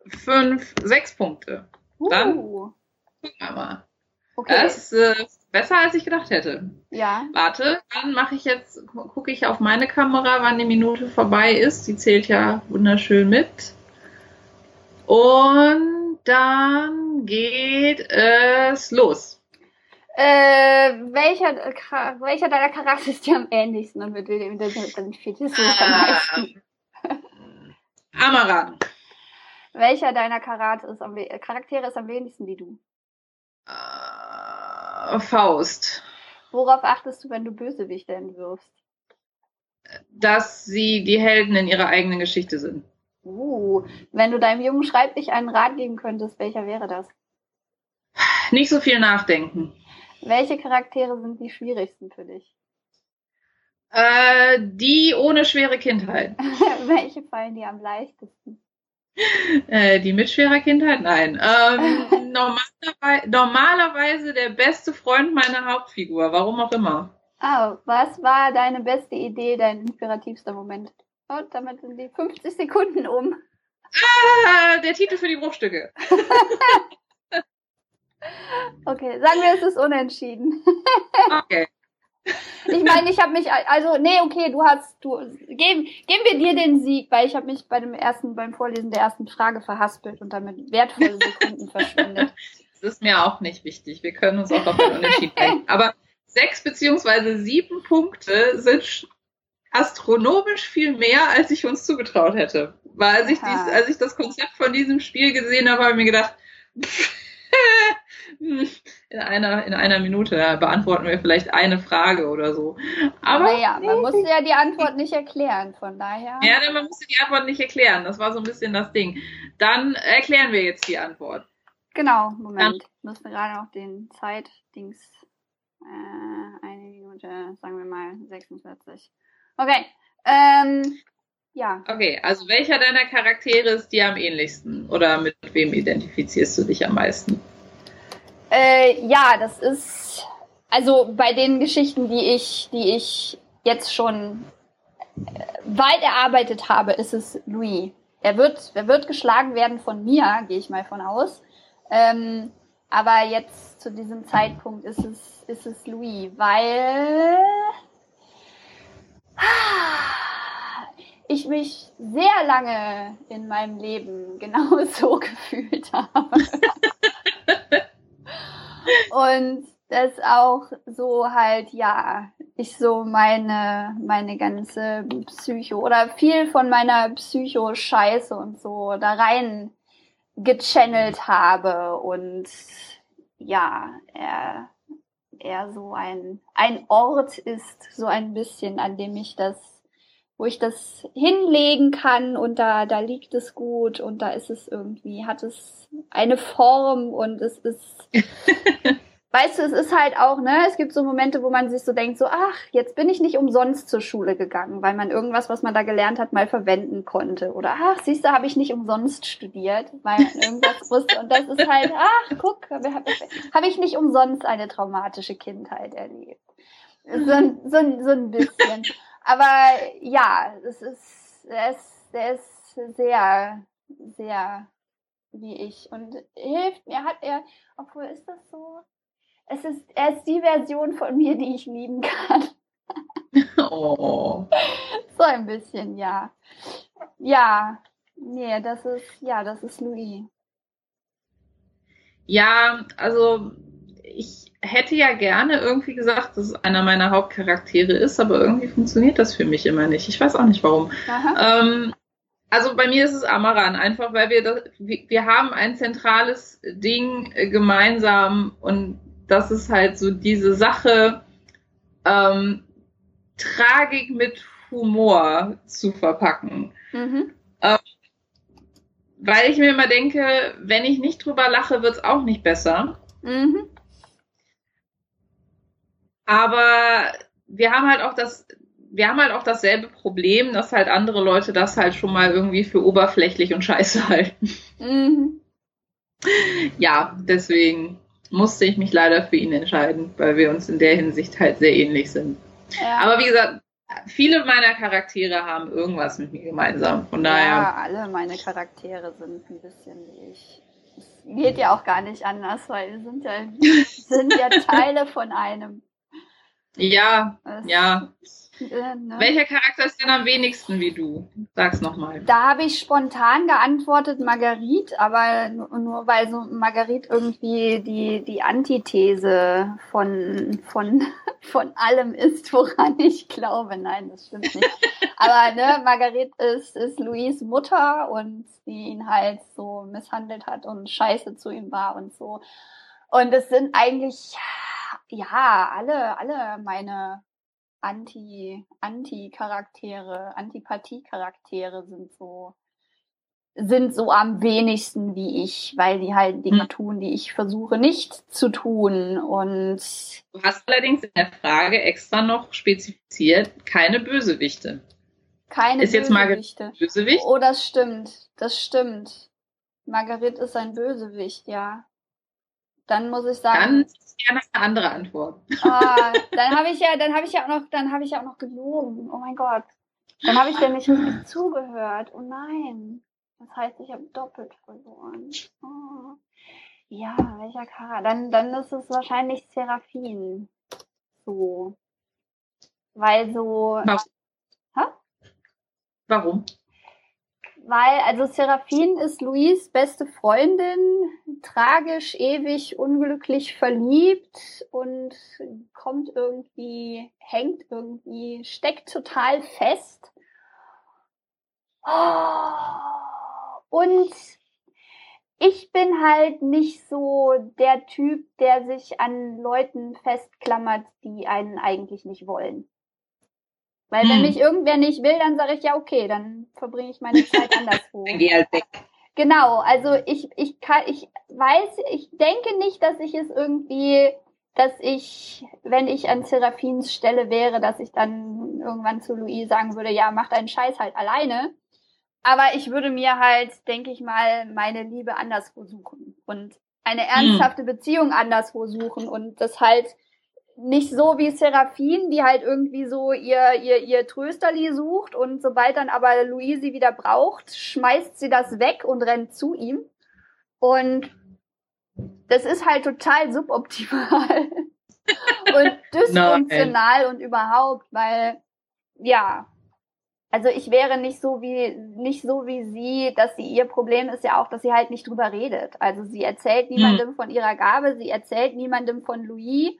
fünf, sechs Punkte. dann- Uh, Gucken wir mal. okay. Das äh, besser als ich gedacht hätte. Ja. Warte, dann mache ich jetzt, gucke ich auf meine Kamera, wann die Minute vorbei ist. Die zählt ja wunderschön mit. Und dann geht es los. Äh, welcher, welcher deiner Charakter ist dir am ähnlichsten und mit dem du dich am meisten? Amaran. Welcher deiner Charakter ist am, Charaktere ist am wenigsten wie du? Äh, Faust. Worauf achtest du, wenn du Bösewichte entwirfst? Dass sie die Helden in ihrer eigenen Geschichte sind. Uh, wenn du deinem jungen Schreiblich einen Rat geben könntest, welcher wäre das? Nicht so viel nachdenken. Welche Charaktere sind die schwierigsten für dich? Äh, die ohne schwere Kindheit. Welche fallen dir am leichtesten? Äh, die mit schwerer Kindheit? Nein. Ähm, normalerweise, normalerweise der beste Freund meiner Hauptfigur, warum auch immer. Oh, was war deine beste Idee, dein inspirativster Moment? Und damit sind die 50 Sekunden um. Ah, der Titel für die Bruchstücke. okay, sagen wir, es ist unentschieden. okay. Ich meine, ich habe mich, also, nee, okay, du hast, du, geben, geben wir dir den Sieg, weil ich habe mich bei dem ersten, beim Vorlesen der ersten Frage verhaspelt und damit wertvolle Sekunden verschwendet. Das ist mir auch nicht wichtig. Wir können uns auch auf den Unterschied denken. Aber sechs beziehungsweise sieben Punkte sind astronomisch viel mehr, als ich uns zugetraut hätte. Weil als ich, dies, als ich das Konzept von diesem Spiel gesehen habe, habe ich mir gedacht, pff, in einer, in einer Minute ja, beantworten wir vielleicht eine Frage oder so. Aber naja, man muss ja die Antwort nicht erklären, von daher. Ja, man musste die Antwort nicht erklären. Das war so ein bisschen das Ding. Dann erklären wir jetzt die Antwort. Genau, Moment. Dann, müssen wir gerade noch den Zeitdings. Äh, eine Minute, sagen wir mal 46. Okay. Ähm, ja. Okay, also welcher deiner Charaktere ist dir am ähnlichsten? Oder mit wem identifizierst du dich am meisten? Äh, ja, das ist also bei den Geschichten, die ich, die ich jetzt schon äh, weit erarbeitet habe, ist es Louis. Er wird, er wird geschlagen werden von mir, gehe ich mal von aus. Ähm, aber jetzt zu diesem Zeitpunkt ist es, ist es Louis, weil ich mich sehr lange in meinem Leben genau so gefühlt habe. Und das auch so halt, ja, ich so meine, meine ganze Psycho oder viel von meiner Psycho-Scheiße und so da rein gechannelt habe. Und ja, er, er so ein, ein Ort ist, so ein bisschen, an dem ich das, wo ich das hinlegen kann und da, da liegt es gut und da ist es irgendwie, hat es eine Form und es ist weißt du, es ist halt auch, ne, es gibt so Momente, wo man sich so denkt, so, ach, jetzt bin ich nicht umsonst zur Schule gegangen, weil man irgendwas, was man da gelernt hat, mal verwenden konnte. Oder ach, siehst du, habe ich nicht umsonst studiert, weil man irgendwas wusste. Und das ist halt, ach, guck, habe hab ich nicht umsonst eine traumatische Kindheit erlebt. So, so, so ein bisschen. Aber ja, es ist, er ist, er ist sehr, sehr wie ich und hilft mir, hat er, obwohl ist das so, es ist, er ist die Version von mir, die ich lieben kann. Oh. So ein bisschen, ja. Ja, nee, das ist, ja, das ist Louis. Ja, also ich hätte ja gerne irgendwie gesagt, dass es einer meiner Hauptcharaktere ist, aber irgendwie funktioniert das für mich immer nicht. Ich weiß auch nicht warum. Ähm, also bei mir ist es Amaran, einfach weil wir das, wir haben ein zentrales Ding gemeinsam und das ist halt so diese Sache, ähm, Tragik mit Humor zu verpacken. Mhm. Ähm, weil ich mir immer denke, wenn ich nicht drüber lache, wird es auch nicht besser. Mhm. Aber wir haben halt auch das, wir haben halt auch dasselbe Problem, dass halt andere Leute das halt schon mal irgendwie für oberflächlich und scheiße halten. Mhm. Ja, deswegen musste ich mich leider für ihn entscheiden, weil wir uns in der Hinsicht halt sehr ähnlich sind. Ja. Aber wie gesagt, viele meiner Charaktere haben irgendwas mit mir gemeinsam. Von daher. Ja, alle meine Charaktere sind ein bisschen wie ich. geht ja auch gar nicht anders, weil wir sind ja, sind ja Teile von einem. Ja, das, ja. Äh, ne? Welcher Charakter ist denn am wenigsten wie du? Sag's nochmal. Da habe ich spontan geantwortet Marguerite, aber nur, nur, weil so Marguerite irgendwie die, die Antithese von, von, von allem ist, woran ich glaube. Nein, das stimmt nicht. aber ne, Marguerite ist, ist Louis Mutter und die ihn halt so misshandelt hat und scheiße zu ihm war und so. Und es sind eigentlich, ja, alle, alle meine Anti, Anti-Charaktere, Antipathie-Charaktere sind so, sind so am wenigsten wie ich, weil die halt Dinge hm. tun, die ich versuche nicht zu tun. Und du hast allerdings in der Frage extra noch spezifiziert, keine Bösewichte. Keine ist Bösewichte. Jetzt Bösewicht? Oh, das stimmt. Das stimmt. Margaret ist ein Bösewicht, ja. Dann muss ich sagen. Dann gerne eine andere Antwort. Ah, dann habe ich ja, dann habe ich ja auch noch, dann habe ich ja auch noch gelogen. Oh mein Gott. Dann habe ich dir nicht richtig zugehört. Oh nein. Das heißt, ich habe doppelt verloren. Oh. Ja, welcher Charakter? Dann, dann ist es wahrscheinlich Seraphin. So. Weil so. Warum? Hä? Warum? Weil, also Seraphin ist Louis beste Freundin, tragisch, ewig, unglücklich verliebt und kommt irgendwie, hängt irgendwie, steckt total fest. Und ich bin halt nicht so der Typ, der sich an Leuten festklammert, die einen eigentlich nicht wollen. Weil wenn hm. mich irgendwer nicht will, dann sage ich ja, okay, dann verbringe ich meine Zeit anderswo. dann geh halt weg. Genau, also ich, ich kann, ich weiß, ich denke nicht, dass ich es irgendwie, dass ich, wenn ich an Seraphins Stelle wäre, dass ich dann irgendwann zu Louis sagen würde, ja, mach deinen Scheiß halt alleine. Aber ich würde mir halt, denke ich mal, meine Liebe anderswo suchen und eine hm. ernsthafte hm. Beziehung anderswo suchen und das halt nicht so wie Seraphin, die halt irgendwie so ihr, ihr, ihr Trösterli sucht und sobald dann aber Louise sie wieder braucht, schmeißt sie das weg und rennt zu ihm. Und das ist halt total suboptimal und dysfunktional und überhaupt, weil, ja, also ich wäre nicht so wie, nicht so wie sie, dass sie, ihr Problem ist ja auch, dass sie halt nicht drüber redet. Also sie erzählt hm. niemandem hm. von ihrer Gabe, sie erzählt niemandem von Louis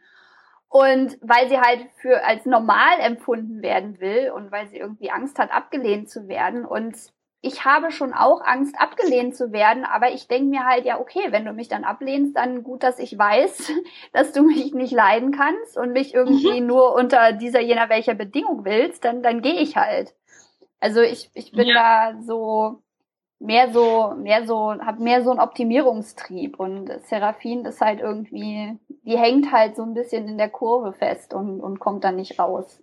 und weil sie halt für als normal empfunden werden will und weil sie irgendwie Angst hat, abgelehnt zu werden. Und ich habe schon auch Angst, abgelehnt zu werden, aber ich denke mir halt, ja, okay, wenn du mich dann ablehnst, dann gut, dass ich weiß, dass du mich nicht leiden kannst und mich irgendwie mhm. nur unter dieser jener welcher Bedingung willst, dann, dann gehe ich halt. Also ich, ich bin ja. da so, mehr so, mehr so, hat mehr so einen Optimierungstrieb und Seraphin ist halt irgendwie, die hängt halt so ein bisschen in der Kurve fest und, und kommt dann nicht raus.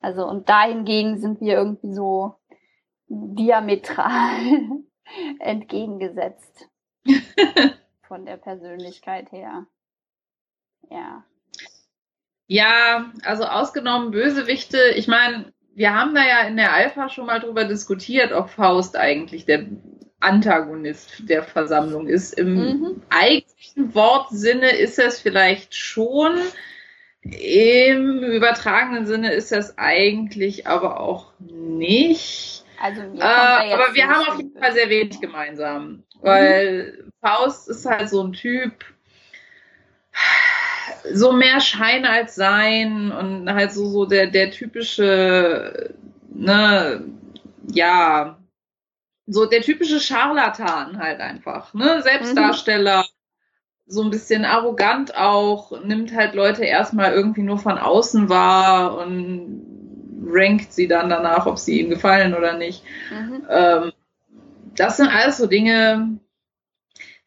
Also und dahingegen sind wir irgendwie so diametral entgegengesetzt von der Persönlichkeit her. Ja. Ja, also ausgenommen Bösewichte, ich meine, wir haben da ja in der Alpha schon mal drüber diskutiert, ob Faust eigentlich der Antagonist der Versammlung ist. Im mhm. eigentlichen Wortsinne ist es vielleicht schon. Im übertragenen Sinne ist es eigentlich aber auch nicht. Also äh, aber wir haben auf jeden Fall sehr wenig gemeinsam. Weil mhm. Faust ist halt so ein Typ, so mehr Schein als Sein und halt so, so der, der typische, ne, ja, so der typische Scharlatan halt einfach, ne, Selbstdarsteller, mhm. so ein bisschen arrogant auch, nimmt halt Leute erstmal irgendwie nur von außen wahr und rankt sie dann danach, ob sie ihm gefallen oder nicht. Mhm. Ähm, das sind alles so Dinge,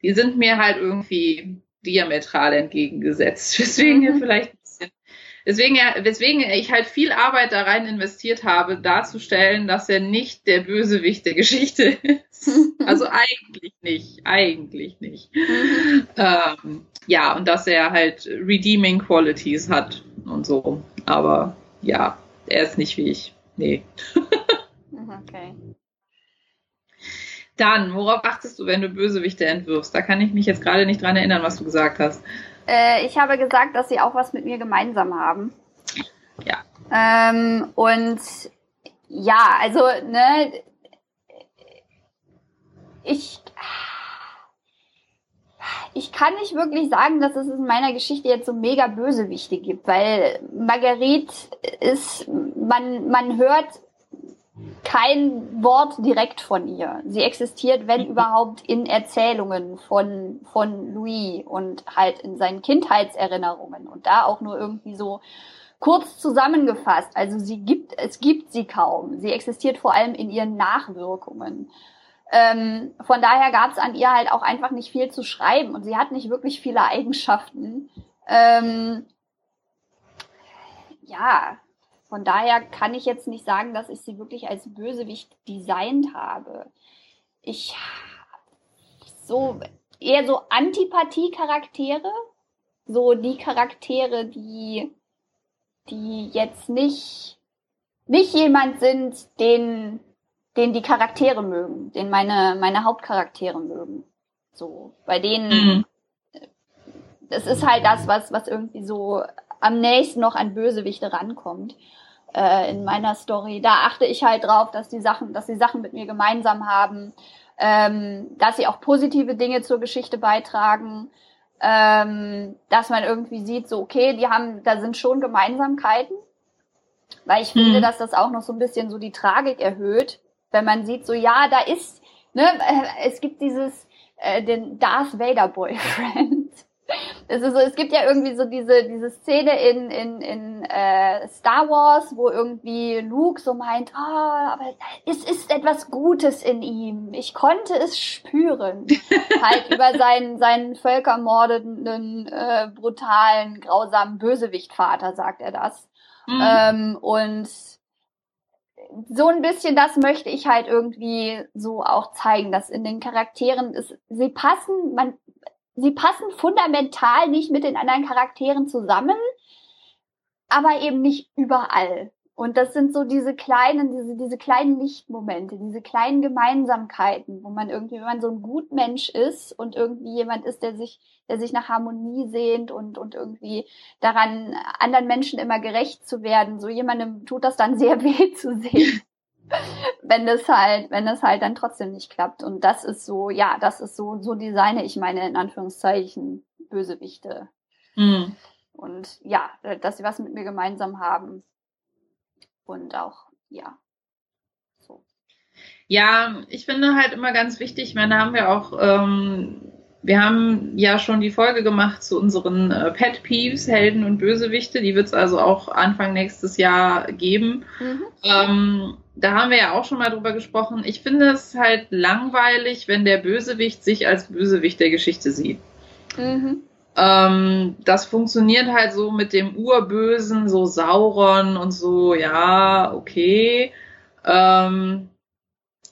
die sind mir halt irgendwie diametral entgegengesetzt. Deswegen mhm. vielleicht ein bisschen. Deswegen, weswegen ich halt viel Arbeit da rein investiert habe, darzustellen, dass er nicht der Bösewicht der Geschichte ist. Also eigentlich nicht, eigentlich nicht. Mhm. Ähm, ja, und dass er halt redeeming Qualities hat und so. Aber ja, er ist nicht wie ich. Nee. okay. Dann, worauf achtest du, wenn du Bösewichte entwirfst? Da kann ich mich jetzt gerade nicht dran erinnern, was du gesagt hast. Äh, ich habe gesagt, dass sie auch was mit mir gemeinsam haben. Ja. Ähm, und ja, also, ne, ich, ich kann nicht wirklich sagen, dass es in meiner Geschichte jetzt so mega Bösewichte gibt, weil Marguerite ist, man, man hört kein Wort direkt von ihr. Sie existiert, wenn überhaupt, in Erzählungen von, von Louis und halt in seinen Kindheitserinnerungen und da auch nur irgendwie so kurz zusammengefasst. Also sie gibt, es gibt sie kaum. Sie existiert vor allem in ihren Nachwirkungen. Ähm, von daher gab es an ihr halt auch einfach nicht viel zu schreiben und sie hat nicht wirklich viele Eigenschaften. Ähm, ja, von daher kann ich jetzt nicht sagen, dass ich sie wirklich als Bösewicht designt habe. Ich so eher so Antipathie-Charaktere, so die Charaktere, die die jetzt nicht nicht jemand sind, den den die Charaktere mögen, den meine, meine Hauptcharaktere mögen. So, bei denen, mhm. das ist halt das, was, was irgendwie so am nächsten noch an Bösewichte rankommt äh, in meiner Story. Da achte ich halt drauf, dass die Sachen, dass die Sachen mit mir gemeinsam haben, ähm, dass sie auch positive Dinge zur Geschichte beitragen, ähm, dass man irgendwie sieht, so okay, die haben, da sind schon Gemeinsamkeiten, weil ich mhm. finde, dass das auch noch so ein bisschen so die Tragik erhöht, wenn man sieht, so ja, da ist, ne, äh, es gibt dieses, äh, den Darth Vader Boyfriend. Es ist so, es gibt ja irgendwie so diese, diese Szene in, in, in äh, Star Wars, wo irgendwie Luke so meint, ah, oh, aber es ist etwas Gutes in ihm. Ich konnte es spüren. halt über seinen, seinen völkermordenden, äh, brutalen, grausamen Bösewichtvater sagt er das. Mhm. Ähm, und so ein bisschen das möchte ich halt irgendwie so auch zeigen, dass in den Charakteren ist, sie passen, man, sie passen fundamental nicht mit den anderen Charakteren zusammen, aber eben nicht überall. Und das sind so diese kleinen, diese, diese kleinen Lichtmomente, diese kleinen Gemeinsamkeiten, wo man irgendwie, wenn man so ein Gutmensch ist und irgendwie jemand ist, der sich, der sich nach Harmonie sehnt und, und irgendwie daran, anderen Menschen immer gerecht zu werden, so jemandem tut das dann sehr weh zu sehen. wenn das halt, wenn das halt dann trotzdem nicht klappt. Und das ist so, ja, das ist so, so designe ich meine, in Anführungszeichen, Bösewichte. Mhm. Und ja, dass sie was mit mir gemeinsam haben und auch, ja, so. Ja, ich finde halt immer ganz wichtig, ich meine, haben wir auch, ähm, wir haben ja schon die Folge gemacht zu unseren äh, Pet Peeves, Helden und Bösewichte. Die wird es also auch Anfang nächstes Jahr geben. Mhm. Ähm, da haben wir ja auch schon mal drüber gesprochen. Ich finde es halt langweilig, wenn der Bösewicht sich als Bösewicht der Geschichte sieht. Mhm. Ähm, das funktioniert halt so mit dem Urbösen, so Sauron und so, ja, okay. Ähm,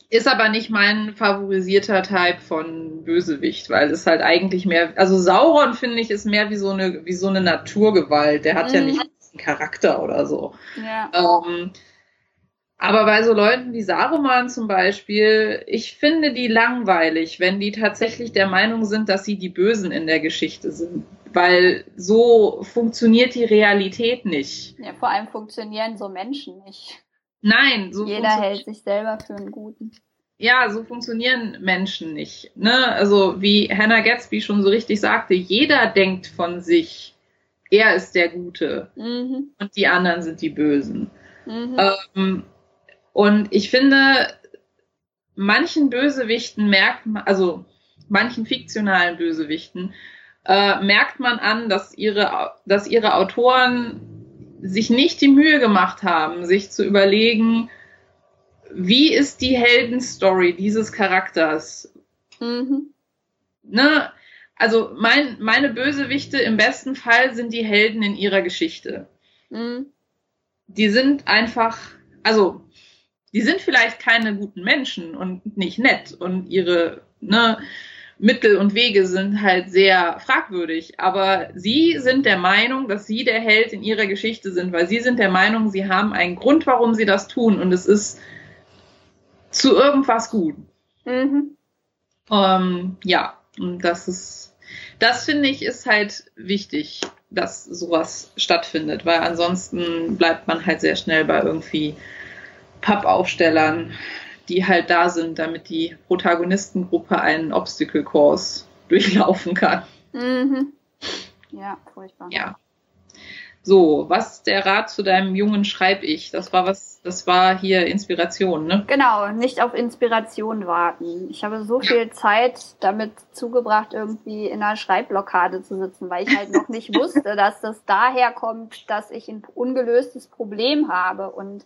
ist aber nicht mein favorisierter Type von Bösewicht, weil es halt eigentlich mehr, also Sauron finde ich ist mehr wie so eine, wie so eine Naturgewalt. Der hat mhm. ja nicht einen Charakter oder so. Ja. Ähm, aber bei so Leuten wie Saruman zum Beispiel, ich finde die langweilig, wenn die tatsächlich der Meinung sind, dass sie die Bösen in der Geschichte sind. Weil so funktioniert die Realität nicht. Ja, vor allem funktionieren so Menschen nicht. Nein, so Jeder hält sich selber für einen Guten. Ja, so funktionieren Menschen nicht. Ne? Also wie Hannah Gatsby schon so richtig sagte, jeder denkt von sich, er ist der Gute mhm. und die anderen sind die Bösen. Mhm. Ähm, und ich finde, manchen Bösewichten merkt man, also manchen fiktionalen Bösewichten, äh, merkt man an, dass ihre, dass ihre Autoren sich nicht die Mühe gemacht haben, sich zu überlegen, wie ist die Heldenstory dieses Charakters? Mhm. Ne? Also mein, meine Bösewichte im besten Fall sind die Helden in ihrer Geschichte. Mhm. Die sind einfach, also die sind vielleicht keine guten Menschen und nicht nett und ihre ne, Mittel und Wege sind halt sehr fragwürdig. Aber sie sind der Meinung, dass sie der Held in ihrer Geschichte sind, weil sie sind der Meinung, sie haben einen Grund, warum sie das tun und es ist zu irgendwas gut. Mhm. Ähm, ja, und das ist, das finde ich, ist halt wichtig, dass sowas stattfindet, weil ansonsten bleibt man halt sehr schnell bei irgendwie Pappaufstellern, die halt da sind, damit die Protagonistengruppe einen Obstacle Course durchlaufen kann. Mhm. Ja, furchtbar. Ja. So, was der Rat zu deinem Jungen schreib ich? Das war was, das war hier Inspiration, ne? Genau, nicht auf Inspiration warten. Ich habe so viel Zeit damit zugebracht, irgendwie in einer Schreibblockade zu sitzen, weil ich halt noch nicht wusste, dass das daher kommt, dass ich ein ungelöstes Problem habe und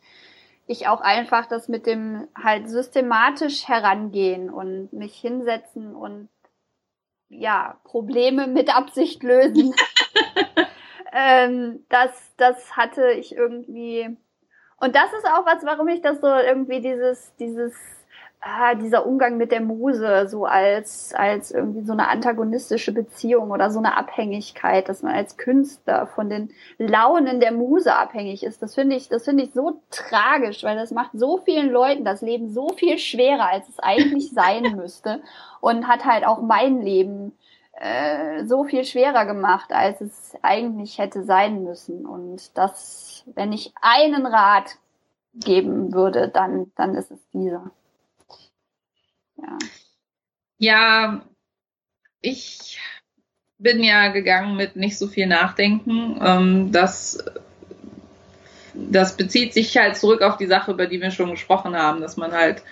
ich auch einfach das mit dem halt systematisch herangehen und mich hinsetzen und ja, Probleme mit Absicht lösen. ähm, das, das hatte ich irgendwie. Und das ist auch was, warum ich das so irgendwie dieses, dieses, ah, dieser Umgang mit der Muse so als, als irgendwie so eine antagonistische Beziehung oder so eine Abhängigkeit, dass man als Künstler von den Launen der Muse abhängig ist. Das finde ich, das finde ich so tragisch, weil das macht so vielen Leuten das Leben so viel schwerer, als es eigentlich sein müsste und hat halt auch mein Leben äh, so viel schwerer gemacht, als es eigentlich hätte sein müssen. Und das, wenn ich einen Rat geben würde, dann, dann ist es dieser. Ja. Ja, ich bin ja gegangen mit nicht so viel Nachdenken. Ähm, das, das bezieht sich halt zurück auf die Sache, über die wir schon gesprochen haben, dass man halt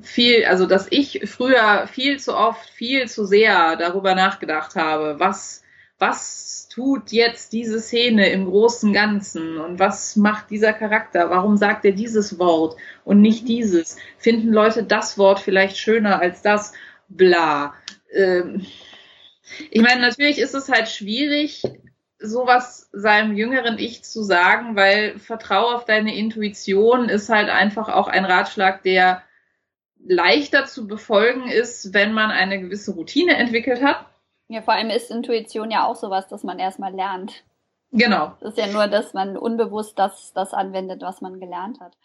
viel, also dass ich früher viel zu oft, viel zu sehr darüber nachgedacht habe, was, was tut jetzt diese Szene im großen Ganzen und was macht dieser Charakter? Warum sagt er dieses Wort und nicht mhm. dieses? Finden Leute das Wort vielleicht schöner als das? Bla. Ähm, ich meine, natürlich ist es halt schwierig, sowas seinem jüngeren Ich zu sagen, weil Vertrau auf deine Intuition ist halt einfach auch ein Ratschlag, der leichter zu befolgen ist, wenn man eine gewisse Routine entwickelt hat. Ja, vor allem ist Intuition ja auch sowas, dass man erstmal lernt. Genau. Das ist ja nur, dass man unbewusst das, das anwendet, was man gelernt hat.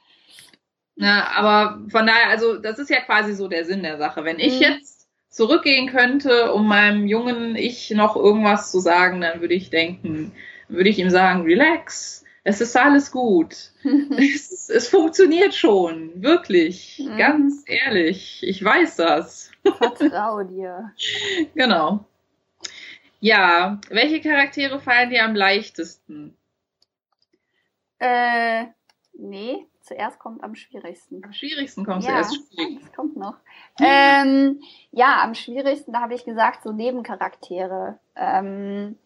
Na, aber von daher, also das ist ja quasi so der Sinn der Sache. Wenn ich mhm. jetzt zurückgehen könnte, um meinem jungen Ich noch irgendwas zu sagen, dann würde ich denken, würde ich ihm sagen, relax, es ist alles gut. es, es, funktioniert schon, wirklich, mhm. ganz ehrlich. Ich weiß das. Vertrau dir. Genau. Ja, welche Charaktere fallen dir am leichtesten? Äh, nee, zuerst kommt am schwierigsten. Am schwierigsten kommt ja, zuerst schwierig. Das kommt noch. Ähm, ja, am schwierigsten, da habe ich gesagt, so Nebencharaktere. Ähm,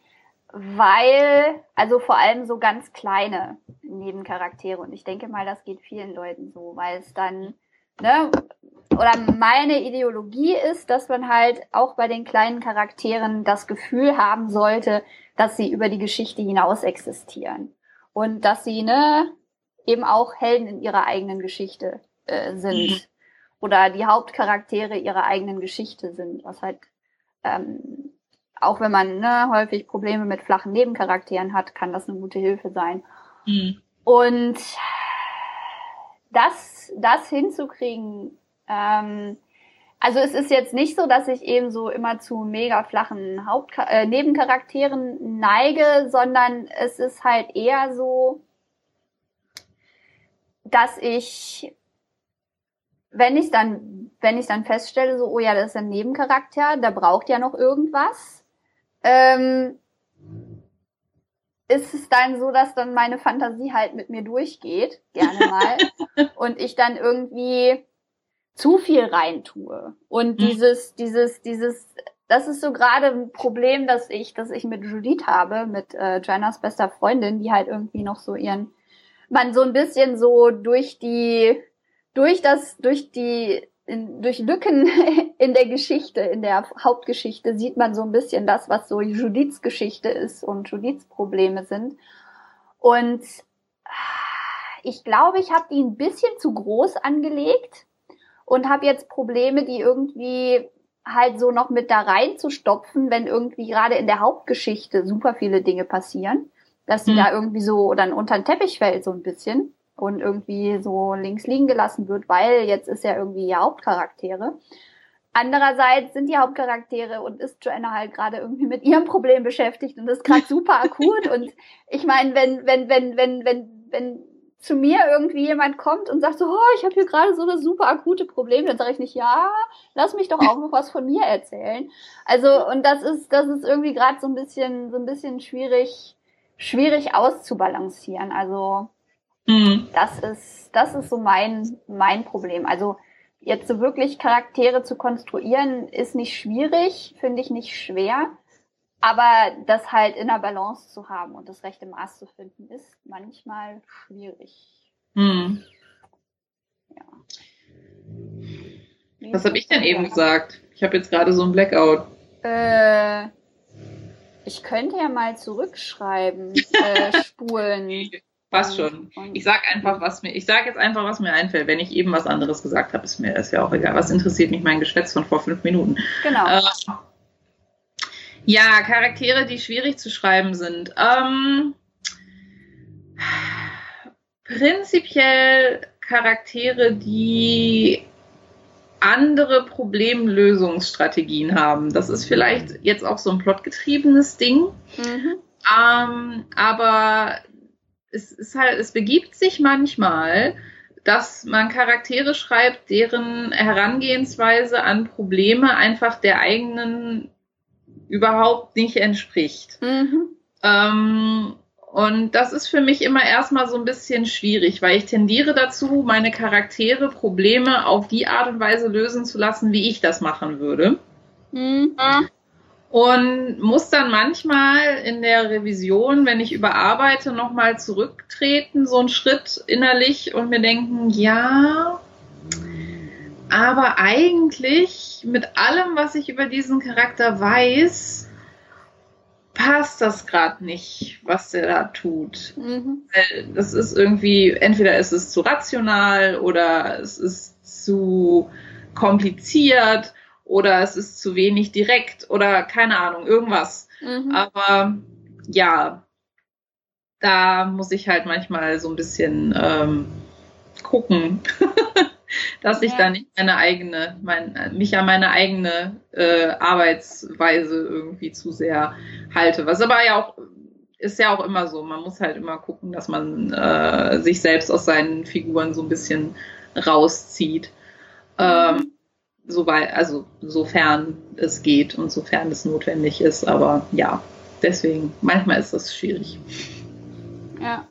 weil, also vor allem so ganz kleine Nebencharaktere. Und ich denke mal, das geht vielen Leuten so, weil es dann, ne, oder meine Ideologie ist, dass man halt auch bei den kleinen Charakteren das Gefühl haben sollte, dass sie über die Geschichte hinaus existieren. Und dass sie, ne, eben auch Helden in ihrer eigenen Geschichte äh, sind. Mhm. Oder die Hauptcharaktere ihrer eigenen Geschichte sind, was halt ähm, auch wenn man ne, häufig Probleme mit flachen Nebencharakteren hat, kann das eine gute Hilfe sein. Mhm. Und das, das hinzukriegen, ähm, also es ist jetzt nicht so, dass ich eben so immer zu mega flachen Haupt äh, Nebencharakteren neige, sondern es ist halt eher so, dass ich, wenn ich dann, wenn ich dann feststelle, so, oh ja, das ist ein Nebencharakter, der braucht ja noch irgendwas, ähm, ist es dann so, dass dann meine Fantasie halt mit mir durchgeht, gerne mal, und ich dann irgendwie zu viel reintue. Und mhm. dieses, dieses, dieses, das ist so gerade ein Problem, dass ich, dass ich mit Judith habe, mit äh, Joannas bester Freundin, die halt irgendwie noch so ihren, man so ein bisschen so durch die, durch das, durch die in, durch Lücken in der Geschichte, in der Hauptgeschichte, sieht man so ein bisschen das, was so Judiths Geschichte ist und Judiths Probleme sind. Und ich glaube, ich habe die ein bisschen zu groß angelegt und habe jetzt Probleme, die irgendwie halt so noch mit da reinzustopfen, wenn irgendwie gerade in der Hauptgeschichte super viele Dinge passieren, dass sie mhm. da irgendwie so dann unter den Teppich fällt so ein bisschen und irgendwie so links liegen gelassen wird, weil jetzt ist ja irgendwie ihr Hauptcharaktere. Andererseits sind die Hauptcharaktere und ist Joanna halt gerade irgendwie mit ihrem Problem beschäftigt und ist gerade super akut. Und ich meine, wenn, wenn, wenn, wenn, wenn, wenn zu mir irgendwie jemand kommt und sagt so, oh, ich habe hier gerade so eine super akute Problem, dann sage ich nicht, ja, lass mich doch auch noch was von mir erzählen. Also und das ist das ist irgendwie gerade so ein bisschen so ein bisschen schwierig schwierig auszubalancieren. Also mhm. das ist das ist so mein mein Problem. Also jetzt so wirklich Charaktere zu konstruieren ist nicht schwierig, finde ich nicht schwer. Aber das halt in der Balance zu haben und das rechte Maß zu finden, ist manchmal schwierig. Hm. Ja. Was habe ich denn eben gesagt? Ich habe jetzt gerade so ein Blackout. Äh, ich könnte ja mal zurückschreiben, äh, spulen. Passt schon. Ich sag einfach, was mir, ich sag jetzt einfach, was mir einfällt. Wenn ich eben was anderes gesagt habe, ist mir das ja auch egal. Was interessiert mich mein Geschwätz von vor fünf Minuten? Genau. Äh, ja, Charaktere, die schwierig zu schreiben sind. Ähm, prinzipiell Charaktere, die andere Problemlösungsstrategien haben. Das ist vielleicht jetzt auch so ein plotgetriebenes Ding. Mhm. Ähm, aber es ist halt, es begibt sich manchmal, dass man Charaktere schreibt, deren Herangehensweise an Probleme einfach der eigenen überhaupt nicht entspricht. Mhm. Ähm, und das ist für mich immer erstmal so ein bisschen schwierig, weil ich tendiere dazu, meine Charaktere Probleme auf die Art und Weise lösen zu lassen, wie ich das machen würde. Mhm. Und muss dann manchmal in der Revision, wenn ich überarbeite, nochmal zurücktreten, so einen Schritt innerlich und mir denken, ja, aber eigentlich mit allem, was ich über diesen Charakter weiß, passt das gerade nicht, was der da tut. Mhm. Das ist irgendwie, entweder ist es zu rational oder es ist zu kompliziert oder es ist zu wenig direkt oder keine Ahnung, irgendwas. Mhm. Aber ja, da muss ich halt manchmal so ein bisschen ähm, gucken. dass ich ja. da nicht meine eigene, mein, mich an meine eigene äh, Arbeitsweise irgendwie zu sehr halte. Was aber ja auch ist ja auch immer so. Man muss halt immer gucken, dass man äh, sich selbst aus seinen Figuren so ein bisschen rauszieht. Ähm, soweit, also sofern es geht und sofern es notwendig ist. Aber ja, deswegen, manchmal ist das schwierig. Ja.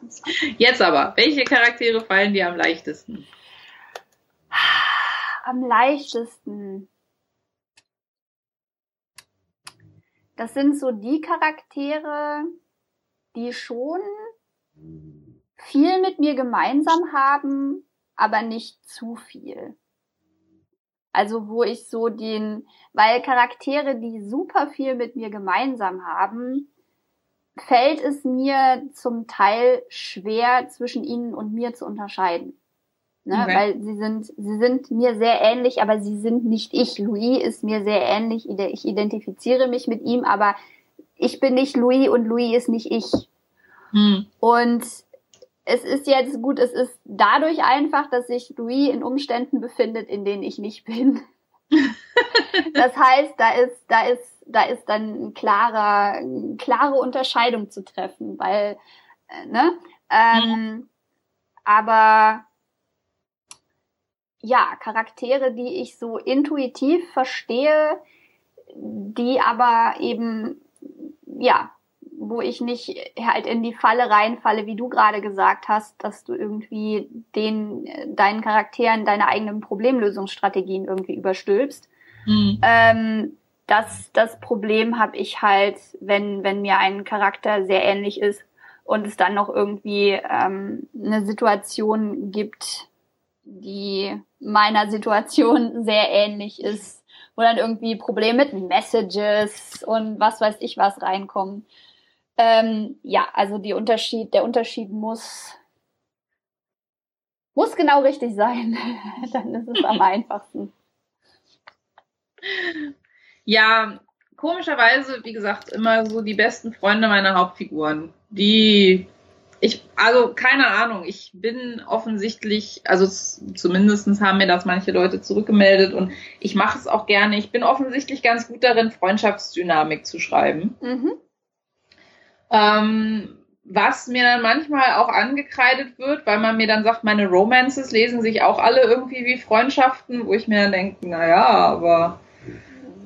Jetzt aber, welche Charaktere fallen dir am leichtesten? Am leichtesten. Das sind so die Charaktere, die schon viel mit mir gemeinsam haben, aber nicht zu viel. Also wo ich so den, weil Charaktere, die super viel mit mir gemeinsam haben, fällt es mir zum Teil schwer zwischen ihnen und mir zu unterscheiden. Ne? Okay. Weil sie sind, sie sind mir sehr ähnlich, aber sie sind nicht ich. Louis ist mir sehr ähnlich. Ich identifiziere mich mit ihm, aber ich bin nicht Louis und Louis ist nicht ich. Hm. Und es ist jetzt gut, es ist dadurch einfach, dass sich Louis in Umständen befindet, in denen ich nicht bin. das heißt, da ist, da ist, da ist dann ein klarer, eine klare Unterscheidung zu treffen, weil, äh, ne? Ähm, hm. Aber ja, Charaktere, die ich so intuitiv verstehe, die aber eben, ja, wo ich nicht halt in die Falle reinfalle, wie du gerade gesagt hast, dass du irgendwie den, deinen Charakteren deine eigenen Problemlösungsstrategien irgendwie überstülpst. Mhm. Ähm, das, das Problem habe ich halt, wenn, wenn mir ein Charakter sehr ähnlich ist und es dann noch irgendwie ähm, eine Situation gibt, die meiner Situation sehr ähnlich ist, wo dann irgendwie Probleme mit Messages und was weiß ich was reinkommen. Ähm, ja, also die Unterschied, der Unterschied muss muss genau richtig sein. dann ist es am einfachsten. Ja, komischerweise, wie gesagt, immer so die besten Freunde meiner Hauptfiguren. Die ich, also keine Ahnung, ich bin offensichtlich, also zumindestens haben mir das manche Leute zurückgemeldet und ich mache es auch gerne. Ich bin offensichtlich ganz gut darin, Freundschaftsdynamik zu schreiben. Mhm. Ähm, was mir dann manchmal auch angekreidet wird, weil man mir dann sagt, meine Romances lesen sich auch alle irgendwie wie Freundschaften, wo ich mir dann denke, naja, aber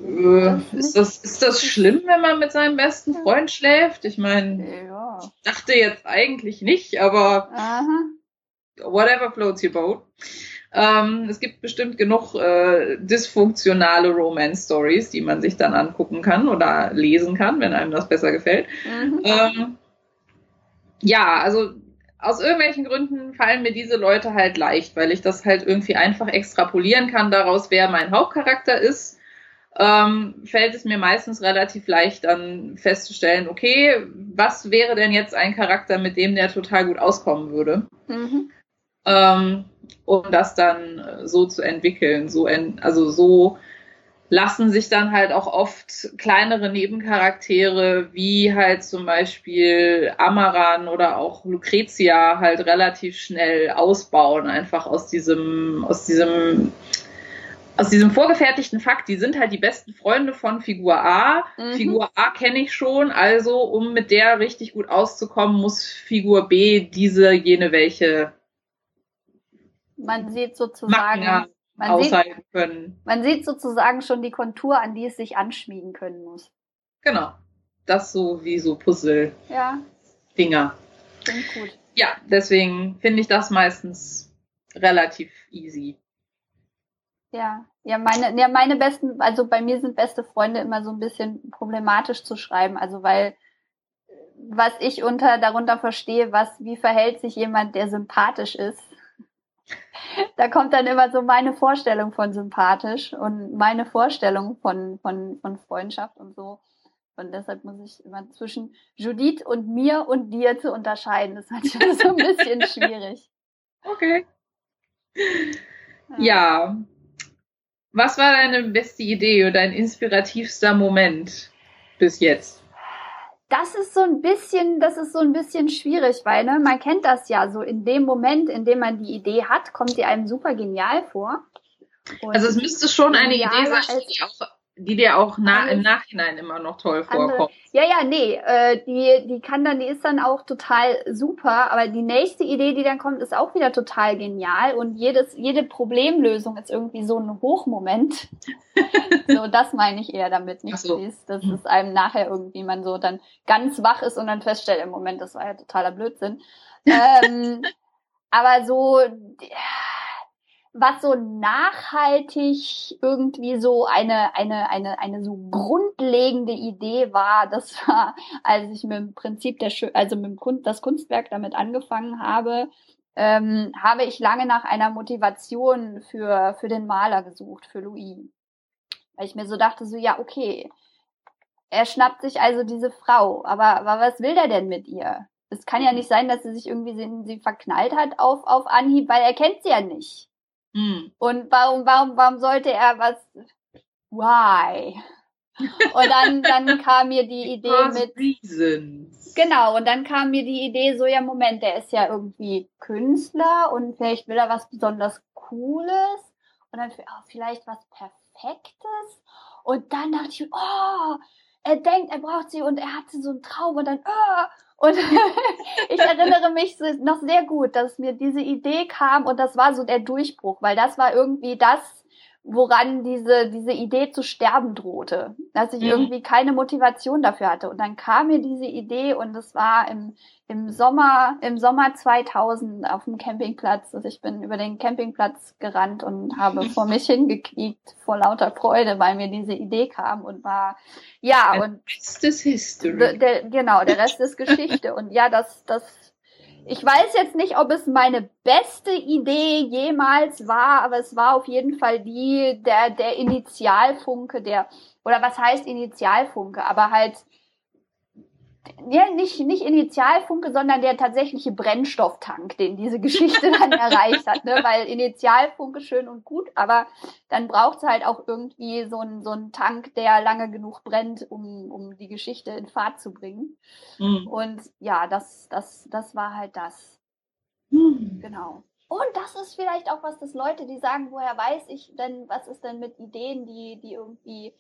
äh, ist, das, ist das schlimm, wenn man mit seinem besten Freund schläft? Ich meine, ja. dachte jetzt eigentlich nicht, aber Aha. whatever floats your boat. Ähm, es gibt bestimmt genug äh, dysfunktionale Romance-Stories, die man sich dann angucken kann oder lesen kann, wenn einem das besser gefällt. Mhm. Ähm, ja, also aus irgendwelchen Gründen fallen mir diese Leute halt leicht, weil ich das halt irgendwie einfach extrapolieren kann daraus, wer mein Hauptcharakter ist. Ähm, fällt es mir meistens relativ leicht dann festzustellen, okay, was wäre denn jetzt ein Charakter, mit dem der total gut auskommen würde? Mhm. Ähm, um das dann so zu entwickeln, so en also so lassen sich dann halt auch oft kleinere Nebencharaktere wie halt zum Beispiel Amaran oder auch Lucrezia halt relativ schnell ausbauen, einfach aus diesem, aus diesem, aus diesem vorgefertigten Fakt, die sind halt die besten Freunde von Figur A. Mhm. Figur A kenne ich schon, also um mit der richtig gut auszukommen, muss Figur B diese, jene welche. Man sieht sozusagen. Man aushalten sieht, können. Man sieht sozusagen schon die Kontur, an die es sich anschmiegen können muss. Genau. Das so wie so Puzzle. Ja. Dinger. Klingt gut. Ja, deswegen finde ich das meistens relativ easy. Ja, ja, meine, ja, meine besten, also bei mir sind beste Freunde immer so ein bisschen problematisch zu schreiben, also weil was ich unter darunter verstehe, was wie verhält sich jemand, der sympathisch ist, da kommt dann immer so meine Vorstellung von sympathisch und meine Vorstellung von, von, von Freundschaft und so. Und deshalb muss ich immer zwischen Judith und mir und dir zu unterscheiden. Das ist manchmal so ein bisschen schwierig. Okay. Ja. ja. Was war deine beste Idee oder dein inspirativster Moment bis jetzt? das ist so ein bisschen, das ist so ein bisschen schwierig, weil ne, man kennt das ja so in dem Moment, in dem man die Idee hat, kommt sie einem super genial vor. Und also es müsste schon eine Idee sein, die auch die dir auch na, im Nachhinein immer noch toll vorkommt. Ja, ja, nee, äh, die, die kann dann, die ist dann auch total super, aber die nächste Idee, die dann kommt, ist auch wieder total genial und jedes, jede Problemlösung ist irgendwie so ein Hochmoment. so, das meine ich eher damit, nicht so. dies, dass es einem nachher irgendwie man so dann ganz wach ist und dann feststellt, im Moment, das war ja totaler Blödsinn. Ähm, aber so, was so nachhaltig irgendwie so eine, eine, eine, eine so grundlegende Idee war, das war, als ich mit dem Prinzip der, also mit dem Kunst, das Kunstwerk damit angefangen habe, ähm, habe ich lange nach einer Motivation für, für den Maler gesucht, für Louis. Weil ich mir so dachte, so, ja, okay, er schnappt sich also diese Frau, aber, aber was will der denn mit ihr? Es kann ja nicht sein, dass er sich irgendwie in sie verknallt hat auf, auf Anhieb, weil er kennt sie ja nicht. Mhm. Und warum, warum, warum sollte er was? Why? Und dann, dann kam mir die Idee mit. Reasons. Genau, und dann kam mir die Idee so, ja, Moment, der ist ja irgendwie Künstler und vielleicht will er was besonders Cooles und dann oh, vielleicht was Perfektes. Und dann dachte ich, oh, er denkt, er braucht sie und er hatte so einen Traum und dann, oh, und ich erinnere mich noch sehr gut, dass mir diese Idee kam und das war so der Durchbruch, weil das war irgendwie das, woran diese, diese Idee zu sterben drohte. Dass ich mhm. irgendwie keine Motivation dafür hatte. Und dann kam mir diese Idee und es war im, im Sommer, im Sommer 2000 auf dem Campingplatz. Also ich bin über den Campingplatz gerannt und habe vor mich hingekniet vor lauter Freude, weil mir diese Idee kam und war, ja, und. Der Rest ist History. Der, genau, der Rest ist Geschichte. Und ja, das, das ich weiß jetzt nicht, ob es meine beste Idee jemals war, aber es war auf jeden Fall die, der, der Initialfunke, der, oder was heißt Initialfunke, aber halt ja, nicht, nicht Initialfunke, sondern der tatsächliche Brennstofftank, den diese Geschichte dann erreicht hat. Ne? Weil Initialfunke schön und gut, aber dann braucht es halt auch irgendwie so einen so einen Tank, der lange genug brennt, um, um die Geschichte in Fahrt zu bringen. Mhm. Und ja, das, das, das war halt das. Mhm. Genau. Und das ist vielleicht auch was, dass Leute, die sagen, woher weiß ich denn, was ist denn mit Ideen, die, die irgendwie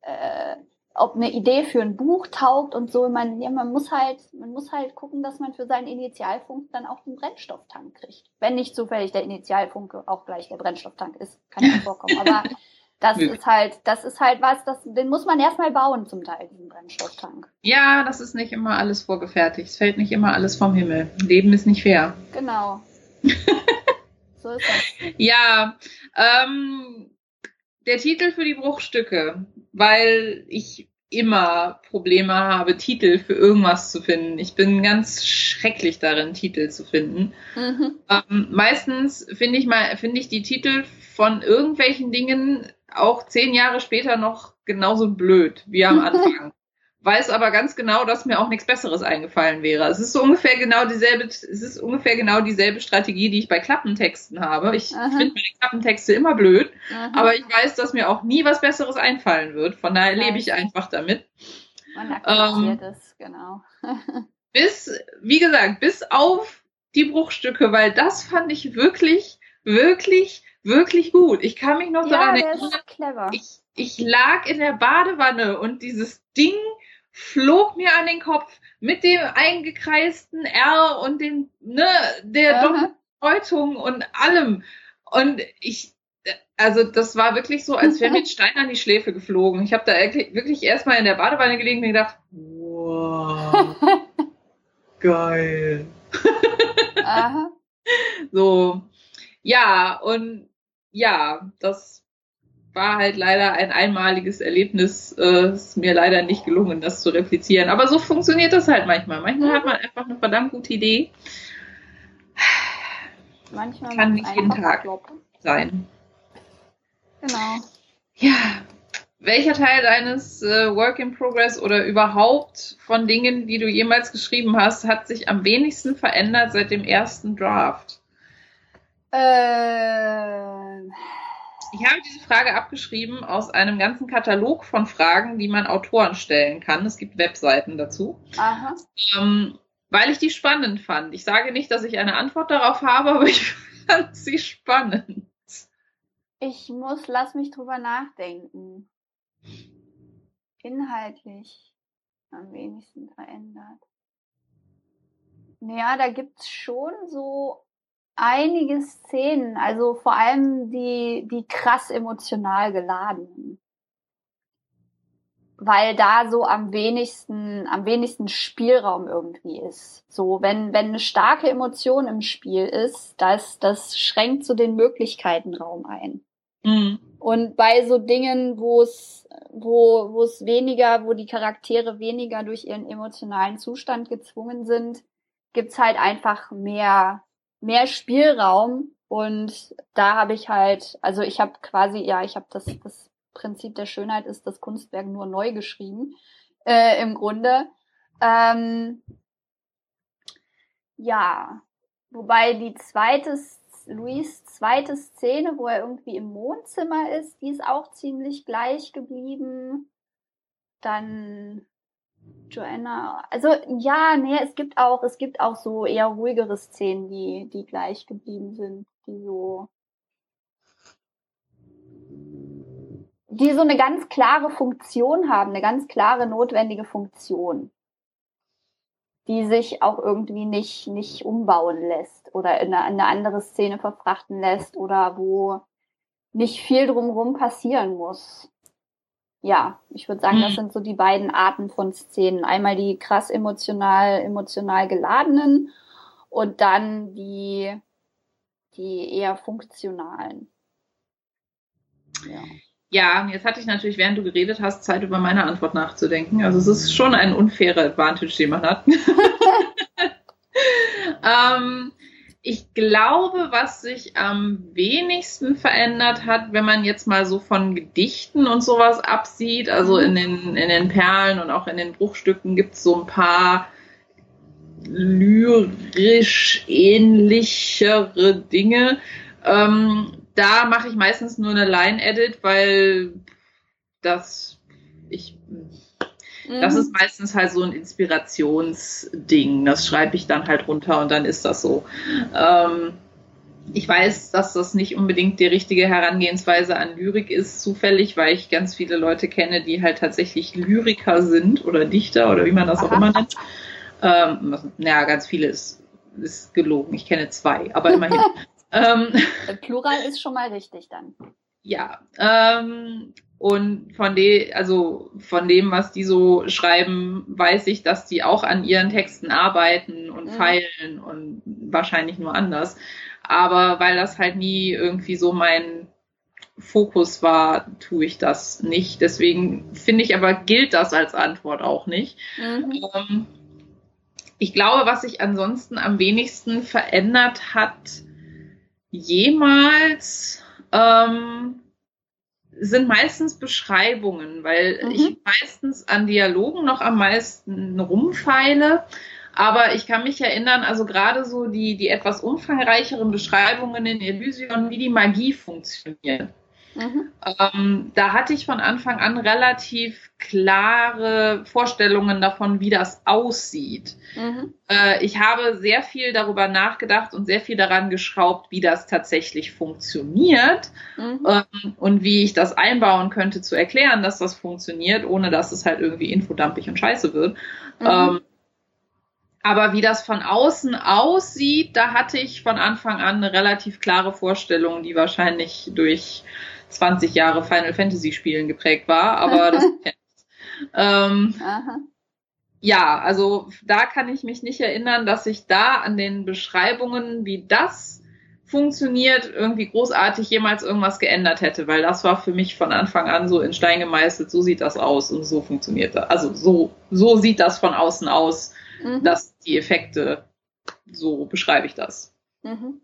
äh, ob eine Idee für ein Buch taugt und so. Man, ja, man muss halt, man muss halt gucken, dass man für seinen Initialfunk dann auch den Brennstofftank kriegt. Wenn nicht zufällig der Initialfunke auch gleich der Brennstofftank ist, kann ja vorkommen. Aber das ist halt, das ist halt was, das, den muss man erstmal bauen zum Teil, diesen Brennstofftank. Ja, das ist nicht immer alles vorgefertigt. Es fällt nicht immer alles vom Himmel. Leben ist nicht fair. Genau. so ist das. Ja, ähm, der Titel für die Bruchstücke, weil ich immer Probleme habe, Titel für irgendwas zu finden. Ich bin ganz schrecklich darin, Titel zu finden. Mhm. Ähm, meistens finde ich mal, finde ich die Titel von irgendwelchen Dingen auch zehn Jahre später noch genauso blöd wie am Anfang weiß aber ganz genau, dass mir auch nichts Besseres eingefallen wäre. Es ist so ungefähr genau dieselbe, es ist ungefähr genau dieselbe Strategie, die ich bei Klappentexten habe. Ich finde meine Klappentexte immer blöd, Aha. aber ich weiß, dass mir auch nie was Besseres einfallen wird. Von daher lebe ich einfach damit. Man akzeptiert ähm, es, genau. bis, wie gesagt, bis auf die Bruchstücke, weil das fand ich wirklich, wirklich, wirklich gut. Ich kann mich noch ja, daran erinnern. Ich, ich lag in der Badewanne und dieses Ding flog mir an den Kopf mit dem eingekreisten R und dem, ne, der Doppelbedeutung und allem. Und ich, also das war wirklich so, als wäre mir ein Stein an die Schläfe geflogen. Ich habe da wirklich erstmal in der Badewanne gelegen und gedacht, wow, geil. Aha. So, ja, und ja, das war halt leider ein einmaliges Erlebnis. Äh, ist mir leider nicht gelungen, das zu replizieren. Aber so funktioniert das halt manchmal. Manchmal hat man einfach eine verdammt gute Idee. Manchmal kann nicht jeden Tag kloppen. sein. Genau. Ja. Welcher Teil deines äh, Work in Progress oder überhaupt von Dingen, die du jemals geschrieben hast, hat sich am wenigsten verändert seit dem ersten Draft? Äh ich habe diese Frage abgeschrieben aus einem ganzen Katalog von Fragen, die man Autoren stellen kann. Es gibt Webseiten dazu. Aha. Ähm, weil ich die spannend fand. Ich sage nicht, dass ich eine Antwort darauf habe, aber ich fand sie spannend. Ich muss, lass mich drüber nachdenken. Inhaltlich am wenigsten verändert. Naja, da gibt's schon so einige Szenen, also vor allem die, die krass emotional geladenen. Weil da so am wenigsten, am wenigsten Spielraum irgendwie ist. So, wenn, wenn eine starke Emotion im Spiel ist, das, das schränkt so den Möglichkeiten Raum ein. Mhm. Und bei so Dingen, wo es, wo, wo es weniger, wo die Charaktere weniger durch ihren emotionalen Zustand gezwungen sind, gibt's halt einfach mehr, mehr Spielraum und da habe ich halt, also ich habe quasi, ja, ich habe das, das Prinzip der Schönheit ist das Kunstwerk nur neu geschrieben, äh, im Grunde. Ähm, ja, wobei die zweite, Luis zweite Szene, wo er irgendwie im Wohnzimmer ist, die ist auch ziemlich gleich geblieben. Dann Joanna, also ja, nee, es gibt auch, es gibt auch so eher ruhigere Szenen, die, die gleich geblieben sind, die so, die so eine ganz klare Funktion haben, eine ganz klare notwendige Funktion, die sich auch irgendwie nicht, nicht umbauen lässt oder in eine, in eine andere Szene verfrachten lässt oder wo nicht viel drumherum passieren muss ja, ich würde sagen, mhm. das sind so die beiden Arten von Szenen. Einmal die krass emotional, emotional geladenen und dann die, die eher funktionalen. Ja. Ja, jetzt hatte ich natürlich, während du geredet hast, Zeit über meine Antwort nachzudenken. Also es ist schon ein unfairer Advantage, den man hat. ähm, ich glaube, was sich am wenigsten verändert hat, wenn man jetzt mal so von Gedichten und sowas absieht, also in den, in den Perlen und auch in den Bruchstücken gibt es so ein paar lyrisch ähnlichere Dinge. Ähm, da mache ich meistens nur eine Line-Edit, weil das ich das mhm. ist meistens halt so ein Inspirationsding. Das schreibe ich dann halt runter und dann ist das so. Ähm, ich weiß, dass das nicht unbedingt die richtige Herangehensweise an Lyrik ist, zufällig, weil ich ganz viele Leute kenne, die halt tatsächlich Lyriker sind oder Dichter oder wie man das Aha. auch immer nennt. Ähm, naja, ganz viele ist, ist gelogen. Ich kenne zwei, aber immerhin. ähm, Plural ist schon mal richtig dann. Ja, ähm, und von dem, also von dem, was die so schreiben, weiß ich, dass die auch an ihren Texten arbeiten und mhm. feilen und wahrscheinlich nur anders. Aber weil das halt nie irgendwie so mein Fokus war, tue ich das nicht. Deswegen finde ich aber, gilt das als Antwort auch nicht. Mhm. Ähm, ich glaube, was sich ansonsten am wenigsten verändert hat, jemals, ähm, sind meistens Beschreibungen, weil mhm. ich meistens an Dialogen noch am meisten rumfeile. Aber ich kann mich erinnern, also gerade so die, die etwas umfangreicheren Beschreibungen in Elysion, wie die Magie funktioniert. Mhm. Ähm, da hatte ich von Anfang an relativ klare Vorstellungen davon, wie das aussieht. Mhm. Äh, ich habe sehr viel darüber nachgedacht und sehr viel daran geschraubt, wie das tatsächlich funktioniert mhm. ähm, und wie ich das einbauen könnte, zu erklären, dass das funktioniert, ohne dass es halt irgendwie infodampig und scheiße wird. Mhm. Ähm, aber wie das von außen aussieht, da hatte ich von Anfang an eine relativ klare Vorstellung, die wahrscheinlich durch 20 Jahre Final Fantasy Spielen geprägt war, aber das ähm, ja, also da kann ich mich nicht erinnern, dass sich da an den Beschreibungen, wie das funktioniert, irgendwie großartig jemals irgendwas geändert hätte, weil das war für mich von Anfang an so in Stein gemeißelt, so sieht das aus und so funktioniert das. Also so, so sieht das von außen aus, mhm. dass die Effekte, so beschreibe ich das. Mhm.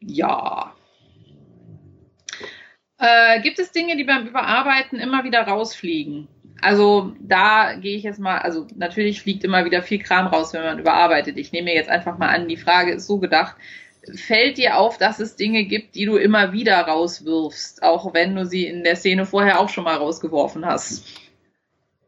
Ja. Äh, gibt es Dinge, die beim Überarbeiten immer wieder rausfliegen? Also da gehe ich jetzt mal, also natürlich fliegt immer wieder viel Kram raus, wenn man überarbeitet. Ich nehme jetzt einfach mal an, die Frage ist so gedacht, fällt dir auf, dass es Dinge gibt, die du immer wieder rauswirfst, auch wenn du sie in der Szene vorher auch schon mal rausgeworfen hast?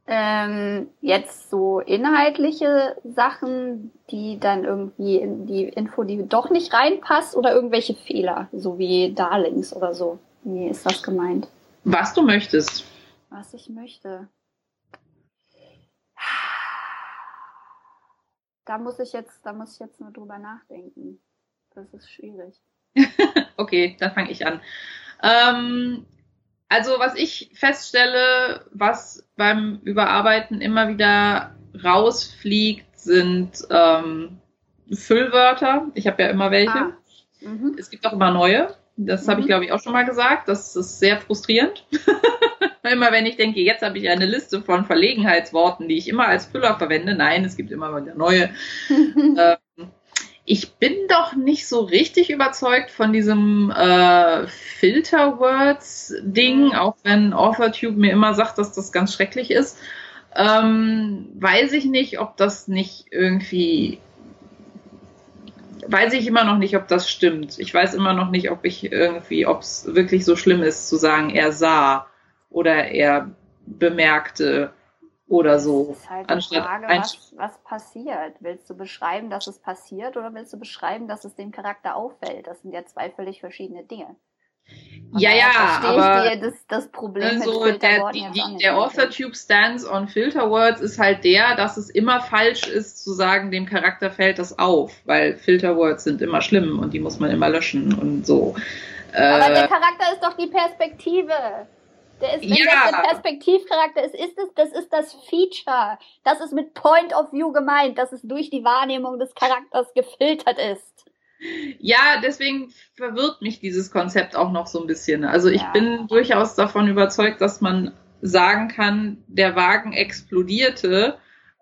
Ähm, jetzt so inhaltliche Sachen, die dann irgendwie in die Info, die doch nicht reinpasst oder irgendwelche Fehler, so wie Darlings oder so. Wie ist das gemeint? Was du möchtest. Was ich möchte. Da muss ich jetzt, da muss ich jetzt nur drüber nachdenken. Das ist schwierig. okay, dann fange ich an. Ähm, also was ich feststelle, was beim Überarbeiten immer wieder rausfliegt, sind ähm, Füllwörter. Ich habe ja immer welche. Ah. Mhm. Es gibt auch immer neue. Das mhm. habe ich, glaube ich, auch schon mal gesagt. Das ist sehr frustrierend. immer wenn ich denke, jetzt habe ich eine Liste von Verlegenheitsworten, die ich immer als Füller verwende. Nein, es gibt immer wieder neue. ähm, ich bin doch nicht so richtig überzeugt von diesem äh, Filter-Words-Ding, mhm. auch wenn AuthorTube mir immer sagt, dass das ganz schrecklich ist. Ähm, weiß ich nicht, ob das nicht irgendwie weiß ich immer noch nicht, ob das stimmt. Ich weiß immer noch nicht, ob ich irgendwie, ob es wirklich so schlimm ist zu sagen, er sah oder er bemerkte oder so. Das ist halt die Frage, was, was passiert. Willst du beschreiben, dass es passiert oder willst du beschreiben, dass es dem Charakter auffällt? Das sind ja zwei völlig verschiedene Dinge. Und ja, ja, aber das, das Problem also mit der, die, die, der AuthorTube Stance on Filter Words ist halt der, dass es immer falsch ist zu sagen, dem Charakter fällt das auf, weil Filter Words sind immer schlimm und die muss man immer löschen und so. Aber äh, der Charakter ist doch die Perspektive. Der ist, wenn ja. das der Perspektivcharakter ist, ist es, das ist das Feature. Das ist mit Point of View gemeint, dass es durch die Wahrnehmung des Charakters gefiltert ist. Ja, deswegen verwirrt mich dieses Konzept auch noch so ein bisschen. Also ich ja. bin durchaus davon überzeugt, dass man sagen kann, der Wagen explodierte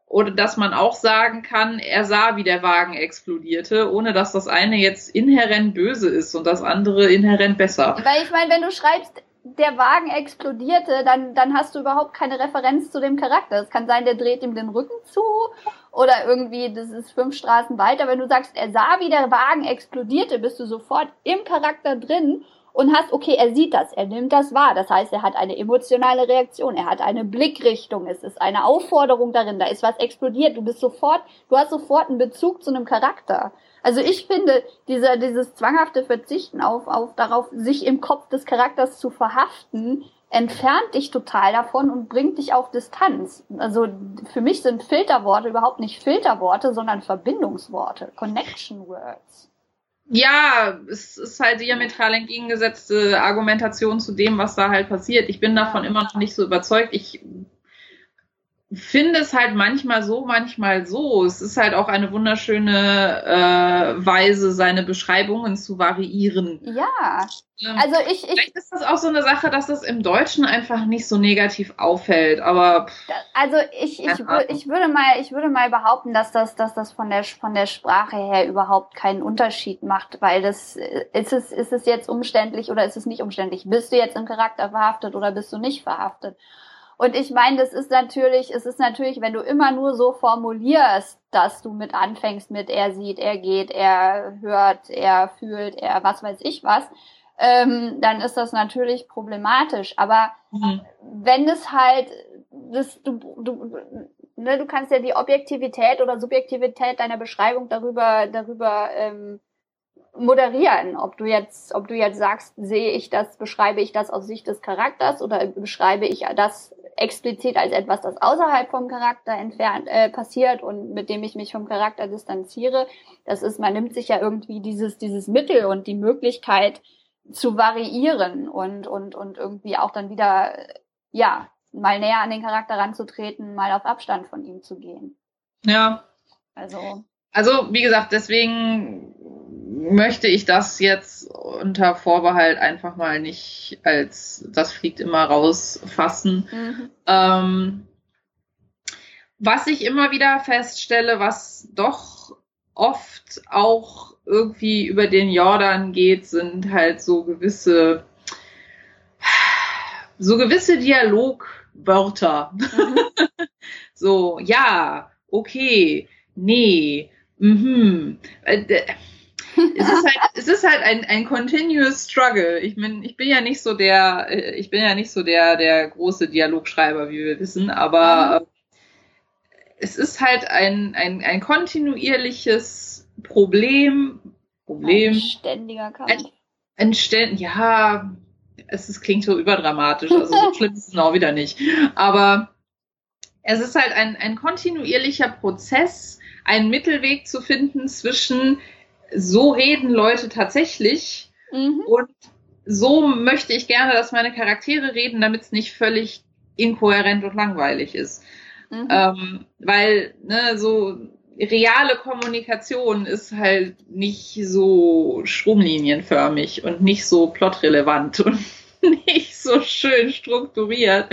oder dass man auch sagen kann, er sah, wie der Wagen explodierte, ohne dass das eine jetzt inhärent böse ist und das andere inhärent besser. Weil ich meine, wenn du schreibst, der Wagen explodierte, dann, dann hast du überhaupt keine Referenz zu dem Charakter. Es kann sein, der dreht ihm den Rücken zu oder irgendwie, das ist fünf Straßen weiter. Wenn du sagst, er sah, wie der Wagen explodierte, bist du sofort im Charakter drin und hast, okay, er sieht das, er nimmt das wahr. Das heißt, er hat eine emotionale Reaktion, er hat eine Blickrichtung, es ist eine Aufforderung darin, da ist was explodiert. Du bist sofort, du hast sofort einen Bezug zu einem Charakter. Also ich finde, dieser, dieses zwanghafte Verzichten auf, auf darauf, sich im Kopf des Charakters zu verhaften, entfernt dich total davon und bringt dich auf Distanz. Also für mich sind Filterworte überhaupt nicht Filterworte, sondern Verbindungsworte, Connection Words. Ja, es ist halt diametral entgegengesetzte Argumentation zu dem, was da halt passiert. Ich bin davon immer noch nicht so überzeugt. Ich finde es halt manchmal so, manchmal so. Es ist halt auch eine wunderschöne äh, Weise, seine Beschreibungen zu variieren. Ja. Ähm, also ich, ich vielleicht ist das auch so eine Sache, dass es im Deutschen einfach nicht so negativ auffällt. Aber also ich, ich, ich würde mal, ich würde mal behaupten, dass das, dass das von der von der Sprache her überhaupt keinen Unterschied macht, weil das ist es, ist es jetzt umständlich oder ist es nicht umständlich? Bist du jetzt im Charakter verhaftet oder bist du nicht verhaftet? Und ich meine, das ist natürlich, es ist natürlich, wenn du immer nur so formulierst, dass du mit anfängst mit er sieht, er geht, er hört, er fühlt, er was weiß ich was, ähm, dann ist das natürlich problematisch. Aber mhm. wenn es halt, das, du, du, ne, du kannst ja die Objektivität oder Subjektivität deiner Beschreibung darüber, darüber ähm, moderieren, ob du jetzt, ob du jetzt sagst, sehe ich das, beschreibe ich das aus Sicht des Charakters oder beschreibe ich das explizit als etwas, das außerhalb vom Charakter entfernt äh, passiert und mit dem ich mich vom Charakter distanziere. Das ist, man nimmt sich ja irgendwie dieses dieses Mittel und die Möglichkeit zu variieren und und und irgendwie auch dann wieder ja mal näher an den Charakter ranzutreten, mal auf Abstand von ihm zu gehen. Ja. Also. Also wie gesagt, deswegen möchte ich das jetzt unter Vorbehalt einfach mal nicht als das fliegt immer raus fassen. Mhm. Ähm, was ich immer wieder feststelle, was doch oft auch irgendwie über den Jordan geht, sind halt so gewisse, so gewisse Dialogwörter. Mhm. so, ja, okay, nee, mhm. Äh, es ist halt, es ist halt ein, ein continuous struggle. Ich bin, ich bin ja nicht so der, äh, ich bin ja nicht so der, der große Dialogschreiber, wie wir wissen, aber mhm. es ist halt ein, ein, ein kontinuierliches Problem, Problem. Ein ständiger Kampf. Ein, ein ständ, ja, es ist, klingt so überdramatisch, also so schlimm ist es auch wieder nicht. Aber es ist halt ein, ein kontinuierlicher Prozess, einen Mittelweg zu finden zwischen so reden Leute tatsächlich mhm. und so möchte ich gerne, dass meine Charaktere reden, damit es nicht völlig inkohärent und langweilig ist. Mhm. Ähm, weil ne, so reale Kommunikation ist halt nicht so stromlinienförmig und nicht so plotrelevant und nicht so schön strukturiert.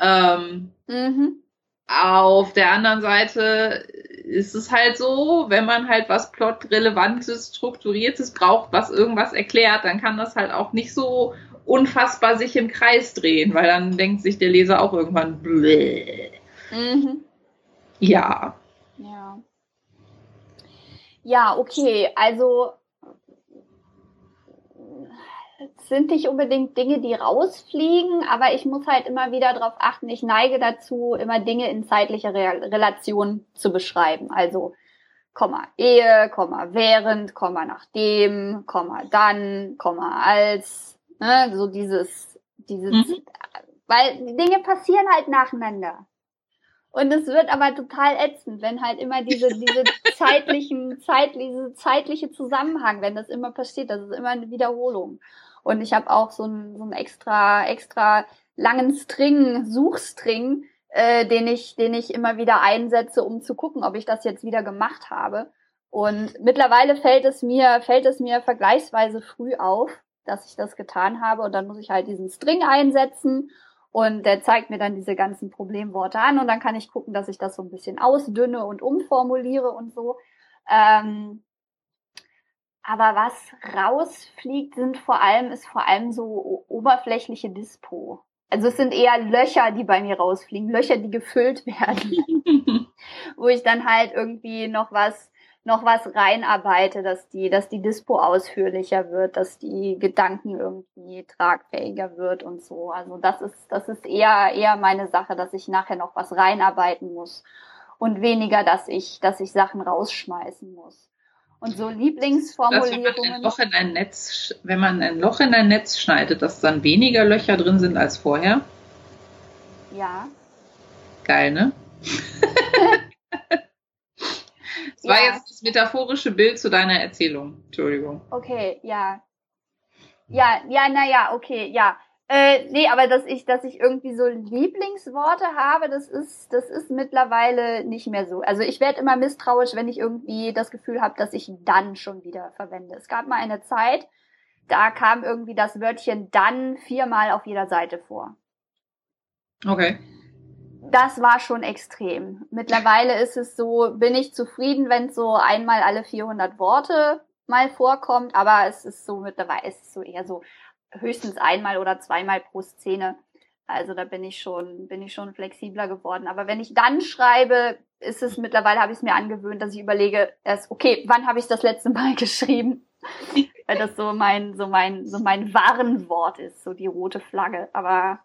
Ähm, mhm. Auf der anderen Seite ist es halt so, wenn man halt was plotrelevantes, strukturiertes braucht, was irgendwas erklärt, dann kann das halt auch nicht so unfassbar sich im Kreis drehen, weil dann denkt sich der Leser auch irgendwann, Bläh. Mhm. Ja. Ja. Ja, okay. Also sind nicht unbedingt Dinge, die rausfliegen, aber ich muss halt immer wieder darauf achten, ich neige dazu, immer Dinge in zeitlicher Re Relation zu beschreiben. Also Komma Ehe, Komma während, Komma nachdem, Komma dann, Komma als, ne, so dieses, dieses, mhm. weil Dinge passieren halt nacheinander. Und es wird aber total ätzend, wenn halt immer diese, diese zeitlichen, Zeit, diese zeitliche Zusammenhang, wenn das immer passiert, das ist immer eine Wiederholung. Und ich habe auch so einen, so extra, extra langen String, Suchstring, äh, den ich, den ich immer wieder einsetze, um zu gucken, ob ich das jetzt wieder gemacht habe. Und mittlerweile fällt es mir, fällt es mir vergleichsweise früh auf, dass ich das getan habe. Und dann muss ich halt diesen String einsetzen Und der zeigt mir dann diese ganzen Problemworte an und dann kann ich gucken, dass ich das so ein bisschen ausdünne und umformuliere und so. Ähm, aber was rausfliegt, sind vor allem, ist vor allem so oberflächliche Dispo. Also es sind eher Löcher, die bei mir rausfliegen, Löcher, die gefüllt werden, wo ich dann halt irgendwie noch was noch was reinarbeite, dass die, dass die Dispo ausführlicher wird, dass die Gedanken irgendwie tragfähiger wird und so. Also das ist, das ist eher, eher meine Sache, dass ich nachher noch was reinarbeiten muss und weniger, dass ich, dass ich Sachen rausschmeißen muss. Und so Lieblingsformulierungen. Dass, wenn, man ein Loch in ein Netz, wenn man ein Loch in ein Netz schneidet, dass dann weniger Löcher drin sind als vorher? Ja. Geil, ne? das ja. war jetzt das metaphorische Bild zu deiner Erzählung. Entschuldigung. Okay, ja. Ja, ja, naja, okay, ja. Äh, nee, aber dass ich, dass ich irgendwie so Lieblingsworte habe, das ist, das ist mittlerweile nicht mehr so. Also ich werde immer misstrauisch, wenn ich irgendwie das Gefühl habe, dass ich dann schon wieder verwende. Es gab mal eine Zeit, da kam irgendwie das Wörtchen dann viermal auf jeder Seite vor. Okay. Das war schon extrem. Mittlerweile ist es so, bin ich zufrieden, wenn es so einmal alle 400 Worte mal vorkommt, aber es ist so mittlerweile, ist es so eher so höchstens einmal oder zweimal pro Szene. Also da bin ich schon, bin ich schon flexibler geworden. Aber wenn ich dann schreibe, ist es mittlerweile, habe ich es mir angewöhnt, dass ich überlege, erst, okay, wann habe ich das letzte Mal geschrieben? Weil das so mein, so mein, so mein Warenwort ist, so die rote Flagge. Aber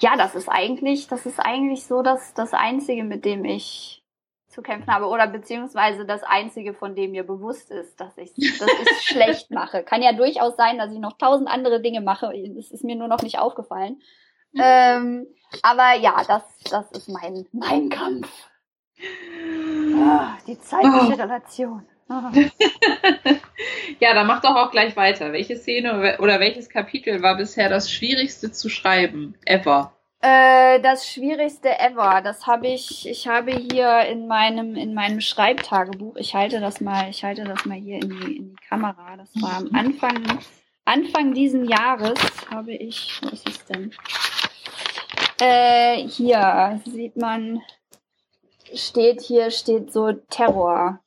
ja, das ist eigentlich, das ist eigentlich so das, das Einzige, mit dem ich zu kämpfen habe oder beziehungsweise das einzige, von dem mir bewusst ist, dass ich das ist schlecht mache. Kann ja durchaus sein, dass ich noch tausend andere Dinge mache. Das ist mir nur noch nicht aufgefallen. Ähm, aber ja, das, das ist mein, mein Kampf. Ah, die zeitliche oh. Relation. Ah. ja, dann mach doch auch gleich weiter. Welche Szene oder welches Kapitel war bisher das schwierigste zu schreiben? Ever? Äh, das Schwierigste ever. Das habe ich, ich habe hier in meinem, in meinem Schreibtagebuch, ich halte das mal, ich halte das mal hier in die, in die Kamera. Das war am Anfang, Anfang diesen Jahres habe ich, wo ist es denn? Äh, hier sieht man, steht hier, steht so Terror.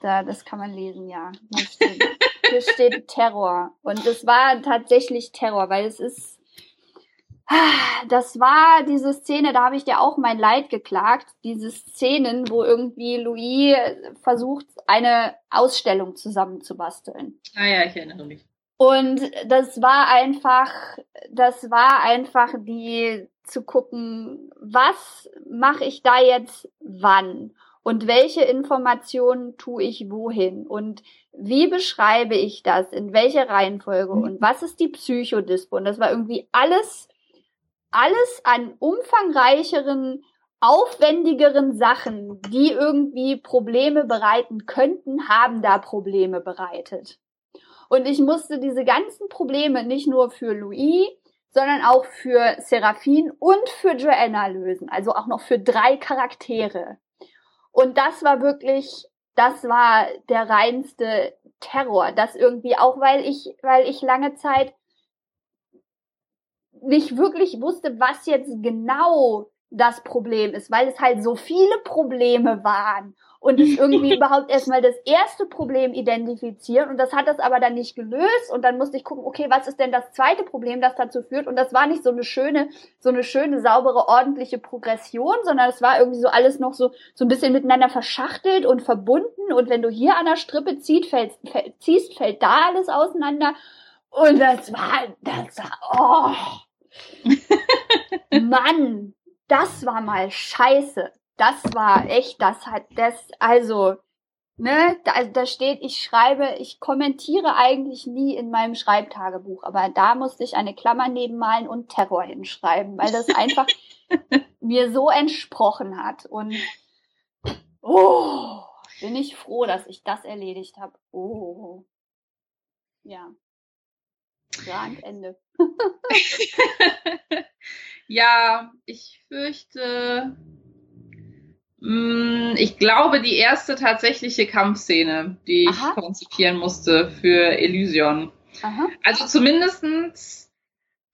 Da, das kann man lesen, ja. Steht, hier steht Terror. Und es war tatsächlich Terror, weil es ist, das war diese Szene, da habe ich dir auch mein Leid geklagt. Diese Szenen, wo irgendwie Louis versucht, eine Ausstellung zusammenzubasteln. Ah ja, ich erinnere mich. Und das war einfach, das war einfach die zu gucken, was mache ich da jetzt wann und welche Informationen tue ich wohin und wie beschreibe ich das, in welcher Reihenfolge und was ist die Psychodispo. Und das war irgendwie alles alles an umfangreicheren, aufwendigeren Sachen, die irgendwie Probleme bereiten könnten, haben da Probleme bereitet. Und ich musste diese ganzen Probleme nicht nur für Louis, sondern auch für Seraphine und für Joanna lösen. Also auch noch für drei Charaktere. Und das war wirklich, das war der reinste Terror. Das irgendwie auch, weil ich, weil ich lange Zeit nicht wirklich wusste, was jetzt genau das Problem ist, weil es halt so viele Probleme waren. Und ich irgendwie überhaupt erstmal das erste Problem identifizieren. Und das hat das aber dann nicht gelöst. Und dann musste ich gucken, okay, was ist denn das zweite Problem, das dazu führt? Und das war nicht so eine schöne, so eine schöne, saubere, ordentliche Progression, sondern es war irgendwie so alles noch so, so ein bisschen miteinander verschachtelt und verbunden. Und wenn du hier an der Strippe ziehst, fällt, fällt, ziehst, fällt da alles auseinander. Und das war, das war, oh, Mann, das war mal scheiße. Das war echt, das hat das, also, ne, da, da steht, ich schreibe, ich kommentiere eigentlich nie in meinem Schreibtagebuch, aber da musste ich eine Klammer nebenmalen und Terror hinschreiben, weil das einfach mir so entsprochen hat. Und oh, bin ich froh, dass ich das erledigt habe. Oh. Ja. Ende. ja, ich fürchte, mh, mm, ich glaube, die erste tatsächliche Kampfszene, die Aha. ich konzipieren musste für Elysion. Aha. Also zumindestens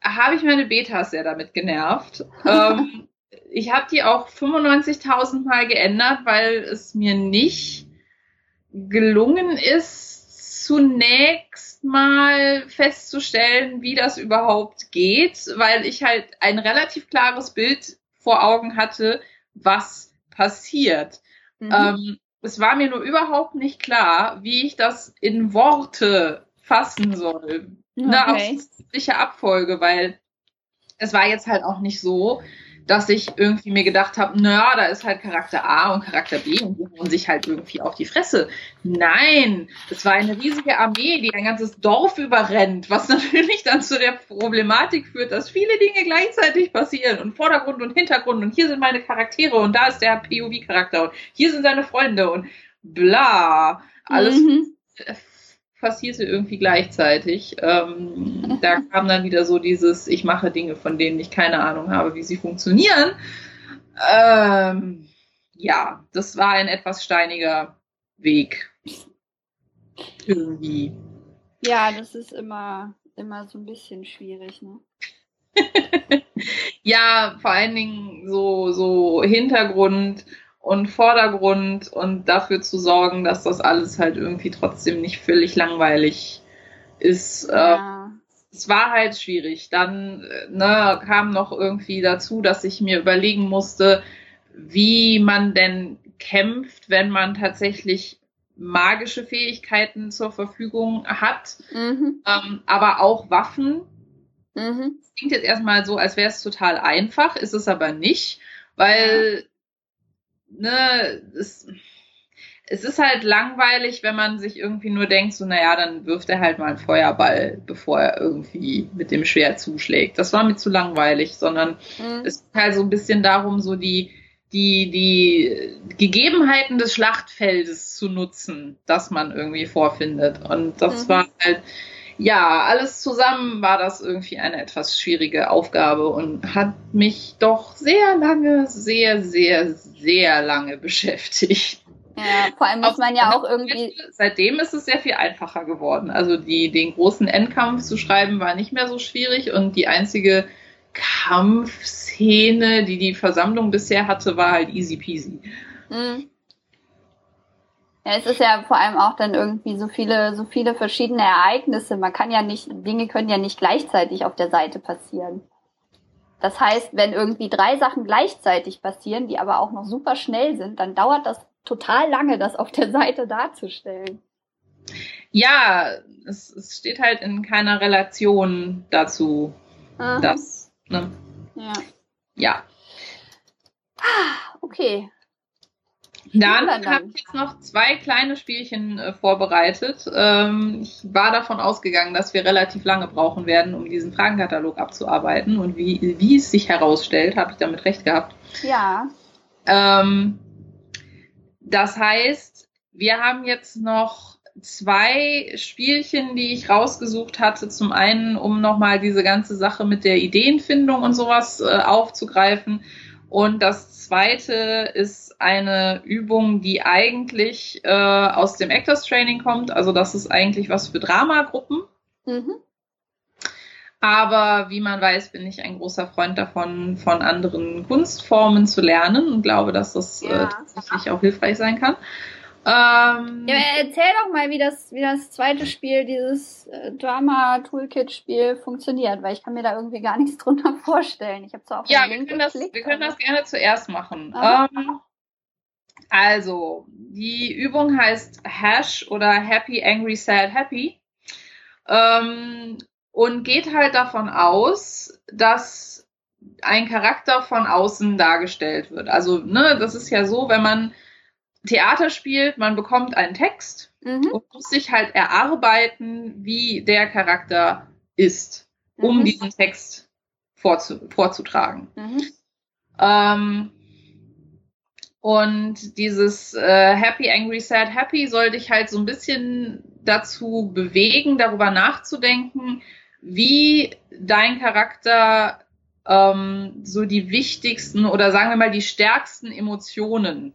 habe ich meine Betas sehr damit genervt. ähm, ich habe die auch 95.000 Mal geändert, weil es mir nicht gelungen ist, zunächst mal festzustellen, wie das überhaupt geht, weil ich halt ein relativ klares Bild vor Augen hatte, was passiert. Mhm. Ähm, es war mir nur überhaupt nicht klar, wie ich das in Worte fassen soll. Okay. Ne, auf sicher Abfolge, weil es war jetzt halt auch nicht so, dass ich irgendwie mir gedacht habe, naja, da ist halt Charakter A und Charakter B und die hauen sich halt irgendwie auf die Fresse. Nein, es war eine riesige Armee, die ein ganzes Dorf überrennt, was natürlich dann zu der Problematik führt, dass viele Dinge gleichzeitig passieren und Vordergrund und Hintergrund und hier sind meine Charaktere und da ist der POV-Charakter und hier sind seine Freunde und bla. Alles mhm passierte irgendwie gleichzeitig. Ähm, da kam dann wieder so dieses, ich mache Dinge, von denen ich keine Ahnung habe, wie sie funktionieren. Ähm, ja, das war ein etwas steiniger Weg. Irgendwie. Ja, das ist immer, immer so ein bisschen schwierig, ne? ja, vor allen Dingen so, so Hintergrund und Vordergrund und dafür zu sorgen, dass das alles halt irgendwie trotzdem nicht völlig langweilig ist. Ja. Äh, es war halt schwierig. Dann ne, kam noch irgendwie dazu, dass ich mir überlegen musste, wie man denn kämpft, wenn man tatsächlich magische Fähigkeiten zur Verfügung hat, mhm. ähm, aber auch Waffen. Mhm. Klingt jetzt erstmal so, als wäre es total einfach, ist es aber nicht, weil ne, es, es ist halt langweilig, wenn man sich irgendwie nur denkt, so, naja, dann wirft er halt mal einen Feuerball, bevor er irgendwie mit dem Schwert zuschlägt. Das war mir zu langweilig, sondern mhm. es geht halt so ein bisschen darum, so die, die, die Gegebenheiten des Schlachtfeldes zu nutzen, das man irgendwie vorfindet. Und das mhm. war halt, ja, alles zusammen war das irgendwie eine etwas schwierige Aufgabe und hat mich doch sehr lange, sehr, sehr, sehr lange beschäftigt. Ja, vor allem muss man ja auch irgendwie. Seitdem ist es sehr viel einfacher geworden. Also die, den großen Endkampf zu schreiben war nicht mehr so schwierig und die einzige Kampfszene, die die Versammlung bisher hatte, war halt easy peasy. Mhm. Ja, es ist ja vor allem auch dann irgendwie so viele, so viele verschiedene Ereignisse. Man kann ja nicht, Dinge können ja nicht gleichzeitig auf der Seite passieren. Das heißt, wenn irgendwie drei Sachen gleichzeitig passieren, die aber auch noch super schnell sind, dann dauert das total lange, das auf der Seite darzustellen. Ja, es, es steht halt in keiner Relation dazu. Aha. Das, ne? Ja. Ja. Ah, okay. Dann habe ich jetzt noch zwei kleine Spielchen äh, vorbereitet. Ähm, ich war davon ausgegangen, dass wir relativ lange brauchen werden, um diesen Fragenkatalog abzuarbeiten. Und wie, wie es sich herausstellt, habe ich damit recht gehabt. Ja. Ähm, das heißt, wir haben jetzt noch zwei Spielchen, die ich rausgesucht hatte. Zum einen, um nochmal diese ganze Sache mit der Ideenfindung und sowas äh, aufzugreifen. Und das zweite ist eine Übung, die eigentlich äh, aus dem Actors Training kommt. Also das ist eigentlich was für Dramagruppen. Mhm. Aber wie man weiß, bin ich ein großer Freund davon, von anderen Kunstformen zu lernen und glaube, dass das äh, ja. äh, tatsächlich auch hilfreich sein kann. Ähm, ja, erzähl doch mal, wie das, wie das zweite Spiel, dieses äh, Drama-Toolkit-Spiel funktioniert, weil ich kann mir da irgendwie gar nichts drunter vorstellen. Ich habe zwar auch Ja, wir können, das, wir können das gerne zuerst machen. Ähm, also, die Übung heißt Hash oder Happy, Angry, Sad, Happy. Ähm, und geht halt davon aus, dass ein Charakter von außen dargestellt wird. Also, ne, das ist ja so, wenn man Theater spielt, man bekommt einen Text mhm. und muss sich halt erarbeiten, wie der Charakter ist, um mhm. diesen Text vorzu vorzutragen. Mhm. Ähm, und dieses äh, Happy, Angry, Sad, Happy soll dich halt so ein bisschen dazu bewegen, darüber nachzudenken, wie dein Charakter ähm, so die wichtigsten oder sagen wir mal die stärksten Emotionen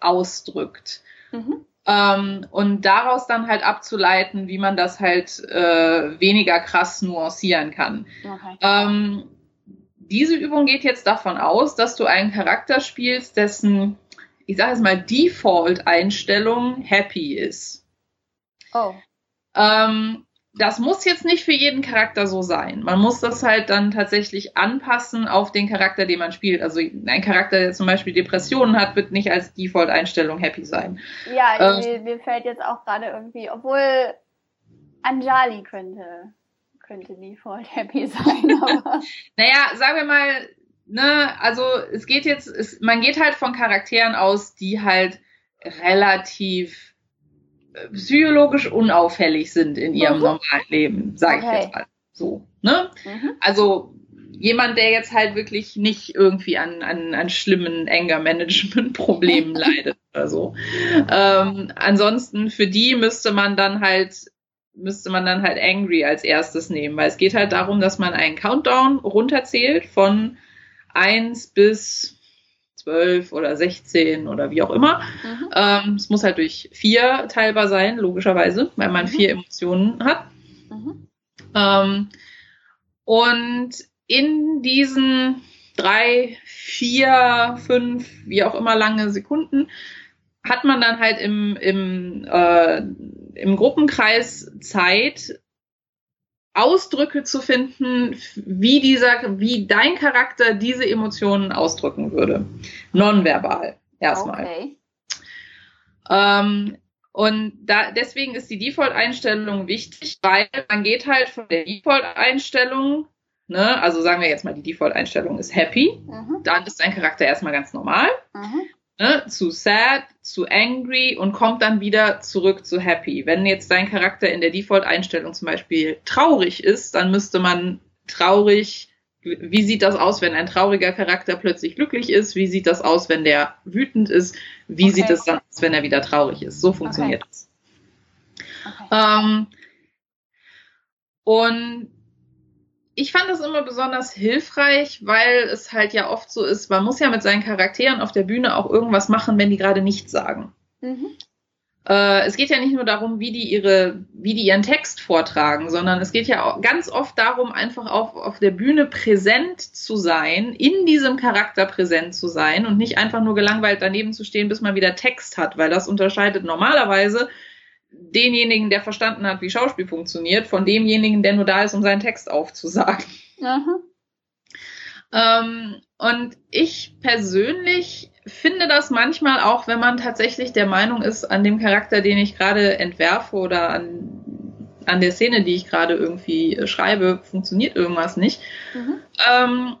ausdrückt. Mhm. Ähm, und daraus dann halt abzuleiten, wie man das halt äh, weniger krass nuancieren kann. Okay. Ähm, diese Übung geht jetzt davon aus, dass du einen Charakter spielst, dessen, ich sage es mal, Default-Einstellung happy ist. Oh. Ähm, das muss jetzt nicht für jeden Charakter so sein. Man muss das halt dann tatsächlich anpassen auf den Charakter, den man spielt. Also ein Charakter, der zum Beispiel Depressionen hat, wird nicht als Default-Einstellung happy sein. Ja, ähm, mir, mir, fällt jetzt auch gerade irgendwie, obwohl Anjali könnte, könnte Default happy sein. Aber naja, sagen wir mal, ne, also es geht jetzt, es, man geht halt von Charakteren aus, die halt relativ psychologisch unauffällig sind in ihrem mhm. normalen Leben, sage okay. ich jetzt mal so. Ne? Mhm. Also jemand, der jetzt halt wirklich nicht irgendwie an, an, an schlimmen Anger-Management-Problemen leidet oder so. Ähm, ansonsten für die müsste man dann halt müsste man dann halt Angry als erstes nehmen, weil es geht halt darum, dass man einen Countdown runterzählt von eins bis 12 oder 16 oder wie auch immer. Mhm. Ähm, es muss halt durch vier teilbar sein, logischerweise, weil man mhm. vier Emotionen hat. Mhm. Ähm, und in diesen drei, vier, fünf, wie auch immer lange Sekunden hat man dann halt im, im, äh, im Gruppenkreis Zeit, Ausdrücke zu finden, wie dieser, wie dein Charakter diese Emotionen ausdrücken würde. Nonverbal erstmal. Okay. Ähm, und da, deswegen ist die Default-Einstellung wichtig, weil man geht halt von der Default-Einstellung, ne, also sagen wir jetzt mal, die Default-Einstellung ist happy, mhm. dann ist dein Charakter erstmal ganz normal. Mhm ne, zu sad, zu angry und kommt dann wieder zurück zu happy. Wenn jetzt dein Charakter in der Default-Einstellung zum Beispiel traurig ist, dann müsste man traurig, wie sieht das aus, wenn ein trauriger Charakter plötzlich glücklich ist? Wie sieht das aus, wenn der wütend ist? Wie okay. sieht es dann aus, wenn er wieder traurig ist? So funktioniert okay. das. Okay. Ähm, und ich fand das immer besonders hilfreich, weil es halt ja oft so ist, man muss ja mit seinen Charakteren auf der Bühne auch irgendwas machen, wenn die gerade nichts sagen. Mhm. Äh, es geht ja nicht nur darum, wie die ihre, wie die ihren Text vortragen, sondern es geht ja auch ganz oft darum, einfach auf, auf der Bühne präsent zu sein, in diesem Charakter präsent zu sein und nicht einfach nur gelangweilt daneben zu stehen, bis man wieder Text hat, weil das unterscheidet normalerweise denjenigen, der verstanden hat, wie Schauspiel funktioniert, von demjenigen, der nur da ist, um seinen Text aufzusagen. Ähm, und ich persönlich finde das manchmal auch, wenn man tatsächlich der Meinung ist, an dem Charakter, den ich gerade entwerfe oder an, an der Szene, die ich gerade irgendwie schreibe, funktioniert irgendwas nicht, mhm. ähm,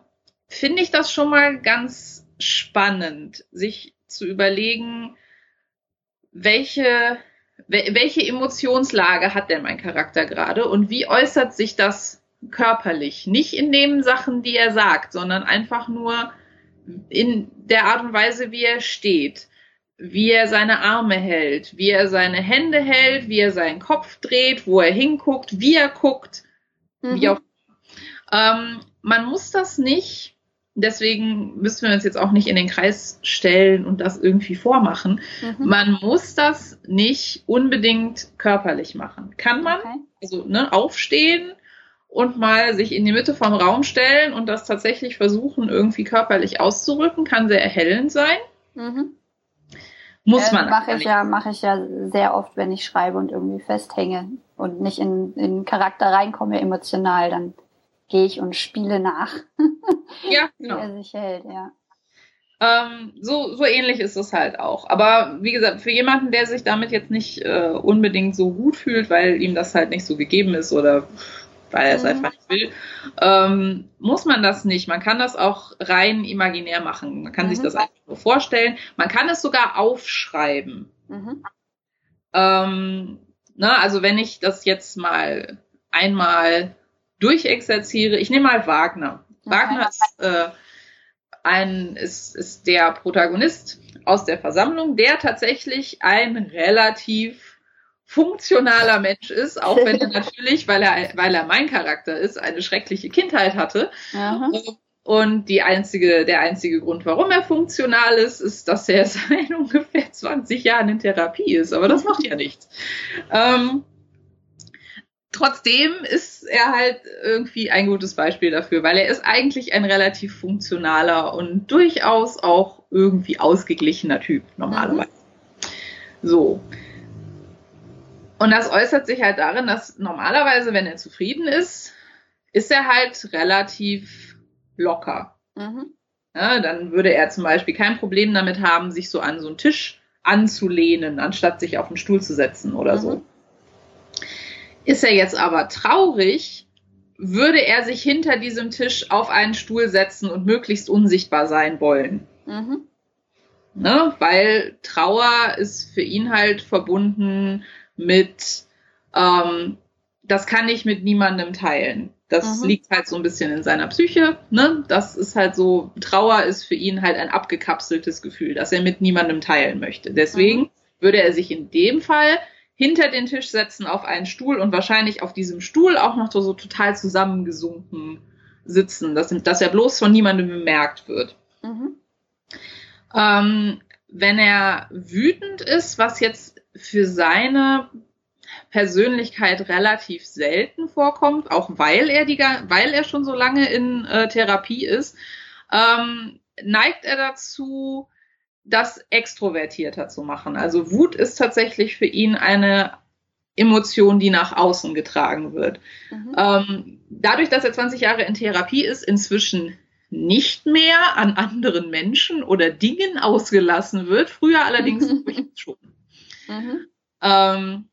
finde ich das schon mal ganz spannend, sich zu überlegen, welche welche Emotionslage hat denn mein Charakter gerade und wie äußert sich das körperlich? Nicht in den Sachen, die er sagt, sondern einfach nur in der Art und Weise, wie er steht, wie er seine Arme hält, wie er seine Hände hält, wie er seinen Kopf dreht, wo er hinguckt, wie er guckt, mhm. wie auch. Ähm, man muss das nicht Deswegen müssen wir uns jetzt auch nicht in den Kreis stellen und das irgendwie vormachen. Mhm. Man muss das nicht unbedingt körperlich machen. Kann man, okay. also ne, aufstehen und mal sich in die Mitte vom Raum stellen und das tatsächlich versuchen, irgendwie körperlich auszurücken, kann sehr erhellend sein. Mhm. Muss äh, man. Mache ich ja, mache ich ja sehr oft, wenn ich schreibe und irgendwie festhänge und nicht in, in Charakter reinkomme emotional, dann gehe ich und spiele nach. Ja, genau. Wie er sich hält, ja. Ähm, so, so ähnlich ist es halt auch. Aber wie gesagt, für jemanden, der sich damit jetzt nicht äh, unbedingt so gut fühlt, weil ihm das halt nicht so gegeben ist oder weil er es mhm. einfach nicht will, ähm, muss man das nicht. Man kann das auch rein imaginär machen. Man kann mhm. sich das einfach nur vorstellen. Man kann es sogar aufschreiben. Mhm. Ähm, na, ne, also wenn ich das jetzt mal einmal durchexerziere, ich nehme mal Wagner. Okay. Wagner ist, äh, ein, ist, ist der Protagonist aus der Versammlung, der tatsächlich ein relativ funktionaler Mensch ist, auch wenn er natürlich, weil er, weil er mein Charakter ist, eine schreckliche Kindheit hatte. Aha. Und die einzige, der einzige Grund, warum er funktional ist, ist, dass er seit ungefähr 20 Jahren in Therapie ist. Aber das macht ja nichts. Ähm, trotzdem ist er halt irgendwie ein gutes Beispiel dafür, weil er ist eigentlich ein relativ funktionaler und durchaus auch irgendwie ausgeglichener Typ normalerweise. Mhm. So. Und das äußert sich halt darin, dass normalerweise, wenn er zufrieden ist, ist er halt relativ locker. Mhm. Ja, dann würde er zum Beispiel kein Problem damit haben, sich so an so einen Tisch anzulehnen, anstatt sich auf einen Stuhl zu setzen oder mhm. so. Ist er jetzt aber traurig, würde er sich hinter diesem Tisch auf einen Stuhl setzen und möglichst unsichtbar sein wollen. Mhm. Ne? Weil Trauer ist für ihn halt verbunden mit, ähm, das kann ich mit niemandem teilen. Das mhm. liegt halt so ein bisschen in seiner Psyche. Ne? Das ist halt so, Trauer ist für ihn halt ein abgekapseltes Gefühl, das er mit niemandem teilen möchte. Deswegen mhm. würde er sich in dem Fall hinter den Tisch setzen auf einen Stuhl und wahrscheinlich auf diesem Stuhl auch noch so, total zusammengesunken sitzen, dass, dass er bloß von niemandem bemerkt wird. Mhm. Ähm, wenn er wütend ist, was jetzt für seine Persönlichkeit relativ selten vorkommt, auch weil er die, weil er schon so lange in äh, Therapie ist, ähm, neigt er dazu, das extrovertierter zu machen. Also Wut ist tatsächlich für ihn eine Emotion, die nach außen getragen wird. Mhm. Ähm, dadurch, dass er 20 Jahre in Therapie ist, inzwischen nicht mehr an anderen Menschen oder Dingen ausgelassen wird, früher allerdings schon. Mhm. Ähm,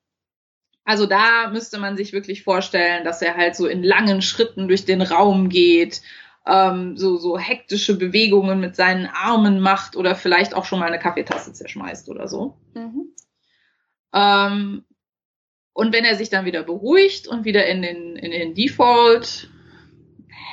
also da müsste man sich wirklich vorstellen, dass er halt so in langen Schritten durch den Raum geht, ähm, so, so hektische Bewegungen mit seinen Armen macht oder vielleicht auch schon mal eine Kaffeetasse zerschmeißt oder so. Mhm. Ähm, und wenn er sich dann wieder beruhigt und wieder in den, in den Default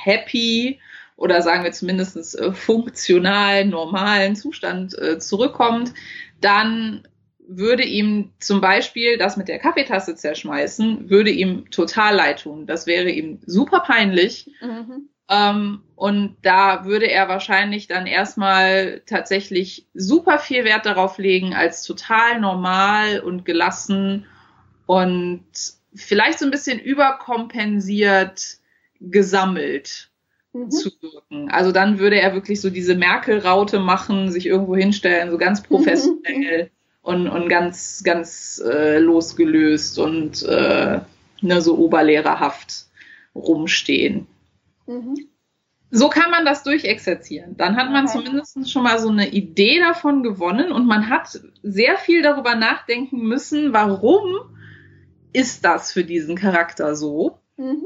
happy oder sagen wir zumindest äh, funktional normalen Zustand äh, zurückkommt, dann würde ihm zum Beispiel das mit der Kaffeetasse zerschmeißen, würde ihm total leid tun. Das wäre ihm super peinlich. Mhm. Ähm, und da würde er wahrscheinlich dann erstmal tatsächlich super viel Wert darauf legen, als total normal und gelassen und vielleicht so ein bisschen überkompensiert gesammelt mhm. zu wirken. Also dann würde er wirklich so diese Merkel-Raute machen, sich irgendwo hinstellen, so ganz professionell und, und ganz, ganz äh, losgelöst und äh, ne, so oberlehrerhaft rumstehen. Mhm. So kann man das durchexerzieren. Dann hat man okay. zumindest schon mal so eine Idee davon gewonnen und man hat sehr viel darüber nachdenken müssen, warum ist das für diesen Charakter so. Mhm.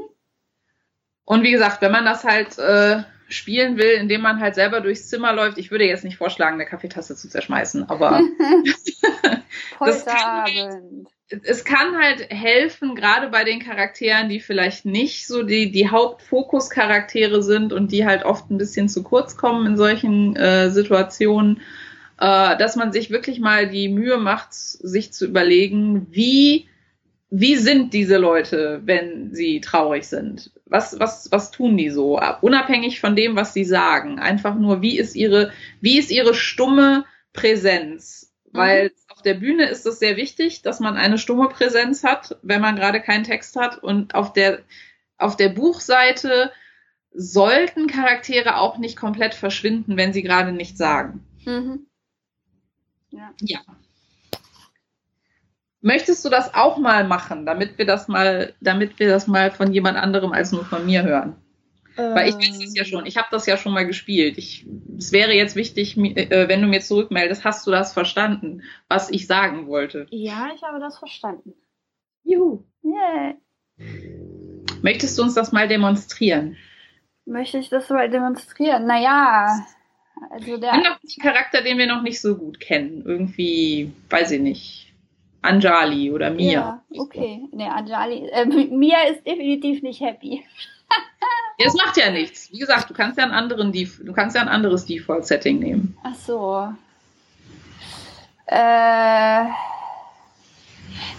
Und wie gesagt, wenn man das halt äh, spielen will, indem man halt selber durchs Zimmer läuft. Ich würde jetzt nicht vorschlagen, eine Kaffeetasse zu zerschmeißen, aber das kann es kann halt helfen, gerade bei den Charakteren, die vielleicht nicht so die, die Hauptfokus-Charaktere sind und die halt oft ein bisschen zu kurz kommen in solchen äh, Situationen, äh, dass man sich wirklich mal die Mühe macht, sich zu überlegen, wie wie sind diese Leute, wenn sie traurig sind? Was, was, was tun die so? Unabhängig von dem, was sie sagen. Einfach nur, wie ist ihre, wie ist ihre stumme Präsenz? Mhm. Weil auf der Bühne ist es sehr wichtig, dass man eine stumme Präsenz hat, wenn man gerade keinen Text hat. Und auf der, auf der Buchseite sollten Charaktere auch nicht komplett verschwinden, wenn sie gerade nichts sagen. Mhm. Ja. ja. Möchtest du das auch mal machen, damit wir das mal, damit wir das mal von jemand anderem als nur von mir hören? Ähm. Weil ich weiß es ja schon, ich habe das ja schon mal gespielt. Ich, es wäre jetzt wichtig, äh, wenn du mir zurückmeldest, hast du das verstanden, was ich sagen wollte? Ja, ich habe das verstanden. Juhu. Yeah. Möchtest du uns das mal demonstrieren? Möchte ich das mal demonstrieren? Naja, also der. Nimm doch einen Charakter, den wir noch nicht so gut kennen. Irgendwie, weiß ich nicht Anjali oder Mia. Ja, okay. Nee, Anjali. Äh, Mia ist definitiv nicht happy. Ja, es macht ja nichts. Wie gesagt, du kannst ja, einen anderen, du kannst ja ein anderes Default-Setting nehmen. Ach so. Äh,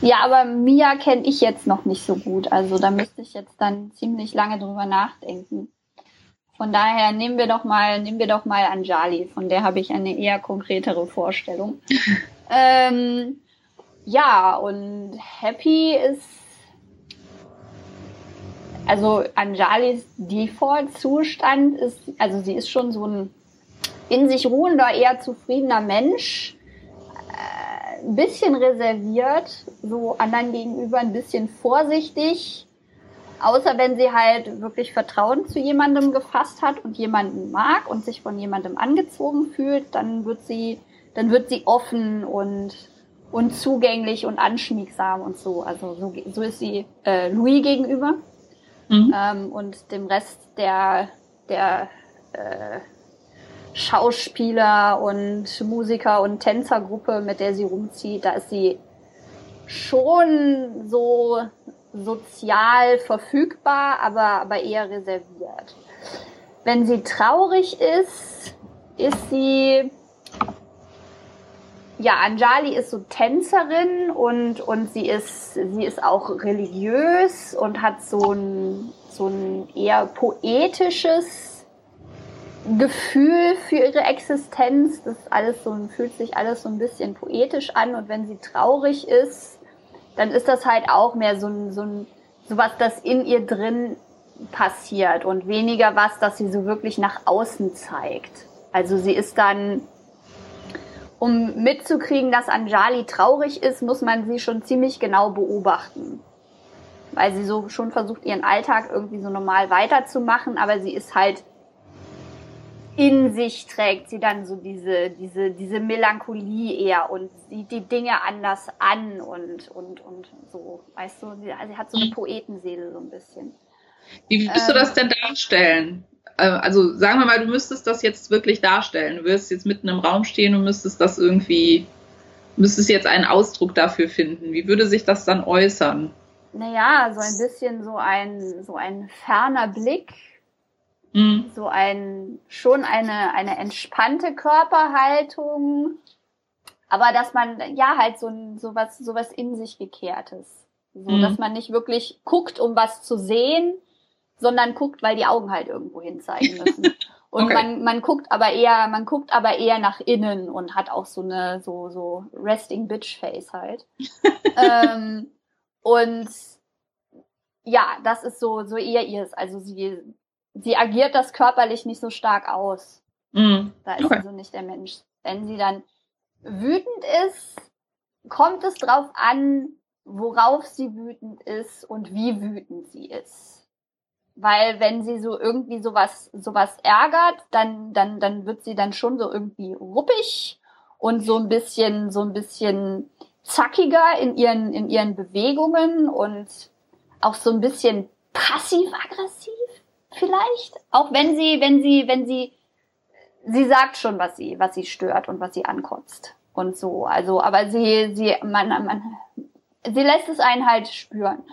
ja, aber Mia kenne ich jetzt noch nicht so gut. Also da müsste ich jetzt dann ziemlich lange drüber nachdenken. Von daher nehmen wir doch mal, nehmen wir doch mal Anjali, von der habe ich eine eher konkretere Vorstellung. ähm, ja, und Happy ist also Anjalis Default-Zustand ist, also sie ist schon so ein in sich ruhender, eher zufriedener Mensch, äh, ein bisschen reserviert, so anderen gegenüber ein bisschen vorsichtig, außer wenn sie halt wirklich Vertrauen zu jemandem gefasst hat und jemanden mag und sich von jemandem angezogen fühlt, dann wird sie, dann wird sie offen und und zugänglich und anschmiegsam und so. Also so, so ist sie äh, Louis gegenüber mhm. ähm, und dem Rest der der äh, Schauspieler und Musiker und Tänzergruppe, mit der sie rumzieht, da ist sie schon so sozial verfügbar, aber, aber eher reserviert. Wenn sie traurig ist, ist sie, ja, Anjali ist so Tänzerin und, und sie ist, sie ist auch religiös und hat so ein, so ein eher poetisches Gefühl für ihre Existenz. Das alles so fühlt sich alles so ein bisschen poetisch an und wenn sie traurig ist, dann ist das halt auch mehr so ein, so ein sowas, das in ihr drin passiert und weniger was, das sie so wirklich nach außen zeigt. Also sie ist dann, um mitzukriegen, dass Anjali traurig ist, muss man sie schon ziemlich genau beobachten. Weil sie so schon versucht, ihren Alltag irgendwie so normal weiterzumachen, aber sie ist halt in sich trägt sie dann so diese, diese, diese Melancholie eher und sieht die Dinge anders an und, und, und so, weißt du, sie, also sie hat so eine Poetenseele so ein bisschen. Wie würdest ähm, du das denn darstellen? Äh, also sagen wir mal, du müsstest das jetzt wirklich darstellen. Du wirst jetzt mitten im Raum stehen und müsstest das irgendwie, müsstest jetzt einen Ausdruck dafür finden. Wie würde sich das dann äußern? Naja, so ein bisschen so ein, so ein ferner Blick, Mhm. So ein, schon eine, eine entspannte Körperhaltung, aber dass man, ja, halt so, ein, so was, so was in sich gekehrtes. So, mhm. dass man nicht wirklich guckt, um was zu sehen, sondern guckt, weil die Augen halt irgendwo hin zeigen müssen. Und okay. man, man guckt aber eher, man guckt aber eher nach innen und hat auch so eine, so, so Resting Bitch Face halt. ähm, und ja, das ist so, so eher ihres. Also sie sie agiert das körperlich nicht so stark aus. Mhm. Da ist okay. sie so nicht der Mensch. Wenn sie dann wütend ist, kommt es drauf an, worauf sie wütend ist und wie wütend sie ist. Weil wenn sie so irgendwie sowas, sowas ärgert, dann, dann, dann wird sie dann schon so irgendwie ruppig und so ein bisschen, so ein bisschen zackiger in ihren, in ihren Bewegungen und auch so ein bisschen passiv-aggressiv vielleicht. Auch wenn sie, wenn sie, wenn sie, sie sagt schon, was sie, was sie stört und was sie ankotzt und so. Also, aber sie, sie, man, man, sie lässt es einen halt spüren.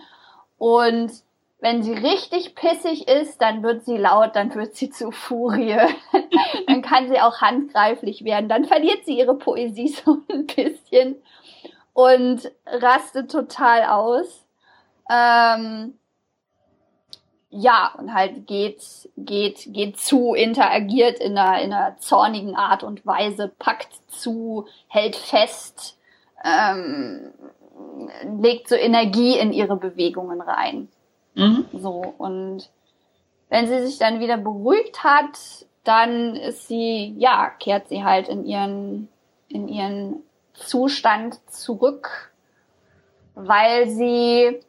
Und wenn sie richtig pissig ist, dann wird sie laut, dann wird sie zu Furie. dann kann sie auch handgreiflich werden. Dann verliert sie ihre Poesie so ein bisschen und rastet total aus. Ähm, ja, und halt geht, geht, geht zu, interagiert in einer, in einer zornigen Art und Weise, packt zu, hält fest, ähm, legt so Energie in ihre Bewegungen rein. Mhm. So, und wenn sie sich dann wieder beruhigt hat, dann ist sie, ja, kehrt sie halt in ihren, in ihren Zustand zurück, weil sie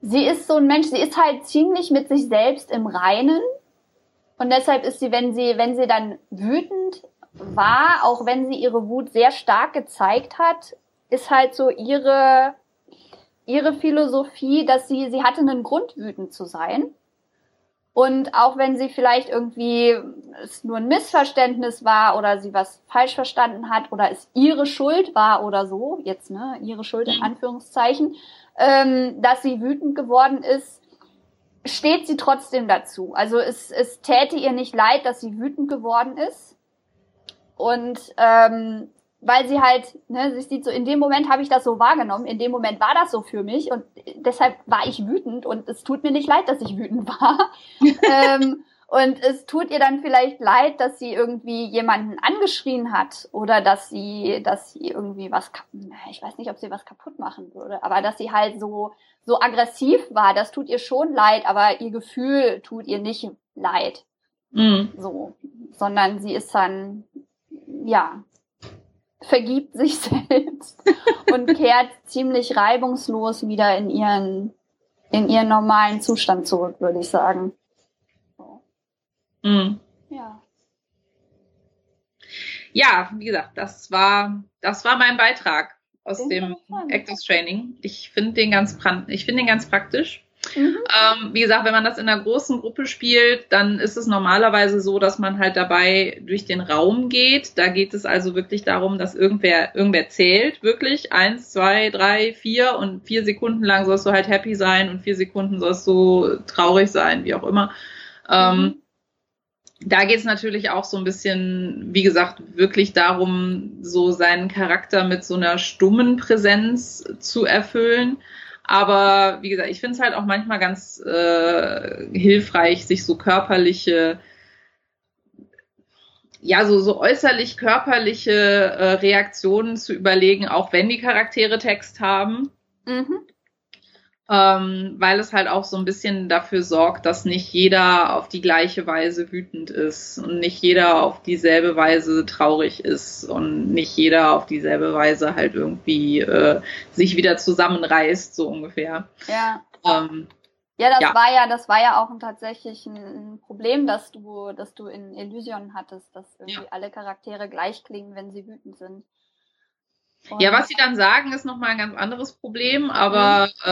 sie ist so ein Mensch, sie ist halt ziemlich mit sich selbst im Reinen. Und deshalb ist sie, wenn sie, wenn sie dann wütend war, auch wenn sie ihre Wut sehr stark gezeigt hat, ist halt so ihre, ihre Philosophie, dass sie, sie hatte einen Grund, wütend zu sein. Und auch wenn sie vielleicht irgendwie es nur ein Missverständnis war oder sie was falsch verstanden hat oder es ihre Schuld war oder so, jetzt, ne, ihre Schuld in Anführungszeichen, ähm, dass sie wütend geworden ist, steht sie trotzdem dazu. Also es, es täte ihr nicht leid, dass sie wütend geworden ist. Und ähm, weil sie halt, ne, sie sieht so, in dem Moment habe ich das so wahrgenommen, in dem Moment war das so für mich und deshalb war ich wütend und es tut mir nicht leid, dass ich wütend war. ähm, Und es tut ihr dann vielleicht leid, dass sie irgendwie jemanden angeschrien hat oder dass sie, dass sie irgendwie was, ich weiß nicht, ob sie was kaputt machen würde, aber dass sie halt so, so aggressiv war, das tut ihr schon leid, aber ihr Gefühl tut ihr nicht leid. Mhm. So, sondern sie ist dann, ja, vergibt sich selbst und kehrt ziemlich reibungslos wieder in ihren, in ihren normalen Zustand zurück, würde ich sagen. Mhm. Ja. Ja, wie gesagt, das war, das war mein Beitrag aus dem Actors Training. Ich finde den ganz, ich finde den ganz praktisch. Mhm. Ähm, wie gesagt, wenn man das in einer großen Gruppe spielt, dann ist es normalerweise so, dass man halt dabei durch den Raum geht. Da geht es also wirklich darum, dass irgendwer, irgendwer zählt, wirklich. Eins, zwei, drei, vier und vier Sekunden lang sollst du halt happy sein und vier Sekunden sollst du traurig sein, wie auch immer. Ähm, mhm. Ähm, da geht es natürlich auch so ein bisschen, wie gesagt, wirklich darum, so seinen Charakter mit so einer stummen Präsenz zu erfüllen. Aber wie gesagt, ich finde es halt auch manchmal ganz äh, hilfreich, sich so körperliche, ja, so, so äußerlich körperliche äh, Reaktionen zu überlegen, auch wenn die Charaktere Text haben. Mhm ähm, weil es halt auch so ein bisschen dafür sorgt, dass nicht jeder auf die gleiche Weise wütend ist und nicht jeder auf dieselbe Weise traurig ist und nicht jeder auf dieselbe Weise halt irgendwie äh, sich wieder zusammenreißt, so ungefähr. Ja. Ähm, ja, das ja. war ja, das war ja auch ein, tatsächlich ein, Problem, dass du, dass du in Elysion hattest, dass irgendwie ja. alle Charaktere gleich klingen, wenn sie wütend sind. Ja, was sie dann sagen, ist nochmal ein ganz anderes Problem, aber mhm.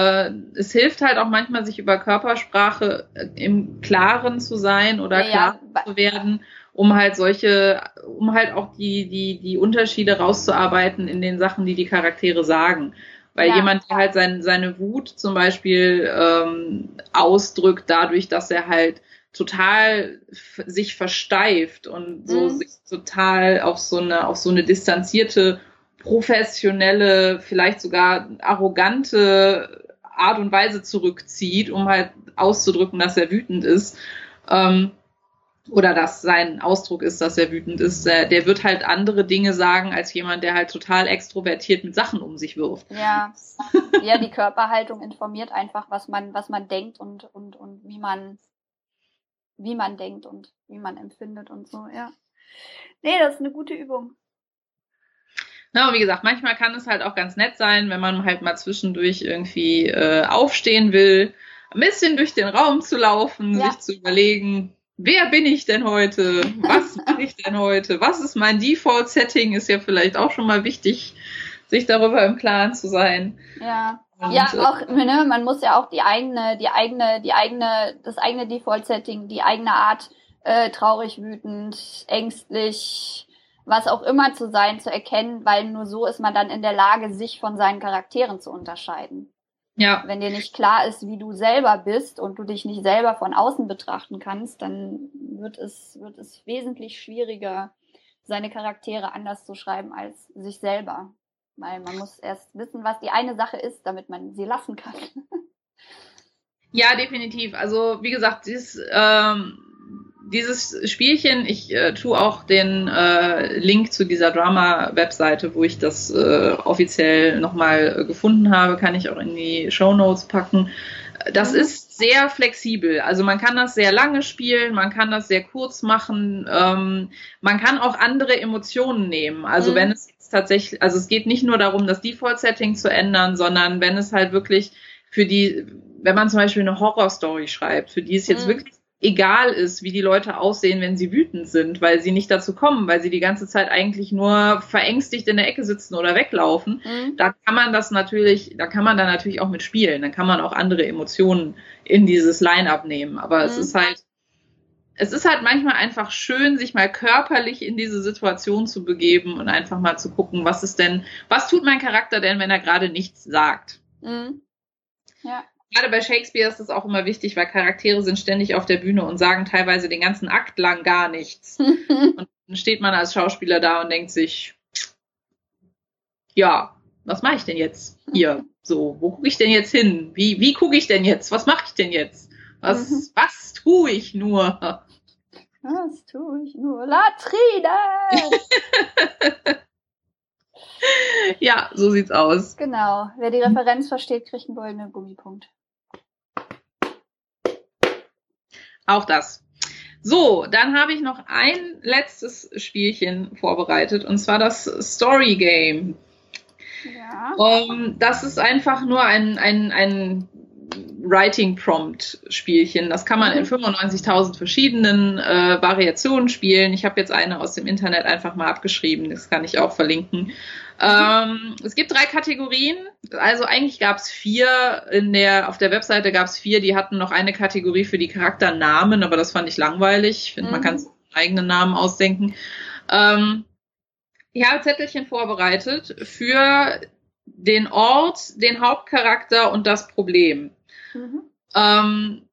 äh, es hilft halt auch manchmal, sich über Körpersprache äh, im Klaren zu sein oder ja, klar ja. zu werden, um halt solche, um halt auch die, die, die Unterschiede rauszuarbeiten in den Sachen, die die Charaktere sagen. Weil ja. jemand, der halt sein, seine Wut zum Beispiel ähm, ausdrückt, dadurch, dass er halt total sich versteift und so mhm. sich total auf so eine, auf so eine distanzierte professionelle, vielleicht sogar arrogante Art und Weise zurückzieht, um halt auszudrücken, dass er wütend ist. Ähm, oder dass sein Ausdruck ist, dass er wütend ist. Der, der, wird halt andere Dinge sagen als jemand, der halt total extrovertiert mit Sachen um sich wirft. Ja, ja, die Körperhaltung informiert einfach, was man, was man denkt und, und, und wie man, wie man denkt und wie man empfindet und so, ja. Nee, das ist eine gute Übung. Na, und wie gesagt, manchmal kann es halt auch ganz nett sein, wenn man halt mal zwischendurch irgendwie äh, aufstehen will, ein bisschen durch den Raum zu laufen, ja. sich zu überlegen, wer bin ich denn heute? Was mache ich denn heute? Was ist mein Default-Setting? Ist ja vielleicht auch schon mal wichtig, sich darüber im Klaren zu sein. Ja. Und, ja, äh, auch, ne, man muss ja auch die eigene, die eigene, die eigene, das eigene Default-Setting, die eigene Art, äh, traurig, wütend, ängstlich, was auch immer zu sein, zu erkennen, weil nur so ist man dann in der Lage, sich von seinen Charakteren zu unterscheiden. Ja. Wenn dir nicht klar ist, wie du selber bist und du dich nicht selber von außen betrachten kannst, dann wird es, wird es wesentlich schwieriger, seine Charaktere anders zu schreiben als sich selber. Weil man muss erst wissen, was die eine Sache ist, damit man sie lassen kann. Ja, definitiv. Also wie gesagt, dieses ähm, dieses Spielchen, ich äh, tue auch den äh, Link zu dieser Drama-Webseite, wo ich das äh, offiziell nochmal gefunden habe, kann ich auch in die Show Notes packen. Das mhm. ist sehr flexibel. Also man kann das sehr lange spielen, man kann das sehr kurz machen, ähm, man kann auch andere Emotionen nehmen. Also mhm. wenn es jetzt tatsächlich, also es geht nicht nur darum, das Default-Setting zu ändern, sondern wenn es halt wirklich für die, wenn man zum Beispiel eine Horror-Story schreibt, für die es jetzt mhm. wirklich egal ist, wie die Leute aussehen, wenn sie wütend sind, weil sie nicht dazu kommen, weil sie die ganze Zeit eigentlich nur verängstigt in der Ecke sitzen oder weglaufen, mhm. da kann man das natürlich, da kann man dann natürlich auch mit spielen, dann kann man auch andere Emotionen in dieses Line-up nehmen, aber mhm. es ist halt es ist halt manchmal einfach schön, sich mal körperlich in diese Situation zu begeben und einfach mal zu gucken, was ist denn, was tut mein Charakter denn, wenn er gerade nichts sagt? Mhm. Ja gerade bei Shakespeare ist das auch immer wichtig, weil Charaktere sind ständig auf der Bühne und sagen teilweise den ganzen Akt lang gar nichts. und dann steht man als Schauspieler da und denkt sich, ja, was mache ich denn jetzt hier? So, wo gucke ich denn jetzt hin? Wie, wie gucke ich denn jetzt? Was mache ich denn jetzt? Was, mhm. was tue ich nur? Das tue ich nur. Latrine! ja, so sieht's aus. Genau. Wer die Referenz versteht, kriegt einen goldenen Gummipunkt. Auch das. So, dann habe ich noch ein letztes Spielchen vorbereitet und zwar das Story Game. Ja. Um, das ist einfach nur ein, ein, ein Writing Prompt Spielchen. Das kann man in 95.000 verschiedenen äh, Variationen spielen. Ich habe jetzt eine aus dem Internet einfach mal abgeschrieben. Das kann ich auch verlinken. Ähm, es gibt drei Kategorien. Also eigentlich gab es vier. In der, auf der Webseite gab es vier. Die hatten noch eine Kategorie für die Charakternamen, aber das fand ich langweilig. Ich finde, mhm. man kann sich eigenen Namen ausdenken. Ähm, ich habe Zettelchen vorbereitet für den Ort, den Hauptcharakter und das Problem. Mhm. Ähm,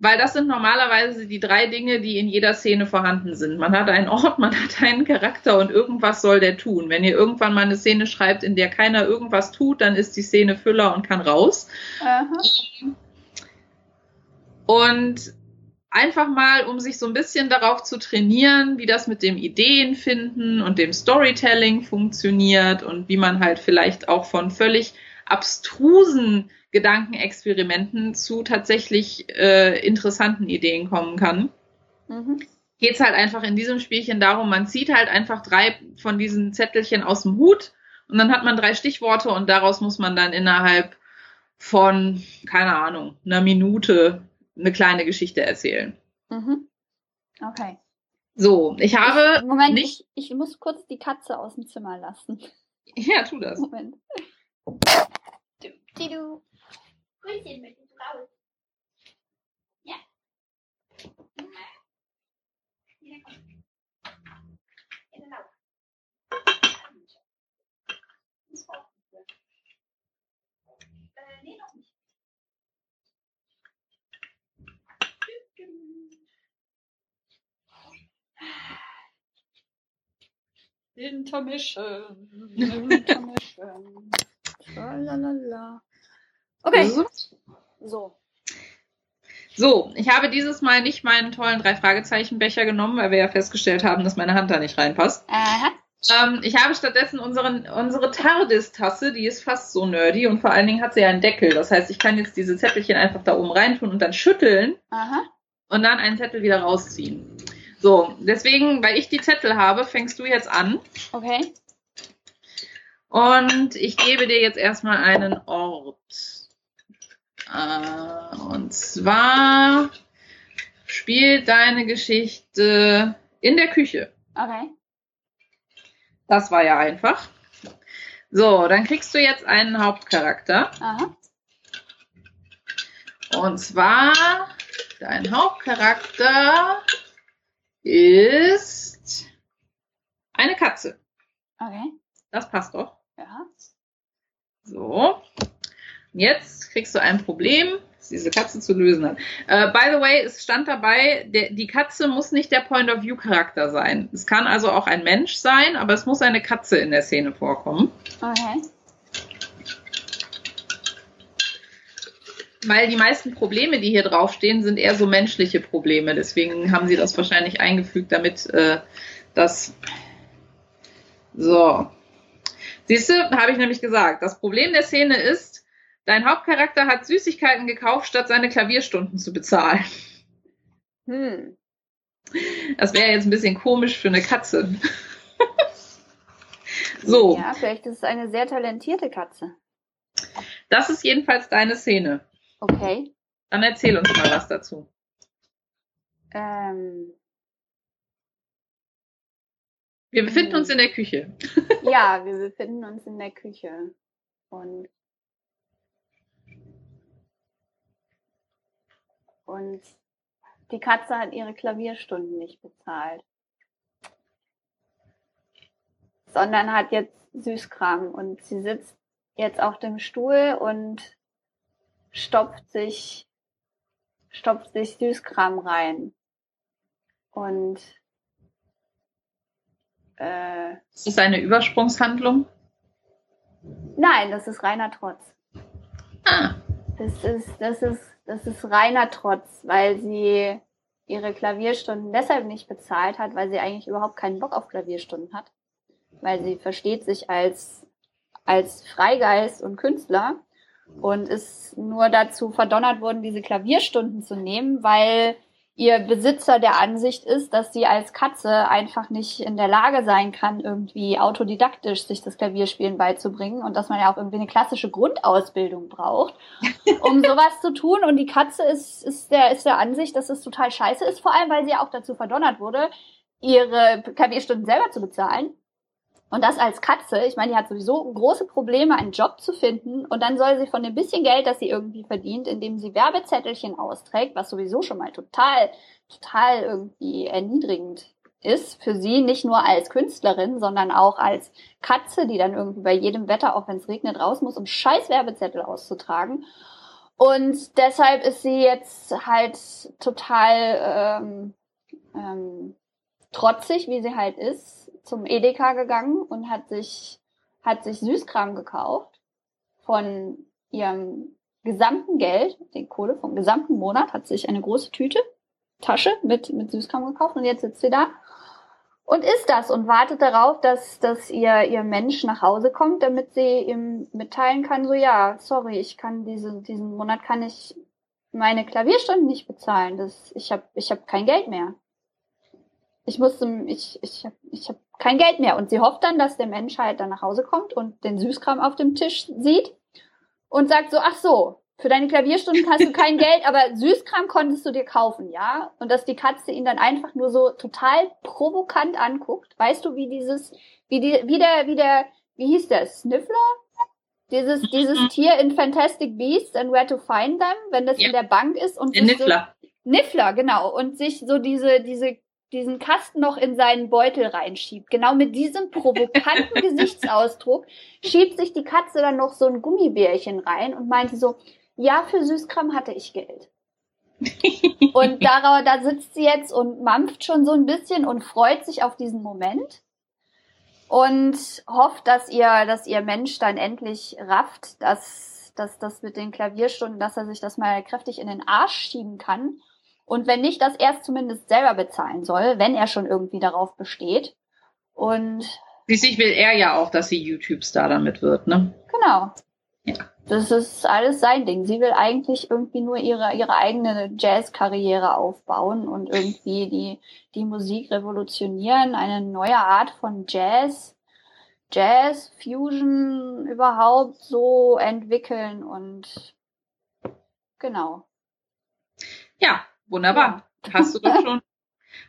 weil das sind normalerweise die drei Dinge, die in jeder Szene vorhanden sind. Man hat einen Ort, man hat einen Charakter und irgendwas soll der tun. Wenn ihr irgendwann mal eine Szene schreibt, in der keiner irgendwas tut, dann ist die Szene Füller und kann raus. Aha. Und einfach mal, um sich so ein bisschen darauf zu trainieren, wie das mit dem Ideenfinden und dem Storytelling funktioniert und wie man halt vielleicht auch von völlig abstrusen Gedankenexperimenten zu tatsächlich äh, interessanten Ideen kommen kann. Mhm. Geht es halt einfach in diesem Spielchen darum, man zieht halt einfach drei von diesen Zettelchen aus dem Hut und dann hat man drei Stichworte und daraus muss man dann innerhalb von, keine Ahnung, einer Minute eine kleine Geschichte erzählen. Mhm. Okay. So, ich habe. Ich, Moment, nicht ich, ich muss kurz die Katze aus dem Zimmer lassen. Ja, tu das. Moment. Du, die du. Grüßchen mit raus. Ja. Ja, komm. In den Lauf. Äh, nee, noch nicht. Intermission. Intermission. Lalalala. Okay. So. So, ich habe dieses Mal nicht meinen tollen drei Fragezeichen Becher genommen, weil wir ja festgestellt haben, dass meine Hand da nicht reinpasst. Aha. Ähm, ich habe stattdessen unseren, unsere TARDIS-Tasse, die ist fast so nerdy und vor allen Dingen hat sie ja einen Deckel. Das heißt, ich kann jetzt diese Zettelchen einfach da oben reintun und dann schütteln Aha. und dann einen Zettel wieder rausziehen. So, deswegen, weil ich die Zettel habe, fängst du jetzt an. Okay. Und ich gebe dir jetzt erstmal einen Ort. Äh, und zwar spielt deine Geschichte in der Küche. Okay. Das war ja einfach. So, dann kriegst du jetzt einen Hauptcharakter. Aha. Und zwar, dein Hauptcharakter ist eine Katze. Okay. Das passt doch. Ja. So. Jetzt kriegst du ein Problem, das diese Katze zu lösen hat. Uh, by the way, es stand dabei, der, die Katze muss nicht der Point-of-View-Charakter sein. Es kann also auch ein Mensch sein, aber es muss eine Katze in der Szene vorkommen. Okay. Weil die meisten Probleme, die hier draufstehen, sind eher so menschliche Probleme. Deswegen haben sie das wahrscheinlich eingefügt, damit äh, das so. Siehst du, habe ich nämlich gesagt. Das Problem der Szene ist, dein Hauptcharakter hat Süßigkeiten gekauft, statt seine Klavierstunden zu bezahlen. Hm. Das wäre jetzt ein bisschen komisch für eine Katze. so. Ja, vielleicht ist es eine sehr talentierte Katze. Das ist jedenfalls deine Szene. Okay. Dann erzähl uns mal was dazu. Ähm, wir befinden uns in der Küche. ja, wir befinden uns in der Küche. Und, und die Katze hat ihre Klavierstunden nicht bezahlt. Sondern hat jetzt Süßkram und sie sitzt jetzt auf dem Stuhl und stopft sich, stopft sich Süßkram rein. Und äh, ist das eine Übersprungshandlung? Nein, das ist reiner Trotz. Ah. Das ist, das ist, das ist reiner Trotz, weil sie ihre Klavierstunden deshalb nicht bezahlt hat, weil sie eigentlich überhaupt keinen Bock auf Klavierstunden hat. Weil sie versteht sich als, als Freigeist und Künstler und ist nur dazu verdonnert worden, diese Klavierstunden zu nehmen, weil ihr Besitzer der Ansicht ist, dass sie als Katze einfach nicht in der Lage sein kann, irgendwie autodidaktisch sich das Klavierspielen beizubringen und dass man ja auch irgendwie eine klassische Grundausbildung braucht, um sowas zu tun. Und die Katze ist, ist, der, ist der Ansicht, dass es total scheiße ist, vor allem weil sie auch dazu verdonnert wurde, ihre Klavierstunden selber zu bezahlen. Und das als Katze, ich meine, die hat sowieso große Probleme, einen Job zu finden. Und dann soll sie von dem bisschen Geld, das sie irgendwie verdient, indem sie Werbezettelchen austrägt, was sowieso schon mal total, total irgendwie erniedrigend ist für sie, nicht nur als Künstlerin, sondern auch als Katze, die dann irgendwie bei jedem Wetter, auch wenn es regnet, raus muss, um scheiß Werbezettel auszutragen. Und deshalb ist sie jetzt halt total ähm, ähm, trotzig, wie sie halt ist, zum Edeka gegangen und hat sich, hat sich Süßkram gekauft von ihrem gesamten Geld, den Kohle vom gesamten Monat, hat sich eine große Tüte, Tasche mit, mit Süßkram gekauft und jetzt sitzt sie da und isst das und wartet darauf, dass, dass ihr, ihr Mensch nach Hause kommt, damit sie ihm mitteilen kann, so ja, sorry, ich kann diese, diesen Monat kann ich meine Klavierstunden nicht bezahlen. Das, ich habe ich hab kein Geld mehr. Ich musste, ich, ich habe ich hab kein Geld mehr. Und sie hofft dann, dass der Mensch halt dann nach Hause kommt und den Süßkram auf dem Tisch sieht und sagt so, ach so, für deine Klavierstunden hast du kein Geld, aber Süßkram konntest du dir kaufen, ja? Und dass die Katze ihn dann einfach nur so total provokant anguckt. Weißt du, wie dieses, wie die, wie der, wie der, wie hieß der, Sniffler? Dieses, dieses mhm. Tier in Fantastic Beasts and Where to Find Them, wenn das ja. in der Bank ist und der Niffler. So, Niffler, genau. Und sich so diese, diese diesen Kasten noch in seinen Beutel reinschiebt. Genau mit diesem provokanten Gesichtsausdruck schiebt sich die Katze dann noch so ein Gummibärchen rein und meinte so, ja, für Süßkram hatte ich Geld. und da, da sitzt sie jetzt und mampft schon so ein bisschen und freut sich auf diesen Moment und hofft, dass ihr, dass ihr Mensch dann endlich rafft, dass, dass das mit den Klavierstunden, dass er sich das mal kräftig in den Arsch schieben kann und wenn nicht, dass er es zumindest selber bezahlen soll, wenn er schon irgendwie darauf besteht. Und schließlich will er ja auch, dass sie YouTube-Star damit wird, ne? Genau. Ja. Das ist alles sein Ding. Sie will eigentlich irgendwie nur ihre, ihre eigene Jazz-Karriere aufbauen und irgendwie die, die Musik revolutionieren, eine neue Art von Jazz, Jazz, Fusion überhaupt so entwickeln und genau. Ja, Wunderbar. Ja. Hast du doch schon,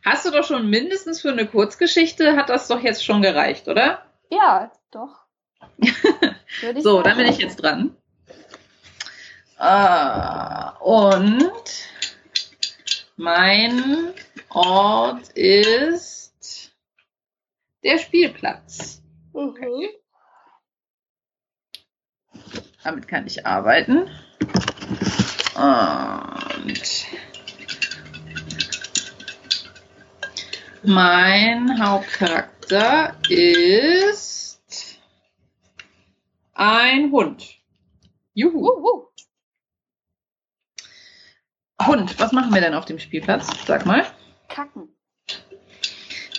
hast du doch schon mindestens für eine Kurzgeschichte hat das doch jetzt schon gereicht, oder? Ja, doch. so, sagen. dann bin ich jetzt dran. Uh, und mein Ort ist der Spielplatz. Mhm. Damit kann ich arbeiten. Und Mein Hauptcharakter ist ein Hund. Juhu. Uhu. Hund, was machen wir denn auf dem Spielplatz? Sag mal. Kacken.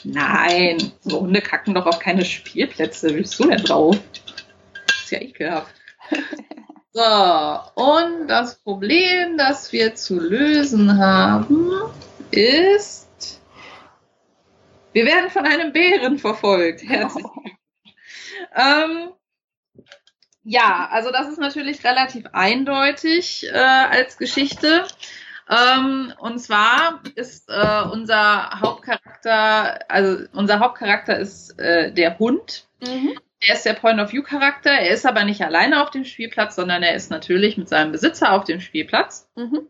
Nein, so Hunde kacken doch auf keine Spielplätze. Willst du denn drauf? Ist ja ekelhaft. So, und das Problem, das wir zu lösen haben, ist, wir werden von einem Bären verfolgt. Herzlich. Oh. Ähm, ja, also das ist natürlich relativ eindeutig äh, als Geschichte. Ähm, und zwar ist äh, unser Hauptcharakter, also unser Hauptcharakter ist äh, der Hund. Mhm. Er ist der Point-of-View-Charakter. Er ist aber nicht alleine auf dem Spielplatz, sondern er ist natürlich mit seinem Besitzer auf dem Spielplatz. Mhm.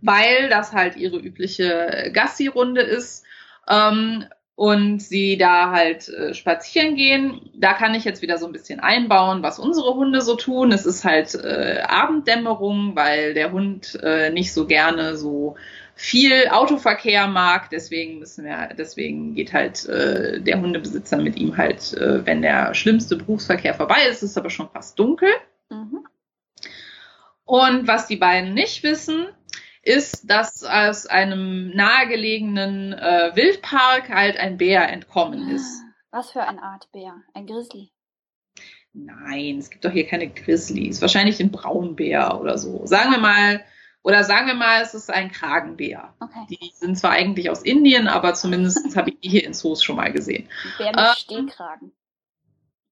Weil das halt ihre übliche Gassi-Runde ist ähm, und sie da halt äh, spazieren gehen. Da kann ich jetzt wieder so ein bisschen einbauen, was unsere Hunde so tun. Es ist halt äh, Abenddämmerung, weil der Hund äh, nicht so gerne so viel Autoverkehr mag. Deswegen müssen wir, deswegen geht halt äh, der Hundebesitzer mit ihm halt, äh, wenn der schlimmste Berufsverkehr vorbei ist, ist aber schon fast dunkel. Mhm. Und was die beiden nicht wissen, ist, dass aus einem nahegelegenen äh, Wildpark halt ein Bär entkommen ist. Was für eine Art Bär? Ein Grizzly? Nein, es gibt doch hier keine Grizzlies. Wahrscheinlich ein Braunbär oder so. Sagen wir mal, oder sagen wir mal, es ist ein Kragenbär. Okay. Die sind zwar eigentlich aus Indien, aber zumindest habe ich die hier in Zoos schon mal gesehen. Bär mit Ähm, Stehkragen.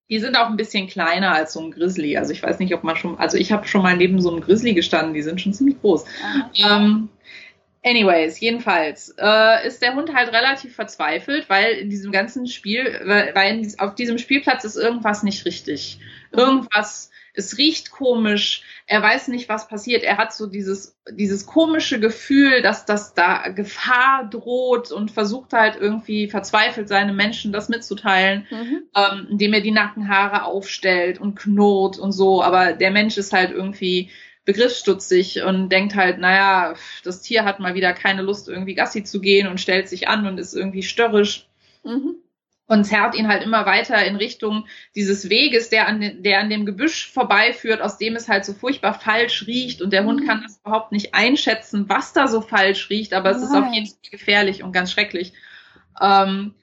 Die sind auch ein bisschen kleiner als so ein Grizzly. Also ich weiß nicht, ob man schon, also ich habe schon mal neben so einem Grizzly gestanden, die sind schon ziemlich groß. Ähm, anyways, jedenfalls äh, ist der Hund halt relativ verzweifelt, weil in diesem ganzen Spiel, weil, weil auf diesem Spielplatz ist irgendwas nicht richtig. Irgendwas, es riecht komisch, er weiß nicht, was passiert. Er hat so dieses, dieses komische Gefühl, dass, dass da Gefahr droht und versucht halt irgendwie verzweifelt seine Menschen das mitzuteilen Mhm. ähm, indem er die Nackenhaare aufstellt und knurrt und so. Aber der Mensch ist halt irgendwie begriffsstutzig und denkt halt, naja, das Tier hat mal wieder keine Lust, irgendwie Gassi zu gehen und stellt sich an und ist irgendwie störrisch Mhm. Und zerrt ihn halt immer weiter in Richtung dieses Weges, der an, den, der an dem Gebüsch vorbeiführt, aus dem es halt so furchtbar falsch riecht und der Hund Mhm. kann das überhaupt nicht einschätzen, was da so falsch riecht, aber es ist auf jeden Fall gefährlich und ganz schrecklich. Ähm,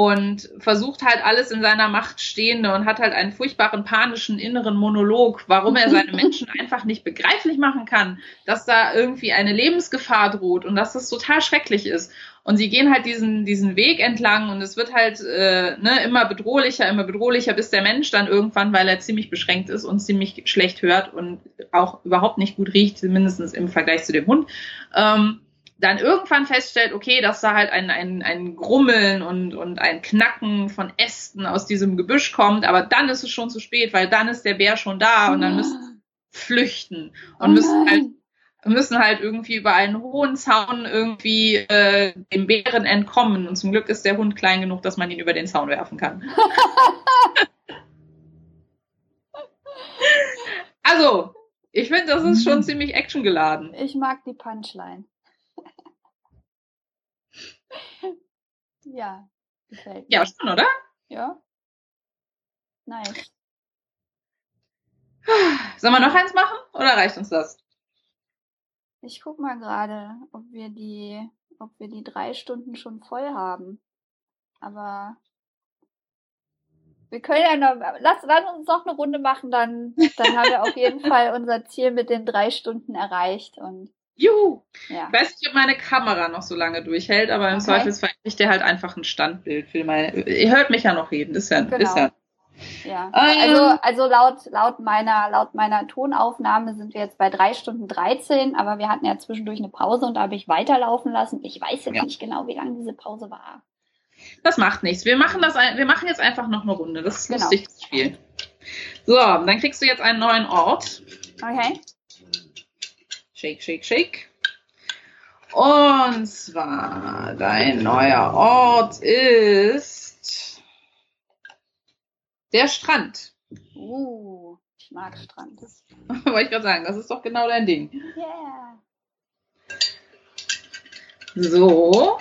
und versucht halt alles in seiner Macht Stehende und hat halt einen furchtbaren panischen inneren Monolog, warum er seine Menschen einfach nicht begreiflich machen kann, dass da irgendwie eine Lebensgefahr droht und dass das total schrecklich ist. Und sie gehen halt diesen, diesen Weg entlang und es wird halt äh, ne, immer bedrohlicher, immer bedrohlicher, bis der Mensch dann irgendwann, weil er ziemlich beschränkt ist und ziemlich schlecht hört und auch überhaupt nicht gut riecht, mindestens im Vergleich zu dem Hund, ähm, dann irgendwann feststellt, okay, dass da halt ein, ein, ein Grummeln und, und ein Knacken von Ästen aus diesem Gebüsch kommt, aber dann ist es schon zu spät, weil dann ist der Bär schon da und dann müssen sie flüchten und Oh müssen halt müssen halt irgendwie über einen hohen Zaun irgendwie äh, dem Bären entkommen. Und zum Glück ist der Hund klein genug, dass man ihn über den Zaun werfen kann. also, ich finde, das ist schon ziemlich actiongeladen. Ich mag die Punchline. Ja, gefällt mir. Ja, schon, oder? Ja. Nice. Sollen wir noch eins machen oder reicht uns das? Ich guck mal gerade, ob wir die, ob wir die drei Stunden schon voll haben. Aber wir können ja noch, lass, lass uns noch eine Runde machen, dann, dann haben wir auf jeden Fall unser Ziel mit den drei Stunden erreicht und Juhu! ja. Ich weiß nicht, ob meine Kamera noch so lange durchhält, aber im Okay. Zweifelsfall kriegt der halt einfach ein Standbild für meine. Ihr hört mich ja noch reden, ist ja, Genau. ist ja. Ja, Ähm. also, also laut, laut meiner, laut meiner Tonaufnahme sind wir jetzt bei drei Stunden 13, aber wir hatten ja zwischendurch eine Pause und da habe ich weiterlaufen lassen. Ich weiß jetzt Ja. nicht genau, wie lange diese Pause war. Das macht nichts. Wir machen das, ein- wir machen jetzt einfach noch eine Runde. Das ist Genau. lustig, das Spiel. So, dann kriegst du jetzt einen neuen Ort. Okay. Shake, shake, shake. Und zwar, dein neuer Ort ist der Strand. Uh, ich mag Strand. Wollte ich gerade sagen, das ist doch genau dein Ding. Yeah. So.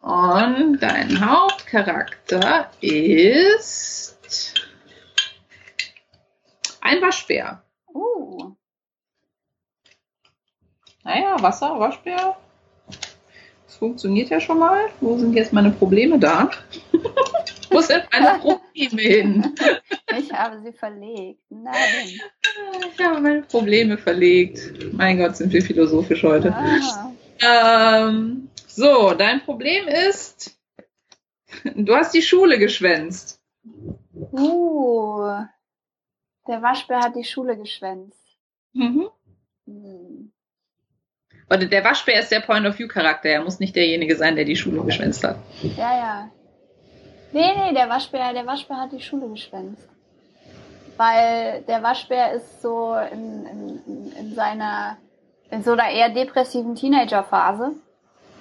Und dein Hauptcharakter ist ein Waschbär. Uh, Naja, Wasser, Waschbär. Das funktioniert ja schon mal. Wo sind jetzt meine Probleme da? Wo sind meine Probleme hin? ich habe sie verlegt. Nein. Ich habe meine Probleme verlegt. Mein Gott, sind wir philosophisch heute. Ah. Ähm, so, dein Problem ist, du hast die Schule geschwänzt. Uh, der Waschbär hat die Schule geschwänzt. Mhm. Hm. Warte, der Waschbär ist der Point-of-View-Charakter. Er muss nicht derjenige sein, der die Schule geschwänzt hat. Ja, ja. Nee, nee, der Waschbär, der Waschbär hat die Schule geschwänzt. Weil der Waschbär ist so in, in, in seiner, in so einer eher depressiven Teenagerphase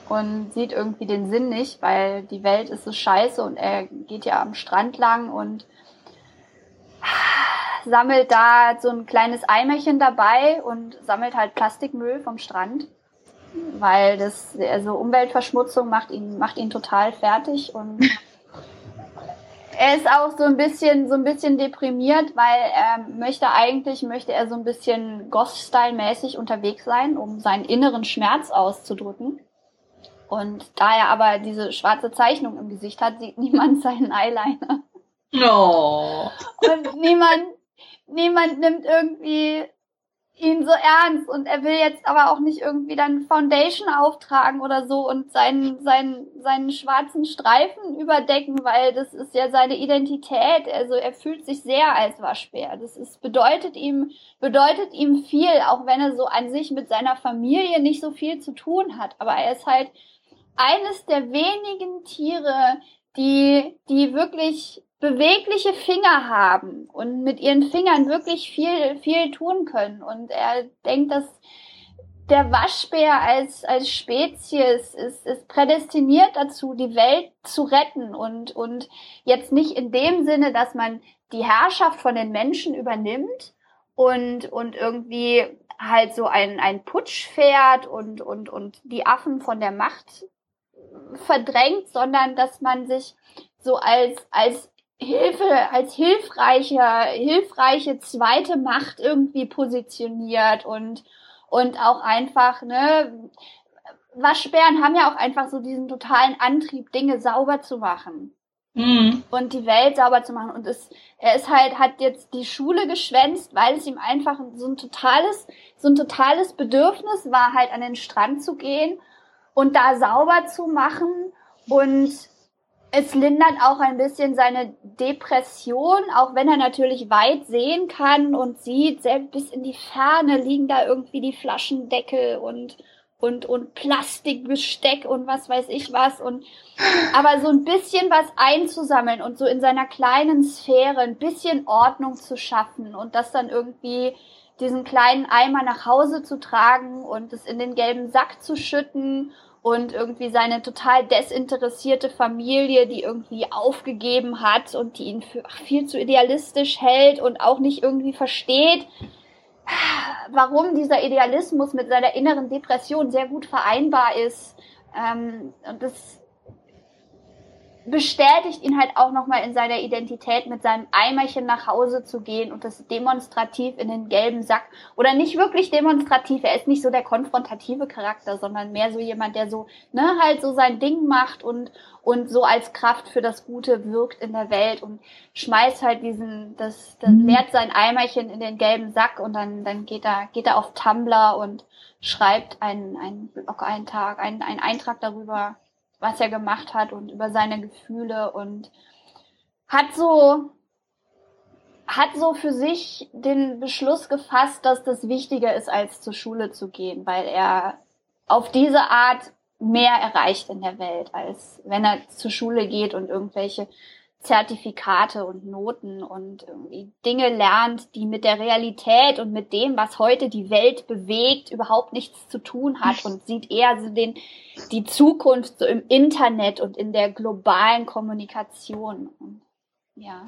und sieht irgendwie den Sinn nicht, weil die Welt ist so scheiße und er geht ja am Strand lang und sammelt da so ein kleines Eimerchen dabei und sammelt halt Plastikmüll vom Strand, weil das also Umweltverschmutzung macht ihn macht ihn total fertig und er ist auch so ein bisschen, so ein bisschen deprimiert, weil er möchte eigentlich, möchte er so ein bisschen Goth-Style-mäßig unterwegs sein, um seinen inneren Schmerz auszudrücken. Und da er aber diese schwarze Zeichnung im Gesicht hat, sieht niemand seinen Eyeliner. No. Und niemand, niemand nimmt irgendwie ihn so ernst und er will jetzt aber auch nicht irgendwie dann Foundation auftragen oder so und seinen, seinen, seinen schwarzen Streifen überdecken, weil das ist ja seine Identität. Also er fühlt sich sehr als Waschbär. Das ist, bedeutet ihm, bedeutet ihm viel, auch wenn er so an sich mit seiner Familie nicht so viel zu tun hat. Aber er ist halt eines der wenigen Tiere, die, die wirklich bewegliche Finger haben und mit ihren Fingern wirklich viel, viel tun können. Und er denkt, dass der Waschbär als, als Spezies ist, ist prädestiniert dazu, die Welt zu retten und, und jetzt nicht in dem Sinne, dass man die Herrschaft von den Menschen übernimmt und, und irgendwie halt so ein, ein Putsch fährt und, und, und die Affen von der Macht verdrängt, sondern dass man sich so als, als Hilfe, als hilfreiche, hilfreiche zweite Macht irgendwie positioniert und, und auch einfach, ne, Waschbären haben ja auch einfach so diesen totalen Antrieb, Dinge sauber zu machen. Mhm. Und die Welt sauber zu machen. Und es, er ist halt, hat jetzt die Schule geschwänzt, weil es ihm einfach so ein totales, so ein totales Bedürfnis war, halt an den Strand zu gehen und da sauber zu machen und es lindert auch ein bisschen seine Depression, auch wenn er natürlich weit sehen kann und sieht, selbst bis in die Ferne liegen da irgendwie die Flaschendeckel und und und Plastikbesteck und was weiß ich was. Und aber so ein bisschen was einzusammeln und so in seiner kleinen Sphäre ein bisschen Ordnung zu schaffen und das dann irgendwie diesen kleinen Eimer nach Hause zu tragen und es in den gelben Sack zu schütten und irgendwie seine total desinteressierte Familie, die irgendwie aufgegeben hat und die ihn für viel zu idealistisch hält und auch nicht irgendwie versteht, warum dieser Idealismus mit seiner inneren Depression sehr gut vereinbar ist. Ähm, und das bestätigt ihn halt auch nochmal in seiner Identität, mit seinem Eimerchen nach Hause zu gehen und das demonstrativ in den gelben Sack oder nicht wirklich demonstrativ. Er ist nicht so der konfrontative Charakter, sondern mehr so jemand, der so, ne, halt so sein Ding macht und, und so als Kraft für das Gute wirkt in der Welt und schmeißt halt diesen, das, das mhm. leert sein Eimerchen in den gelben Sack und dann, dann geht er, geht er auf Tumblr und schreibt einen, einen Blog-Eintrag, einen, einen Eintrag darüber, was er gemacht hat und über seine Gefühle und hat so hat so für sich den Beschluss gefasst, dass das wichtiger ist, als zur Schule zu gehen, weil er auf diese Art mehr erreicht in der Welt, als wenn er zur Schule geht und irgendwelche Zertifikate und Noten und irgendwie Dinge lernt, die mit der Realität und mit dem, was heute die Welt bewegt, überhaupt nichts zu tun hat und sieht eher so den, die Zukunft so im Internet und in der globalen Kommunikation. Und, ja.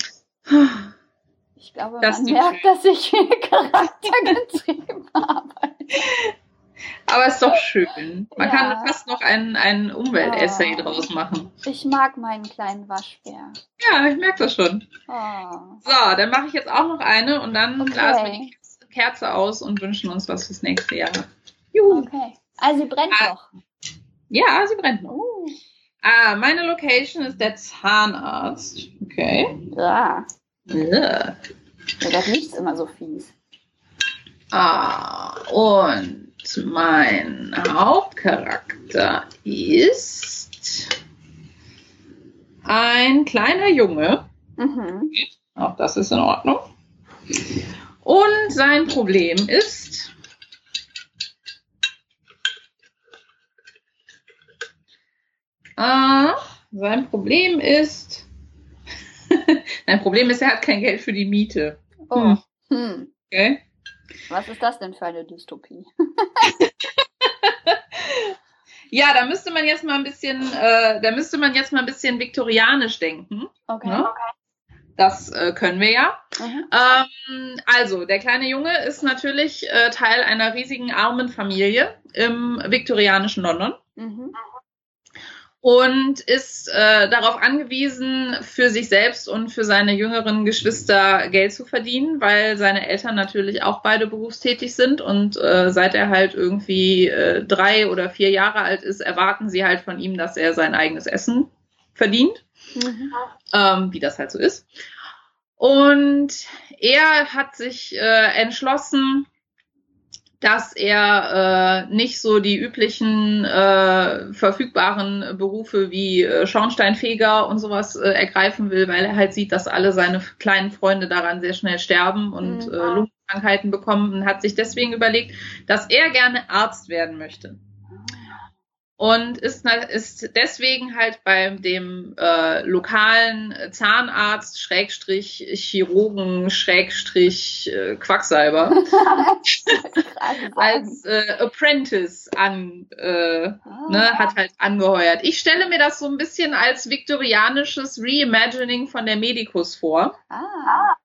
Ich glaube, das man merkt, schön. dass ich charaktergetrieben arbeite. Aber ist doch schön. Man ja. kann fast noch ein, ein Umweltessay oh. draus machen. Ich mag meinen kleinen Waschbär. Ja, ich merke das schon. Oh. So, dann mache ich jetzt auch noch eine und dann okay. blasen wir die Kerze aus und wünschen uns was fürs nächste Jahr. Juhu. Okay. Also sie brennt ah. noch. Ja, sie brennt noch. Uh. Ah, meine Location ist der Zahnarzt. Okay. Ja. Ja. Das riecht immer so fies. Ah, und mein Hauptcharakter ist ein kleiner Junge. Mhm. Auch das ist in Ordnung. Und sein Problem ist, äh, sein Problem ist, sein Problem ist, er hat kein Geld für die Miete. Oh. Hm. Okay. Was ist das denn für eine Dystopie? ja, da müsste man jetzt mal ein bisschen, äh, da müsste man jetzt mal ein bisschen viktorianisch denken. Okay. Ne? Das äh, können wir ja. Mhm. Ähm, also, der kleine Junge ist natürlich äh, Teil einer riesigen armen Familie im viktorianischen London. Mhm. Und ist äh, darauf angewiesen, für sich selbst und für seine jüngeren Geschwister Geld zu verdienen, weil seine Eltern natürlich auch beide berufstätig sind und äh, seit er halt irgendwie äh, drei oder vier Jahre alt ist, erwarten sie halt von ihm, dass er sein eigenes Essen verdient, mhm. ähm, wie das halt so ist. Und er hat sich äh, entschlossen, dass er äh, nicht so die üblichen äh, verfügbaren Berufe wie äh, Schornsteinfeger und sowas äh, ergreifen will, weil er halt sieht, dass alle seine kleinen Freunde daran sehr schnell sterben und mhm. äh, Lungenkrankheiten bekommen und hat sich deswegen überlegt, dass er gerne Arzt werden möchte und ist, ist deswegen halt bei dem äh, lokalen Zahnarzt, Schrägstrich, Chirurgen, Schrägstrich, äh, Quacksalber als äh, Apprentice an, äh, ah. ne, hat halt angeheuert. Ich stelle mir das so ein bisschen als viktorianisches Reimagining von der Medikus vor. Ah.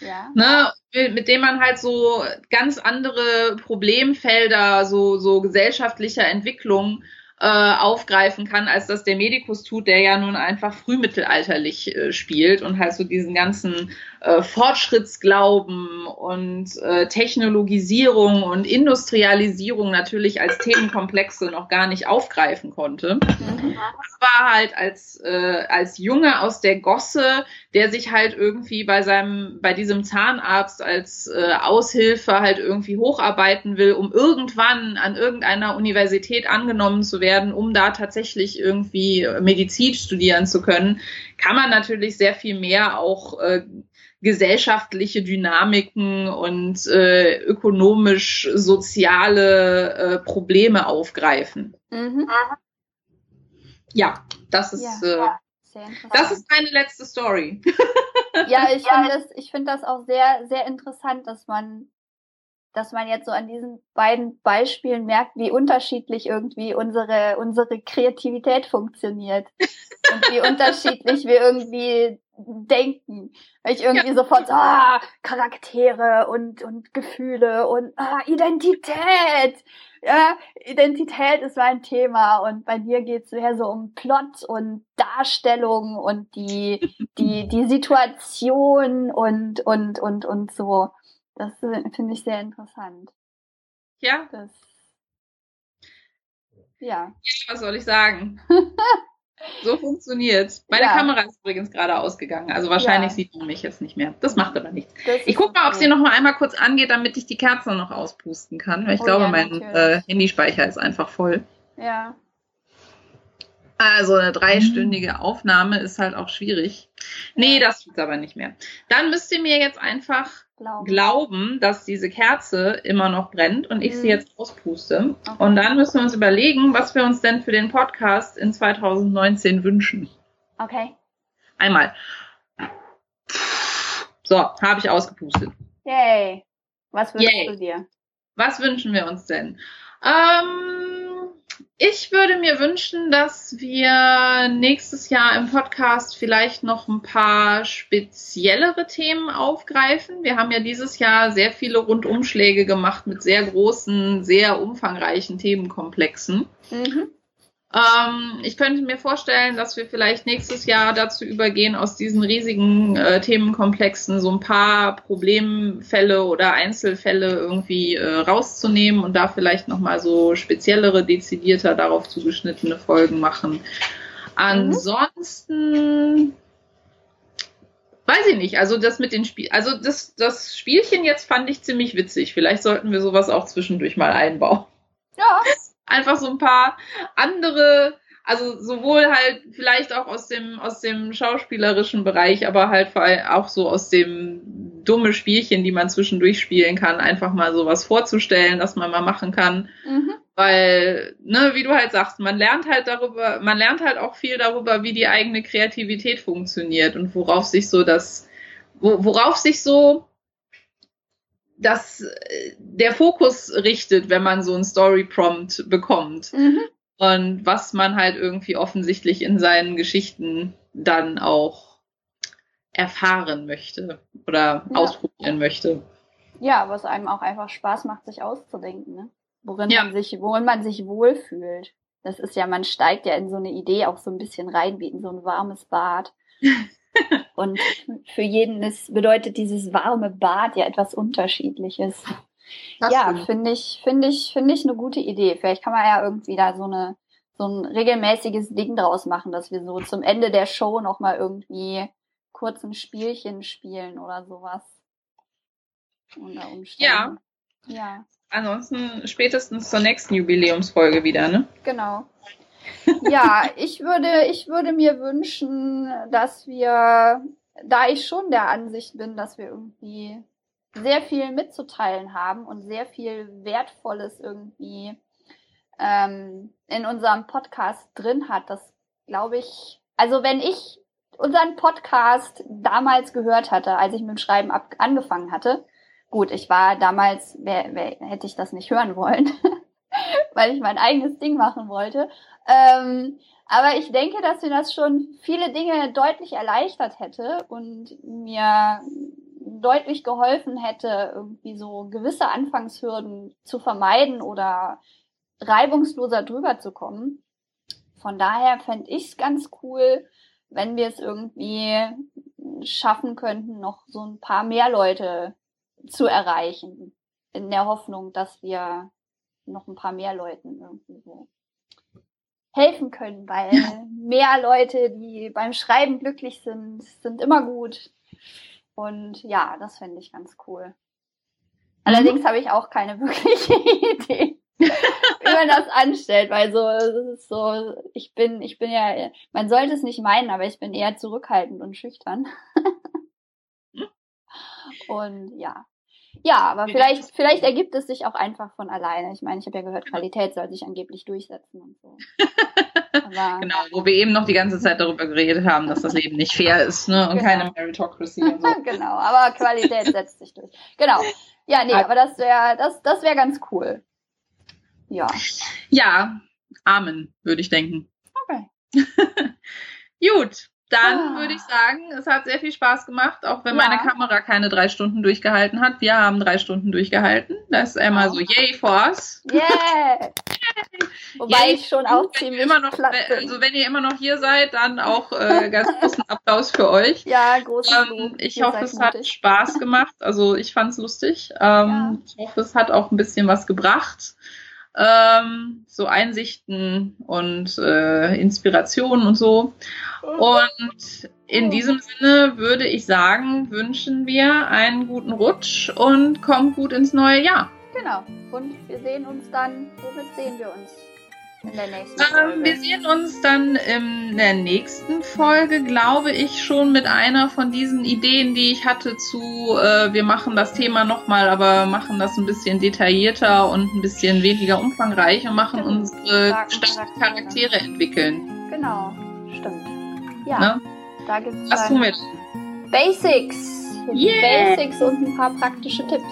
Ja. Ne, mit dem man halt so ganz andere Problemfelder, so, so gesellschaftlicher Entwicklung äh, aufgreifen kann, als das der Medikus tut, der ja nun einfach frühmittelalterlich äh, spielt und halt so diesen ganzen äh, Fortschrittsglauben und äh, Technologisierung und Industrialisierung natürlich als Themenkomplexe noch gar nicht aufgreifen konnte. Mhm. Aber halt als, äh, als Junge aus der Gosse, der sich halt irgendwie bei seinem, bei diesem Zahnarzt als äh, Aushilfe halt irgendwie hocharbeiten will, um irgendwann an irgendeiner Universität angenommen zu werden, um da tatsächlich irgendwie Medizin studieren zu können, kann man natürlich sehr viel mehr auch äh, gesellschaftliche Dynamiken und äh, ökonomisch-soziale äh, Probleme aufgreifen. Mhm. Ja, das ist, ja, äh, das ist meine letzte Story. ja, ich finde das, ich finde das auch sehr, sehr interessant, dass man, dass man jetzt so an diesen beiden Beispielen merkt, wie unterschiedlich irgendwie unsere, unsere Kreativität funktioniert. und wie unterschiedlich wir irgendwie denken. Weil ich irgendwie ja. sofort so, ah, Charaktere und, und Gefühle und ah, Identität. Ja, Identität ist mein Thema und bei dir geht's mehr so um Plot und Darstellung und die, die, die Situation und, und, und, und so. Das finde ich sehr interessant. Ja. Das, ja. ja. Was soll ich sagen? So funktioniert's. Meine ja. Kamera ist übrigens gerade ausgegangen, also wahrscheinlich ja. sieht man mich jetzt nicht mehr. Das macht aber nichts. Ich gucke mal, ob sie noch mal einmal kurz angeht, damit ich die Kerze noch auspusten kann, weil ich oh, glaube, ja, mein äh, Handyspeicher ist einfach voll. Ja. Also eine dreistündige Aufnahme ist halt auch schwierig. Nee, das tut's aber nicht mehr. Dann müsst ihr mir jetzt einfach glauben, glauben dass diese Kerze immer noch brennt und ich mhm. sie jetzt auspuste. Okay. Und dann müssen wir uns überlegen, was wir uns denn für den Podcast in 2019 wünschen. Okay. Einmal. So, habe ich ausgepustet. Yay. Was wünschst Yay. du dir? Was wünschen wir uns denn? Ähm, ich würde mir wünschen, dass wir nächstes Jahr im Podcast vielleicht noch ein paar speziellere Themen aufgreifen. Wir haben ja dieses Jahr sehr viele Rundumschläge gemacht mit sehr großen, sehr umfangreichen Themenkomplexen. Mhm. Ähm, ich könnte mir vorstellen, dass wir vielleicht nächstes Jahr dazu übergehen, aus diesen riesigen äh, Themenkomplexen so ein paar Problemfälle oder Einzelfälle irgendwie äh, rauszunehmen und da vielleicht nochmal so speziellere, dezidierter darauf zugeschnittene Folgen machen. Ansonsten weiß ich nicht. Also das mit den Spiel, also das, das Spielchen jetzt fand ich ziemlich witzig. Vielleicht sollten wir sowas auch zwischendurch mal einbauen. Ja, einfach so ein paar andere, also sowohl halt vielleicht auch aus dem, aus dem schauspielerischen Bereich, aber halt vor allem auch so aus dem dumme Spielchen, die man zwischendurch spielen kann, einfach mal sowas vorzustellen, dass man mal machen kann. Mhm. Weil, ne, wie du halt sagst, man lernt halt darüber, man lernt halt auch viel darüber, wie die eigene Kreativität funktioniert und worauf sich so das, worauf sich so dass äh, der Fokus richtet, wenn man so einen Story-Prompt bekommt. Mhm. Und was man halt irgendwie offensichtlich in seinen Geschichten dann auch erfahren möchte oder ja. ausprobieren möchte. Ja, was einem auch einfach Spaß macht, sich auszudenken, ne? Worin ja. man sich, worin man sich wohlfühlt. das ist ja, man steigt ja in so eine Idee auch so ein bisschen rein, wie in so ein warmes Bad. Und für jeden ist, bedeutet dieses warme Bad ja etwas Unterschiedliches. Das ja, finde ich, finde ich, finde ich eine gute Idee. Vielleicht kann man ja irgendwie da so eine, so ein regelmäßiges Ding draus machen, dass wir so zum Ende der Show nochmal irgendwie kurz ein Spielchen spielen oder sowas. Unter Umständen. Ja. Ja. Ansonsten spätestens zur nächsten Jubiläumsfolge wieder, ne? Genau. Ja, ich würde, ich würde mir wünschen, dass wir, da ich schon der Ansicht bin, dass wir irgendwie sehr viel mitzuteilen haben und sehr viel Wertvolles irgendwie ähm, in unserem Podcast drin hat. Das glaube ich, also wenn ich unseren Podcast damals gehört hatte, als ich mit dem Schreiben angefangen hatte, gut, ich war damals, wer, wer, hätte ich das nicht hören wollen, weil ich mein eigenes Ding machen wollte. Ähm, aber ich denke, dass mir das schon viele Dinge deutlich erleichtert hätte und mir deutlich geholfen hätte, irgendwie so gewisse Anfangshürden zu vermeiden oder reibungsloser drüber zu kommen. Von daher fände ich es ganz cool, wenn wir es irgendwie schaffen könnten, noch so ein paar mehr Leute zu erreichen. In der Hoffnung, dass wir noch ein paar mehr Leuten irgendwie so helfen können, weil mehr Leute, die beim Schreiben glücklich sind, sind immer gut. Und ja, das fände ich ganz cool. Allerdings mhm. habe ich auch keine wirkliche Idee, wie man das anstellt, weil so, es ist so, ich bin, ich bin ja, man sollte es nicht meinen, aber ich bin eher zurückhaltend und schüchtern. und ja. Ja, aber vielleicht, vielleicht ergibt es sich auch einfach von alleine. Ich meine, ich habe ja gehört, Qualität soll sich angeblich durchsetzen und so. Aber, genau, wo wir eben noch die ganze Zeit darüber geredet haben, dass das Leben nicht fair ist, ne? Und genau. keine Meritocracy und so. genau, aber Qualität setzt sich durch. Genau. Ja, nee, aber das wäre das, das wäre ganz cool. Ja. Ja, Amen, würde ich denken. Okay. Gut, dann ah. würde ich sagen, es hat sehr viel Spaß gemacht, auch wenn ja. meine Kamera keine drei Stunden durchgehalten hat. Wir haben drei Stunden durchgehalten. Das ist einmal so yay for us. Yeah. Wobei yay, ich schon auch ziemlich immer noch, Also wenn ihr immer noch hier seid, dann auch äh, ganz großen Applaus für euch. Ja, großen ähm, Ich hoffe, es mutig. hat Spaß gemacht. Also ich fand es lustig. Ähm, ja. Ich hoffe, es hat auch ein bisschen was gebracht ähm, so Einsichten und äh, Inspirationen und so. Und in diesem Sinne würde ich sagen, wünschen wir einen guten Rutsch und kommt gut ins neue Jahr. Genau. Und wir sehen uns dann, womit sehen wir uns? in der nächsten ähm, Folge? wir sehen uns dann in der nächsten Folge, glaube ich, schon mit einer von diesen Ideen, die ich hatte zu, äh, wir machen das Thema nochmal, aber machen das ein bisschen detaillierter und ein bisschen weniger umfangreich und machen genau. unsere Charaktere entwickeln. Genau. Ja, ne? da gibt es Was tun wir denn? Basics. Yeah. Basics und ein paar praktische Tipps.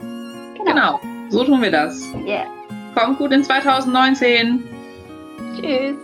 Genau. genau, so tun wir das. Yeah. Kommt gut in 2019. Tschüss.